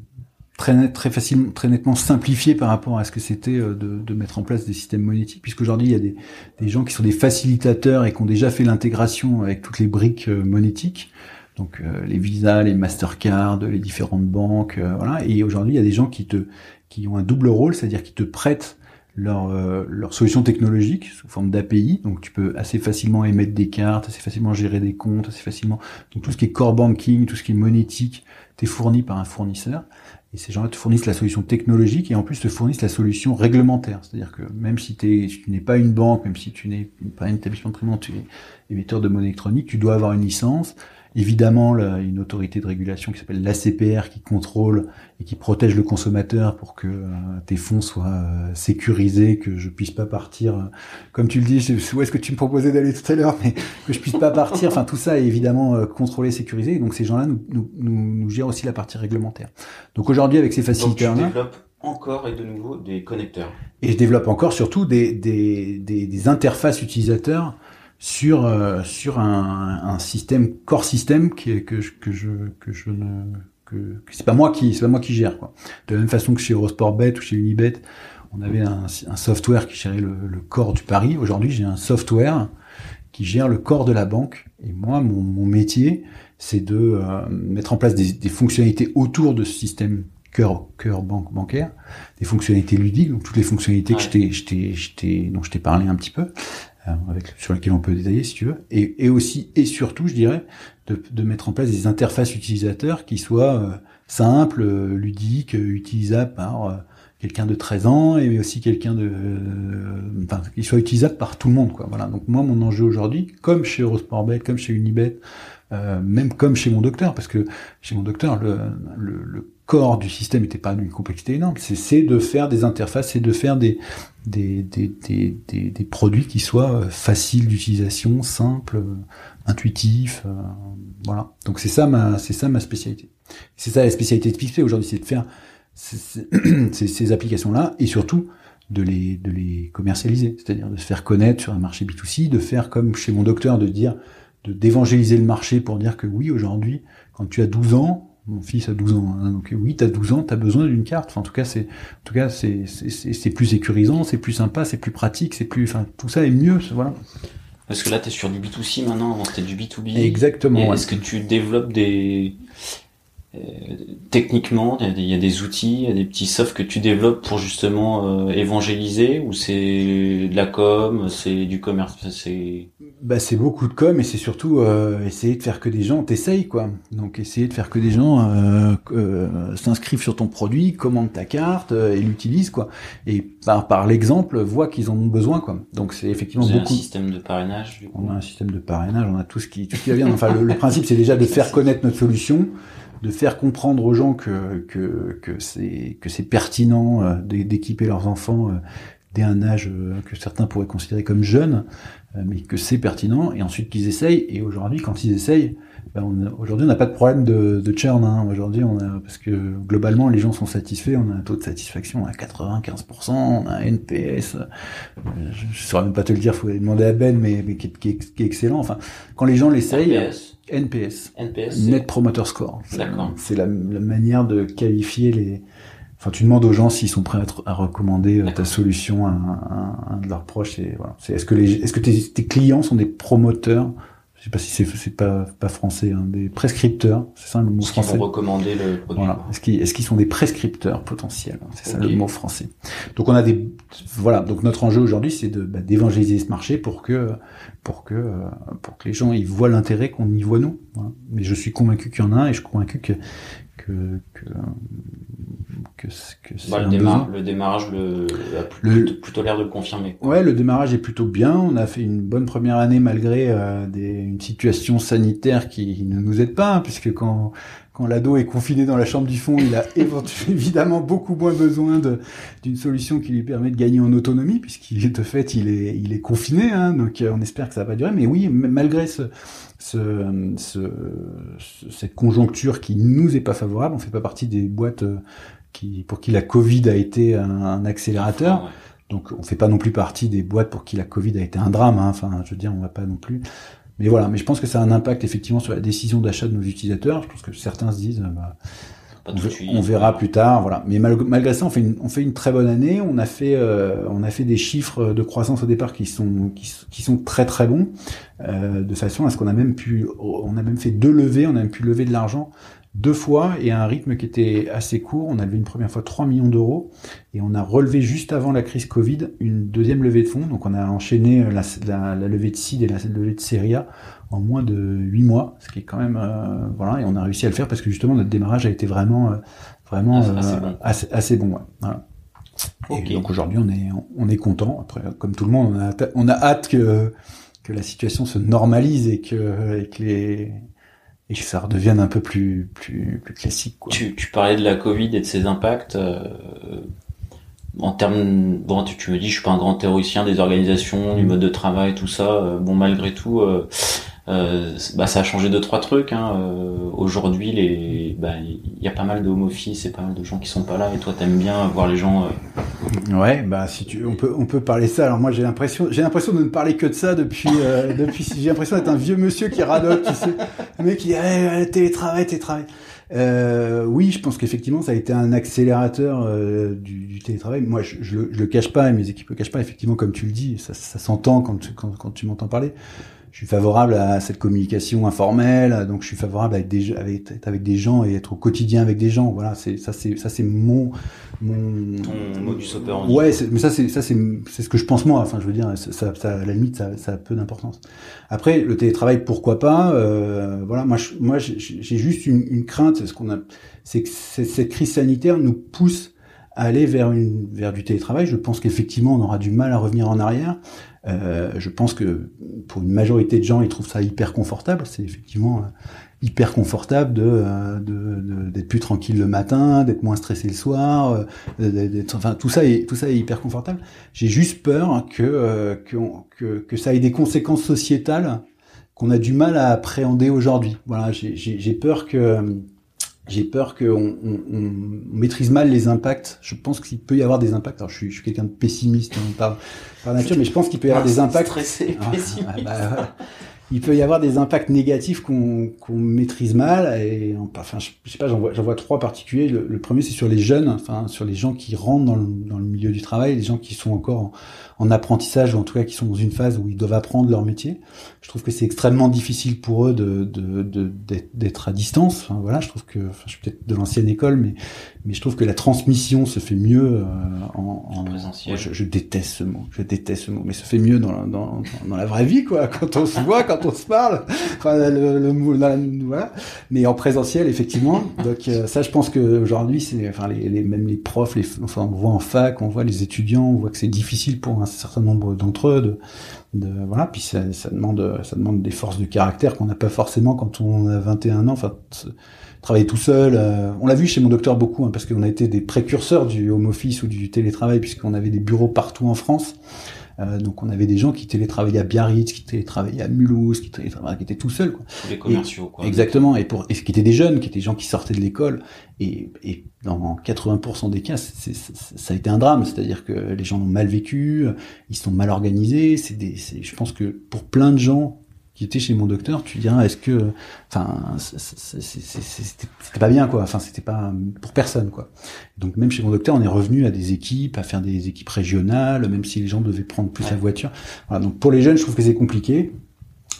très net, très facilement, très nettement simplifié par rapport à ce que c'était euh, de, de, mettre en place des systèmes monétiques, puisqu'aujourd'hui il y a des, des gens qui sont des facilitateurs et qui ont déjà fait l'intégration avec toutes les briques monétiques donc euh, les Visa, les Mastercard, les différentes banques, euh, voilà. Et aujourd'hui, il y a des gens qui te qui ont un double rôle, c'est-à-dire qui te prêtent leur, euh, leur solution technologique sous forme d'API. Donc tu peux assez facilement émettre des cartes, assez facilement gérer des comptes, assez facilement. Donc tout ce qui est core banking, tout ce qui est monétique, t'es fourni par un fournisseur. Et ces gens-là te fournissent la solution technologique et en plus te fournissent la solution réglementaire. C'est-à-dire que même si, si tu n'es pas une banque, même si tu n'es pas un établissement de paiement, tu es émetteur de monnaie électronique, tu dois avoir une licence évidemment une autorité de régulation qui s'appelle l'ACPR qui contrôle et qui protège le consommateur pour que euh, tes fonds soient euh, sécurisés, que je puisse pas partir, euh, comme tu le dis, où est-ce que tu me proposais d'aller tout à l'heure, mais que je puisse pas partir. Enfin, tout ça est évidemment contrôlé, sécurisé. donc ces gens-là nous, nous, nous, gèrent aussi la partie réglementaire. Donc aujourd'hui, avec ces faciliteurs là, encore et de nouveau des connecteurs. Et je développe encore surtout des, des, des, des interfaces utilisateurs sur euh, sur un, un, système core système qui que je, que je que je ne que, que c'est pas moi qui c'est pas moi qui gère quoi. De la même façon que chez Eurosportbet ou chez Unibet, on avait un, un software qui gérait le, le corps du pari. Aujourd'hui, j'ai un software qui gère le corps de la banque. Et moi, mon, mon métier, c'est de euh, mettre en place des, des, fonctionnalités autour de ce système cœur cœur banque bancaire, des fonctionnalités ludiques, donc toutes les fonctionnalités que je t'ai je t'ai je t'ai dont je t'ai parlé un petit peu. Euh, avec, sur lesquels on peut détailler si tu veux, et, aussi et surtout, je dirais, de, mettre en place des interfaces utilisateurs qui soient euh, simples, euh, ludiques, utilisables par quelqu'un de 13 ans et aussi quelqu'un de enfin qui soit utilisable par tout le monde quoi. Voilà. Donc moi mon enjeu aujourd'hui comme chez Eurosportbet comme chez Unibet euh, même comme chez mon docteur parce que chez mon docteur le, le, le corps du système n'était pas d'une complexité énorme c'est de faire des interfaces c'est de faire des des, des, des, des, produits qui soient euh, faciles d'utilisation, simples, euh, intuitifs. Euh, voilà. Donc c'est ça ma c'est ça ma spécialité. C'est ça la spécialité de Pixpay aujourd'hui, c'est de faire ces, ces applications-là et surtout de les, de les commercialiser, c'est-à-dire de se faire connaître sur un marché B2C, de faire comme chez mon docteur, de dire, d'évangéliser le marché pour dire que oui, aujourd'hui, quand tu as 12 ans, mon fils a 12 ans, hein, donc oui, t'as 12 ans, t'as besoin d'une carte. Enfin, en tout cas, c'est, en tout cas, c'est, c'est, plus sécurisant, c'est plus sympa, c'est plus pratique, c'est plus, enfin, tout ça est mieux, voilà. Parce que là, t'es sur du B2C maintenant, avant c'était du B2B. Exactement. Est-ce que tu développes des, techniquement, il y a des outils, il y a des petits softs que tu développes pour justement euh, évangéliser, ou c'est de la com, c'est du commerce, c'est bah, c'est beaucoup de com et c'est surtout euh, essayer de faire que des gens t'essayent quoi. Donc essayer de faire que des gens euh, euh, s'inscrivent sur ton produit, commandent ta carte et l'utilisent quoi. Et par, par l'exemple voient qu'ils en ont besoin quoi. Donc c'est effectivement Vous beaucoup. un système de parrainage. Du coup. On a un système de parrainage, on a tout ce qui tout ce qui va bien. Enfin le, le principe c'est déjà de faire connaître notre solution, de faire comprendre aux gens que que que c'est pertinent d'équiper leurs enfants dès un âge que certains pourraient considérer comme jeune euh, mais que c'est pertinent, et ensuite qu'ils essayent. Et aujourd'hui, quand ils essayent, ben aujourd'hui on n'a pas de problème de, de churn. Hein. Aujourd'hui, on a parce que globalement les gens sont satisfaits. On a un taux de satisfaction à 95%, on a un NPS. Je ne saurais même pas te le dire, faut demander à Ben, mais, mais qui, qui, est, qui, est, excellent. Enfin, quand les gens l'essayent. NPS. NPS. Net Promoter Score. D'accord. C'est la, la manière de qualifier les Enfin, tu demandes aux gens s'ils sont prêts à, à recommander euh, ta solution à un, de leurs proches. Et voilà. C'est est-ce que les, est-ce que tes, tes, clients sont des promoteurs Je sais pas si c'est pas pas français, hein, des prescripteurs. C'est ça le mot français. Ils vont recommander le produit. Voilà. Est-ce qu'ils est-ce qu'ils sont des prescripteurs potentiels C'est ça le mot français. Donc on a des voilà. Donc notre enjeu aujourd'hui, c'est de bah, d'évangéliser ce marché pour que pour que euh, pour que les gens ils voient l'intérêt qu'on y voit nous. Voilà. Mais je suis convaincu qu'il y en a et je suis convaincu que que, que que, que bah, le, démarrage, le, démarrage le, a plutôt, l'air de le confirmer. Ouais, le démarrage est plutôt bien. On a fait une bonne première année malgré euh, des, une situation sanitaire qui ne nous aide pas, hein, puisque quand quand l'ado est confiné dans la chambre du fond, il a évidemment beaucoup moins besoin d'une solution qui lui permet de gagner en autonomie, puisqu'il est de fait il est il est confiné. Hein, donc euh, on espère que ça va pas durer. Mais oui, malgré ce, ce, ce, cette conjoncture qui nous est pas favorable, on fait pas partie des boîtes euh, qui, pour qui la Covid a été un, accélérateur. Donc on fait pas non plus partie des boîtes pour qui la Covid a été un drame. Hein. Enfin, je veux dire, on va pas non plus. Mais voilà, mais je pense que ça a un impact effectivement sur la décision d'achat de nos utilisateurs. Je pense que certains se disent, bah, on, verra plus tard, voilà. Mais malgré ça, on fait une, on fait une très bonne année. On a fait, euh, on a fait des chiffres de croissance au départ qui sont, qui, sont très très bons, euh, de façon à ce qu'on a même pu, on a même fait deux levées, on a même pu lever de l'argent deux fois et à un rythme qui était assez court. On a levé une première fois 3 millions d'euros et on a relevé juste avant la crise Covid une deuxième levée de fonds. Donc on a enchaîné la, la, levée de CID et la levée de Seria en moins de huit mois, ce qui est quand même voilà, et on a réussi à le faire parce que justement notre démarrage a été vraiment vraiment assez, bon. Voilà. Et donc aujourd'hui on est on est content. Après comme tout le monde on a on a hâte que que la situation se normalise et que et que les et que ça redevienne un peu plus plus plus classique. Quoi. Tu, tu parlais de la Covid et de ses impacts. Euh, en termes, bon, tu, tu, me dis, je suis pas un grand théoricien des organisations, du mode de travail, tout ça. Euh, bon, malgré tout, euh, bah, ça a changé deux trois trucs. Hein. Euh, aujourd'hui, les, bah, il y a pas mal de home et pas mal de gens qui sont pas là. Et toi, t'aimes bien voir les gens. Euh... Ouais, bah si tu, on peut, on peut parler ça. Alors moi, j'ai l'impression, j'ai l'impression de ne parler que de ça depuis, euh, depuis. J'ai l'impression d'être un vieux monsieur qui radote, tu sais, le mec qui, eh, télétravail, télétravail. Euh, oui, je pense qu'effectivement, ça a été un accélérateur euh, du, du, télétravail. Moi, je, je, le, je, le, cache pas, et mes équipes le cachent pas. Effectivement, comme tu le dis, ça, ça s'entend quand, quand, quand tu m'entends parler je suis favorable à cette communication informelle, donc je suis favorable à être, des, avec, être avec des gens et être au quotidien avec des gens. Voilà, c'est ça, c'est ça, c'est mon mon Ton modus operandi. Ouais, mais ça, c'est ça, c'est c'est ce que je pense moi. Enfin, je veux dire, ça, ça à la limite, ça, ça a peu d'importance. Après, le télétravail, pourquoi pas euh, Voilà, moi, je, moi, j'ai juste une, une crainte, ce qu'on a, c'est que cette crise sanitaire nous pousse à aller vers une vers du télétravail. Je pense qu'effectivement, on aura du mal à revenir en arrière. Euh, je pense que pour une majorité de gens, ils trouvent ça hyper confortable. C'est effectivement euh, hyper confortable de euh, d'être plus tranquille le matin, d'être moins stressé le soir. d'être, enfin, tout ça est tout ça est hyper confortable. J'ai juste peur que, que que ça ait des conséquences sociétales qu'on a du mal à appréhender aujourd'hui. Voilà, j'ai peur que j'ai peur qu'on on, on, maîtrise mal les impacts. Je pense qu'il peut y avoir des impacts. Alors, je suis, je suis quelqu'un de pessimiste hein, par, par, nature, mais je pense qu'il peut y avoir des impacts. Stressé, ah, pessimiste. Ah, bah, il peut y avoir des impacts négatifs qu'on qu'on maîtrise mal. Et enfin, je, sais pas, j'en vois, vois trois particuliers. Le, le premier, c'est sur les jeunes, enfin sur les gens qui rentrent dans le, dans le milieu du travail, les gens qui sont encore en, en apprentissage ou en tout cas qui sont dans une phase où ils doivent apprendre leur métier. Je trouve que c'est extrêmement difficile pour eux de, de, d'être à distance. Enfin, voilà, je trouve que, enfin, je suis peut-être de l'ancienne école, mais mais je trouve que la transmission se fait mieux euh, en, en, présentiel. Je, je, déteste ce mot, je déteste ce mot, mais se fait mieux dans la, dans, dans la vraie vie, quoi. Quand on se voit, quand on se parle, enfin, le, le, voilà. Mais en présentiel, effectivement. Donc euh, ça, je pense que aujourd'hui, c'est, enfin, les, les, même les profs, les, enfin, on voit en fac, on voit les étudiants, on voit que c'est difficile pour un certain nombre d'entre eux de, de, voilà. Puis ça, ça demande, ça demande des forces de caractère qu'on n'a pas forcément quand on a 21 ans. Enfin travailler tout seul. Euh, on l'a vu chez mon docteur beaucoup, hein, parce qu'on a été des précurseurs du home office ou du télétravail, puisqu'on avait des bureaux partout en France. Euh, donc on avait des gens qui télétravaillaient à Biarritz, qui télétravaillaient à Mulhouse, qui, qui étaient tout seuls. Quoi. Tous les commerciaux, quoi. Exactement, et pour et qui étaient des jeunes, qui étaient des gens qui sortaient de l'école, et, et dans 80% des cas, c'est, ça a été un drame, c'est-à-dire que les gens l'ont mal vécu, ils sont mal organisés. C'est des, je pense que pour plein de gens qui était chez mon docteur, tu diras est-ce que, enfin, c'était pas bien quoi. Enfin, c'était pas pour personne quoi. Donc même chez mon docteur, on est revenu à des équipes, à faire des équipes régionales, même si les gens devaient prendre plus la voiture. Voilà, donc pour les jeunes, je trouve que c'est compliqué.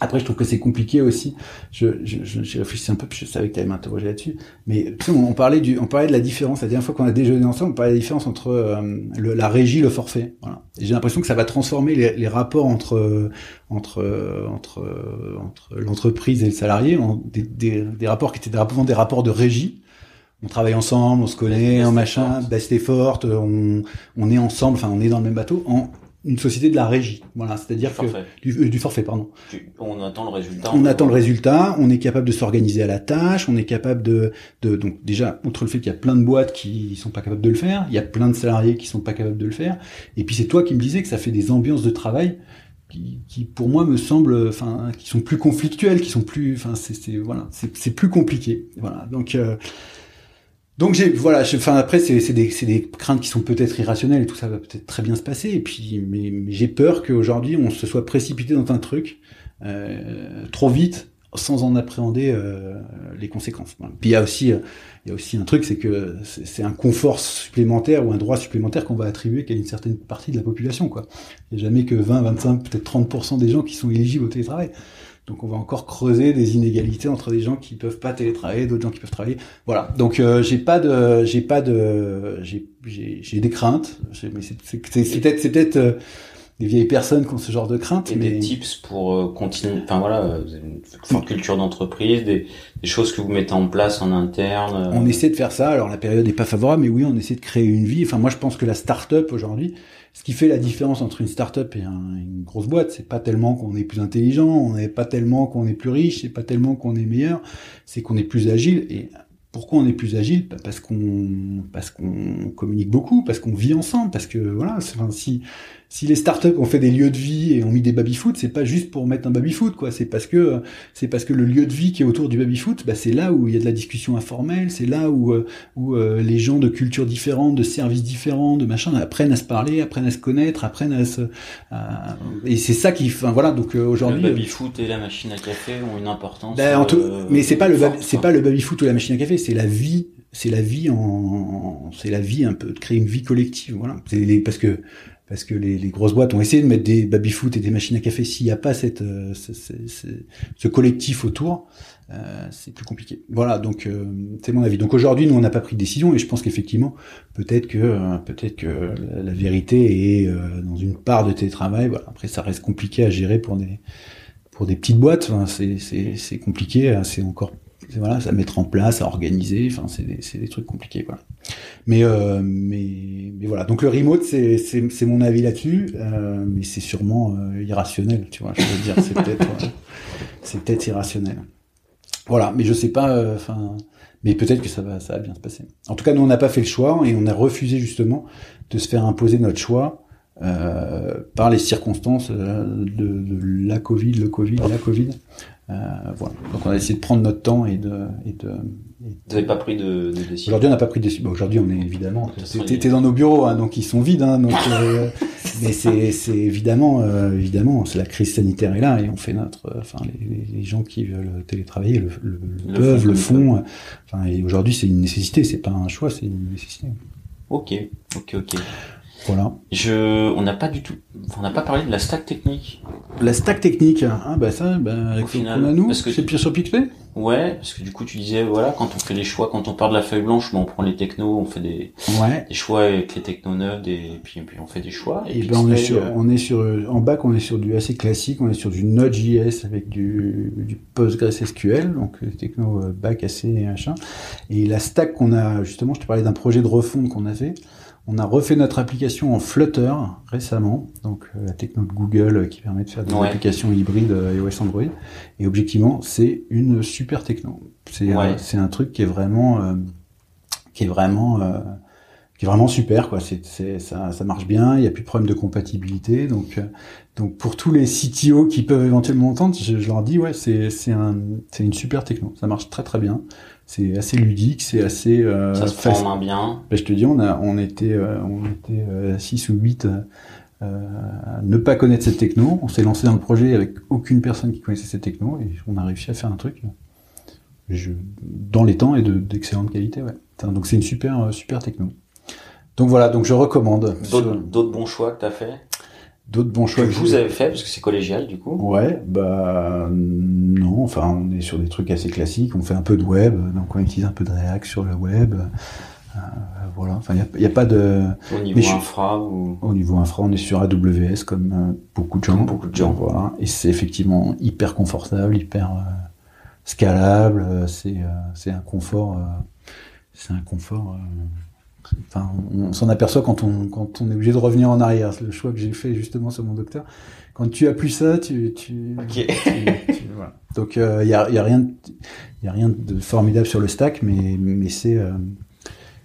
Après, je trouve que c'est compliqué aussi. Je, je, je, réfléchis un peu, puis je savais que tu allais m'interroger là-dessus. Mais tu sais, on, parlait du, on parlait de la différence. La dernière fois qu'on a déjeuné ensemble, on parlait de la différence entre euh, le, la régie, le forfait. Voilà. J'ai l'impression que ça va transformer les, les rapports entre entre entre entre l'entreprise et le salarié en des, des, des, rapports qui étaient avant des rapports de régie. On travaille ensemble, on se connaît, en machin, best effort, on, on est ensemble, enfin on est dans le même bateau. En une société de la régie. Voilà, c'est-à-dire que du, euh, du, forfait, pardon. on attend le résultat. On, attend le résultat. On est capable de s'organiser à la tâche. On est capable de, de donc déjà outre le fait qu'il y a plein de boîtes qui sont pas capables de le faire, il y a plein de salariés qui sont pas capables de le faire. Et puis c'est toi qui me disais que ça fait des ambiances de travail qui, qui pour moi me semblent, enfin, qui sont plus conflictuelles, qui sont plus, enfin, c'est voilà, c'est plus compliqué. Voilà, donc. Euh, donc j'ai voilà, enfin après c'est c'est des craintes qui sont peut-être irrationnelles et tout ça va peut-être très bien se passer et puis mais, j'ai peur qu'aujourd'hui on se soit précipité dans un truc euh, trop vite sans en appréhender euh, les conséquences. Puis il y a aussi il y a aussi un truc c'est que c'est un confort supplémentaire ou un droit supplémentaire qu'on va attribuer qu'à une certaine partie de la population. Il n'y a jamais que 20 25 peut-être 30% des gens qui sont éligibles au télétravail. Donc on va encore creuser des inégalités entre des gens qui peuvent pas télétravailler, d'autres gens qui peuvent travailler. Voilà. Donc euh, j'ai pas de, j'ai pas de, j'ai, j'ai, des craintes. Mais c'est, peut-être, c'est peut-être, euh, des vieilles personnes qui ont ce genre de crainte. Et mais... des tips pour euh, continuer. Enfin voilà, une forte culture d'entreprise, des, des, choses que vous mettez en place en interne. On essaie de faire ça. Alors la période n'est pas favorable, mais oui, on essaie de créer une vie. Enfin, moi, je pense que la start-up aujourd'hui, ce qui fait la différence entre une start-up et un- une grosse boîte, c'est pas tellement qu'on est plus intelligent, on n'est pas tellement qu'on est plus riche, c'est pas tellement qu'on est meilleur, c'est qu'on est plus agile. Et pourquoi on est plus agile? Bah, Parce qu'on parce qu'on communique beaucoup, parce qu'on vit ensemble, parce que voilà. Enfin, si si les startups ont fait des lieux de vie et ont mis des baby-foot, c'est pas juste pour mettre un baby-foot, quoi. C'est parce que c'est parce que le lieu de vie qui est autour du baby-foot, bah, c'est là où il y a de la discussion informelle, c'est là où euh, où euh, les gens de cultures différentes, de services différents, de machin, apprennent à se parler, apprennent à se connaître, apprennent à se à- et c'est ça qui, enfin voilà. Donc euh, Le aujourd'hui, euh, baby foot et la machine à café ont une importance. ben, en tout- euh, mais c'est pas le c'est pas le baby foot ou la machine à café, c'est la vie, c'est la vie en, c'est la vie un peu de créer une vie collective, voilà. Les- parce que parce que les, les grosses boîtes ont essayé de mettre des baby foot et des machines à café. S'il n'y a pas cette euh, ce, ce- ce- collectif autour, euh, c'est plus compliqué. Voilà, donc euh, c'est mon avis. Donc aujourd'hui, nous on n'a pas pris de décision et je pense qu'effectivement, peut-être que euh, peut-être que la, vérité est euh, dans une part de télétravail. Voilà. Après, ça reste compliqué à gérer pour des pour des petites boîtes. Enfin, c'est compliqué. hein, C'est encore voilà, à mettre en place, à organiser. Enfin, c'est des des trucs compliqués, quoi. Mais euh, mais mais voilà. Donc le remote, c'est mon avis là-dessus. Euh, mais c'est sûrement euh, irrationnel, tu vois. Je veux dire, c'est peut-être c'est peut-être irrationnel. Voilà, mais je sais pas. euh, Enfin, mais peut-être que ça va, ça va bien se passer. En tout cas, nous on n'a pas fait le choix et on a refusé justement de se faire imposer notre choix euh, par les circonstances euh, de, de la Covid, le Covid, la Covid. Euh, voilà. Donc on a essayé de prendre notre temps et de, et de. et Vous n'avez pas pris de, de décision? Aujourd'hui, on n'a pas pris de décision. Bon, aujourd'hui, on est évidemment. T'es t'es dans nos bureaux, hein, donc ils sont vides. Hein, donc, euh, mais c'est évidemment, euh, évidemment, c'est la crise sanitaire est là et on fait notre. euh, Enfin, les, les- les gens qui veulent télétravailler le, le, le Le peuvent, le font. Enfin, et aujourd'hui, c'est une nécessité. C'est pas un choix, c'est une nécessité. Ok, ok, ok. Voilà. Je, on n'a pas du tout, on n'a pas parlé de la stack technique. La stack technique. Ah bah ça, bah, final, a nous. C'est pire sur Pixpay. Ouais, parce que du coup tu disais voilà quand on fait les choix, quand on part de la feuille blanche, ben, on prend les technos, on fait des, Ouais. des choix avec les technos neufs, et puis, puis on fait des choix. Et ben on est sur, euh, on est sur, en bac on est sur du assez classique, on est sur du Node.js avec du, du PostgreSQL, donc euh, techno euh, bac assez machin. Et la stack qu'on a, justement, je te parlais d'un projet de refonte qu'on a fait. On a refait notre application en Flutter récemment, donc euh, la techno de Google euh, qui permet de faire des Ouais. applications hybrides euh, iOS Android. Et objectivement, c'est une super techno. C'est Ouais. c'est un truc qui est vraiment, qui est vraiment qui est vraiment super quoi c'est c'est ça ça marche bien il y a plus de problème de compatibilité donc donc pour tous les CTO qui peuvent éventuellement entendre je, je leur dis ouais c'est c'est un c'est une super techno ça marche très très bien c'est assez ludique c'est assez euh, ça se prend facile. en main bien. Ben, je te dis on a on était euh, on était 6 ou 8 à ne pas connaître cette techno on s'est lancé dans le projet avec aucune personne qui connaissait cette techno et on a réussi à faire un truc je, dans les temps et de d'excellente qualité ouais donc c'est une super euh, super techno donc voilà, donc je recommande. D'autres bons choix que t'as fait, D'autres bons choix que vous avez fait parce que c'est collégial du coup. Ouais, bah non, enfin on est sur des trucs assez classiques, on fait un peu de web, donc on utilise un peu de React sur le web. Euh, voilà, enfin il n'y a, pas de... Au niveau Mais je- infra ou Au niveau infra, on est sur AWS comme euh, beaucoup de gens. Comme beaucoup de gens. Voilà, et c'est effectivement hyper confortable, hyper euh, scalable, c'est c'est un confort... c'est un confort... euh, Enfin, on s'en aperçoit quand on, quand on est obligé de revenir en arrière. C'est le choix que j'ai fait justement sur mon docteur. Quand tu as plus ça, tu, tu, Ok. tu- tu- voilà. Donc il y, a, y a rien, de- y a rien de formidable sur le stack, mais, mais c'est, euh,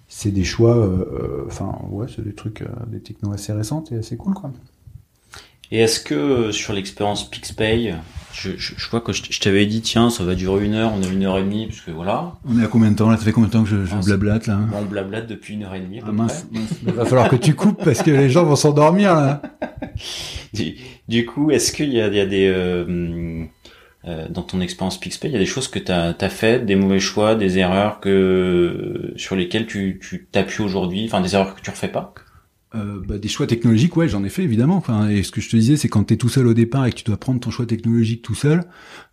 c'est des choix. euh, euh, Enfin, ouais, c'est des trucs, euh, des technos assez récentes et assez cool, quoi. Et est-ce que euh, sur l'expérience PixPay, je, je, je vois que je, je t'avais dit tiens ça va durer une heure, on a une heure et demie parce que voilà, On est à combien de temps là? Ça fait combien de temps que je, blablate là on blablate depuis une heure et demie. à Ah mince, mince. Il va falloir que tu coupes parce que les gens vont s'endormir là. Du, du coup, est-ce qu'il y a, il y a des euh, euh, dans ton expérience PixPay, il y a des choses que tu as, faites, des mauvais choix, des erreurs que sur lesquelles tu tu t'appuies aujourd'hui, enfin des erreurs que tu refais pas? Euh, bah, des choix technologiques, ouais, j'en ai fait évidemment. Enfin, et ce que je te disais, c'est quand t'es tout seul au départ et que tu dois prendre ton choix technologique tout seul.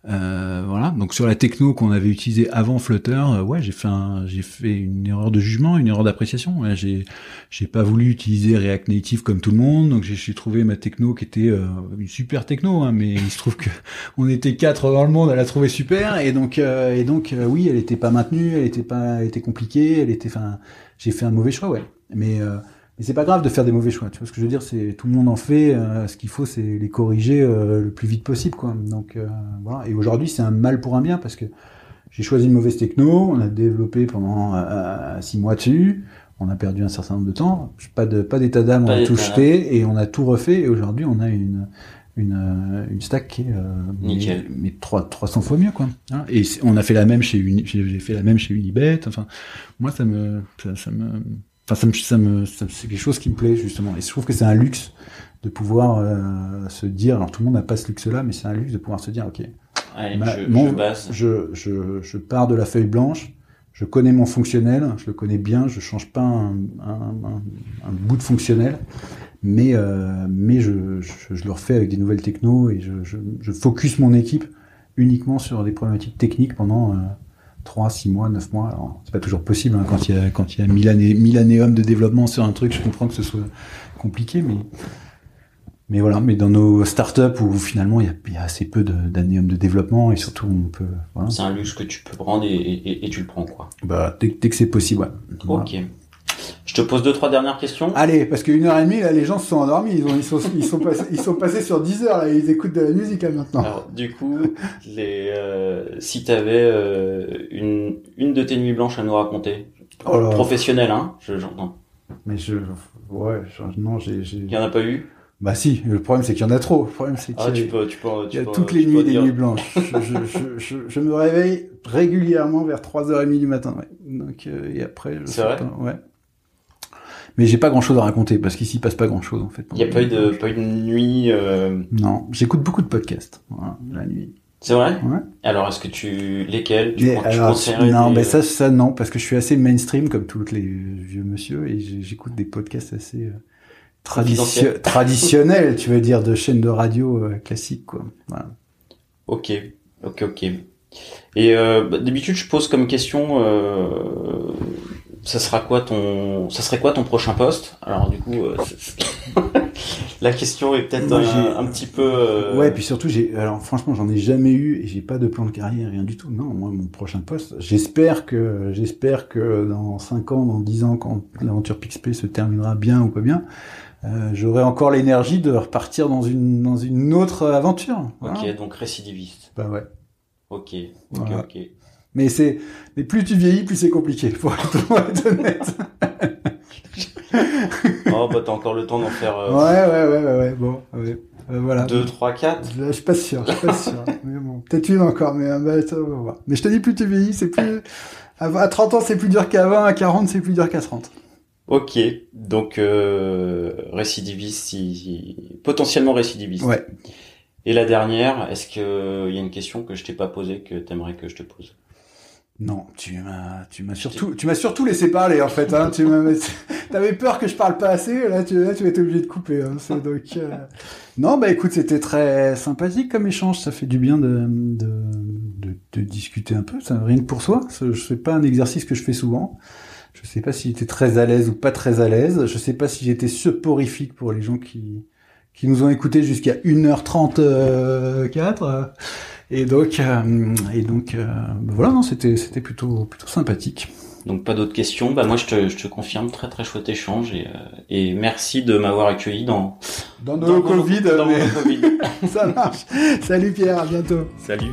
Euh, voilà. Donc sur la techno qu'on avait utilisée avant Flutter, euh, ouais, j'ai fait un, j'ai fait une erreur de jugement, une erreur d'appréciation. Ouais, j'ai, j'ai pas voulu utiliser React Native comme tout le monde, donc j'ai trouvé ma techno qui était euh, une super techno, hein, mais il se trouve que on était quatre dans le monde, elle a trouvé super, et donc, euh, et donc, oui, elle était pas maintenue, elle était pas, elle était compliquée, elle était, enfin, j'ai fait un mauvais choix, ouais. Mais mais c'est pas grave de faire des mauvais choix. Tu vois ce que je veux dire C'est tout le monde en fait. Euh, ce qu'il faut, c'est les corriger euh, le plus vite possible, quoi. Donc euh, voilà. Et aujourd'hui, c'est un mal pour un bien parce que j'ai choisi une mauvaise techno. On a développé pendant six mois dessus. On a perdu un certain nombre de temps. Pas de pas d'état d'âme. On a tout jeté et on a tout refait. Et aujourd'hui, on a une une, une stack qui est Nickel. mais, mais 3, 300 fois mieux quoi. Hein. et on a fait la même chez Uni, j'ai fait la même chez Unibet. Enfin, moi ça me ça, ça me Enfin, ça me, ça me, c'est quelque chose qui me plaît justement. Et je trouve que c'est un luxe de pouvoir euh, se dire. Alors tout le monde n'a pas ce luxe-là, mais c'est un luxe de pouvoir se dire, ok, je, je, je, je, pars de la feuille blanche. Je connais mon fonctionnel, je le connais bien, je change pas un, un, un, bout de fonctionnel, mais euh, mais je, je, le refais avec des nouvelles technos et je, je, je focus mon équipe uniquement sur des problématiques techniques pendant euh, 3, 6 mois, 9 mois. Alors, c'est pas toujours possible hein, quand il y a quand il y a 1000 années 1000 années de développement sur un truc, je comprends que ce soit compliqué mais mais voilà, mais dans nos startups où finalement il y a, il y a assez peu d'années de développement et surtout on peut voilà. C'est un luxe que tu peux prendre et, et, et tu le prends quoi. Bah dès, dès que c'est possible, ouais. OK. Je te pose deux, trois dernières questions. Allez, parce qu'une heure et demie, là, les gens se sont endormis. Ils, ont, ils, sont, ils, sont, passés, ils sont passés sur 10 heures, là. Ils écoutent de la musique, là, maintenant. Alors, du coup, les, euh, si t'avais euh, une, une de tes nuits blanches à nous raconter, oh professionnelle, hein, j'entends. Mais je, ouais, non, j'ai, Il y en a pas eu? Bah si, le problème c'est qu'il y en a trop. Le problème c'est ah, qu'il y, a, tu peux, tu peux, toutes les nuits des nuits blanches. je, je, je, je, me réveille régulièrement vers 3h30 du matin. Ouais. Donc, euh, et après, je C'est vrai? pas, ouais mais j'ai pas grand chose à raconter parce qu'ici il passe pas grand chose en fait. Il y a pas eu de pas eu de nuit. Euh... Non, j'écoute beaucoup de podcasts voilà, la nuit. C'est vrai? Ouais. Alors est-ce que tu lesquels? Tu, mais, alors, Non, mais ça ça non parce que je suis assez mainstream comme tous les vieux monsieur et j'écoute des podcasts assez euh, tradition traditionnels, tu veux dire de chaînes de radio euh, classiques quoi. Voilà. Ok, ok, ok. Et euh, bah, d'habitude je pose comme question euh, ça sera quoi ton, ça serait quoi ton prochain poste? Alors du coup, euh, la question est peut-être un, petit peu. Euh... Ouais, puis surtout, j'ai, alors franchement, j'en ai jamais eu et j'ai pas de plan de carrière, rien du tout. Non, moi, mon prochain poste, j'espère que, j'espère que dans 5 ans, dans 10 ans, quand l'aventure PixP se terminera bien ou pas bien, euh, j'aurai encore l'énergie de repartir dans une dans une autre aventure. Ok, donc récidiviste. Bah ouais. Ok, ok, ok. Mais c'est, mais plus tu vieillis, plus c'est compliqué, pour être, honnête. oh, bah, t'as encore le temps d'en faire, euh... Ouais, ouais, ouais, ouais, ouais, bon, ouais. Euh, voilà. 2, 3, 4. Je suis pas sûr, je suis pas sûr. mais bon, peut-être une encore, mais, bah, ça, on va voir. Mais je te dis, plus tu vieillis, c'est plus, à 30 ans, c'est plus dur qu'à 20, à 40, c'est plus dur qu'à 30. Ok, donc euh, récidiviste, si... potentiellement récidiviste. Ouais. Et la dernière, est-ce qu'il y a une question que je t'ai pas posée que t'aimerais que je te pose? Non, tu m'as, tu m'as surtout, tu m'as surtout laissé parler en fait. Hein, tu avais peur que je parle pas assez. Là, tu, là, tu obligé de couper. Hein, donc, euh, non, bah écoute, c'était très sympathique comme échange. Ça fait du bien de, de, de, de discuter un peu. Ça rien que pour soi. Je fais pas un exercice que je fais souvent. Je sais pas si j'étais très à l'aise ou pas très à l'aise. Je sais pas si j'étais soporifique pour les gens qui qui nous ont écoutés jusqu'à 1h34. Et donc, euh, et donc euh, voilà, non, c'était c'était plutôt plutôt sympathique. Donc pas d'autres questions? Bah moi je te, je te confirme très très chouette échange et, euh, et merci de m'avoir accueilli dans dans nos Covid. Dans, dans COVID. Ça marche. Salut Pierre, à bientôt. Salut.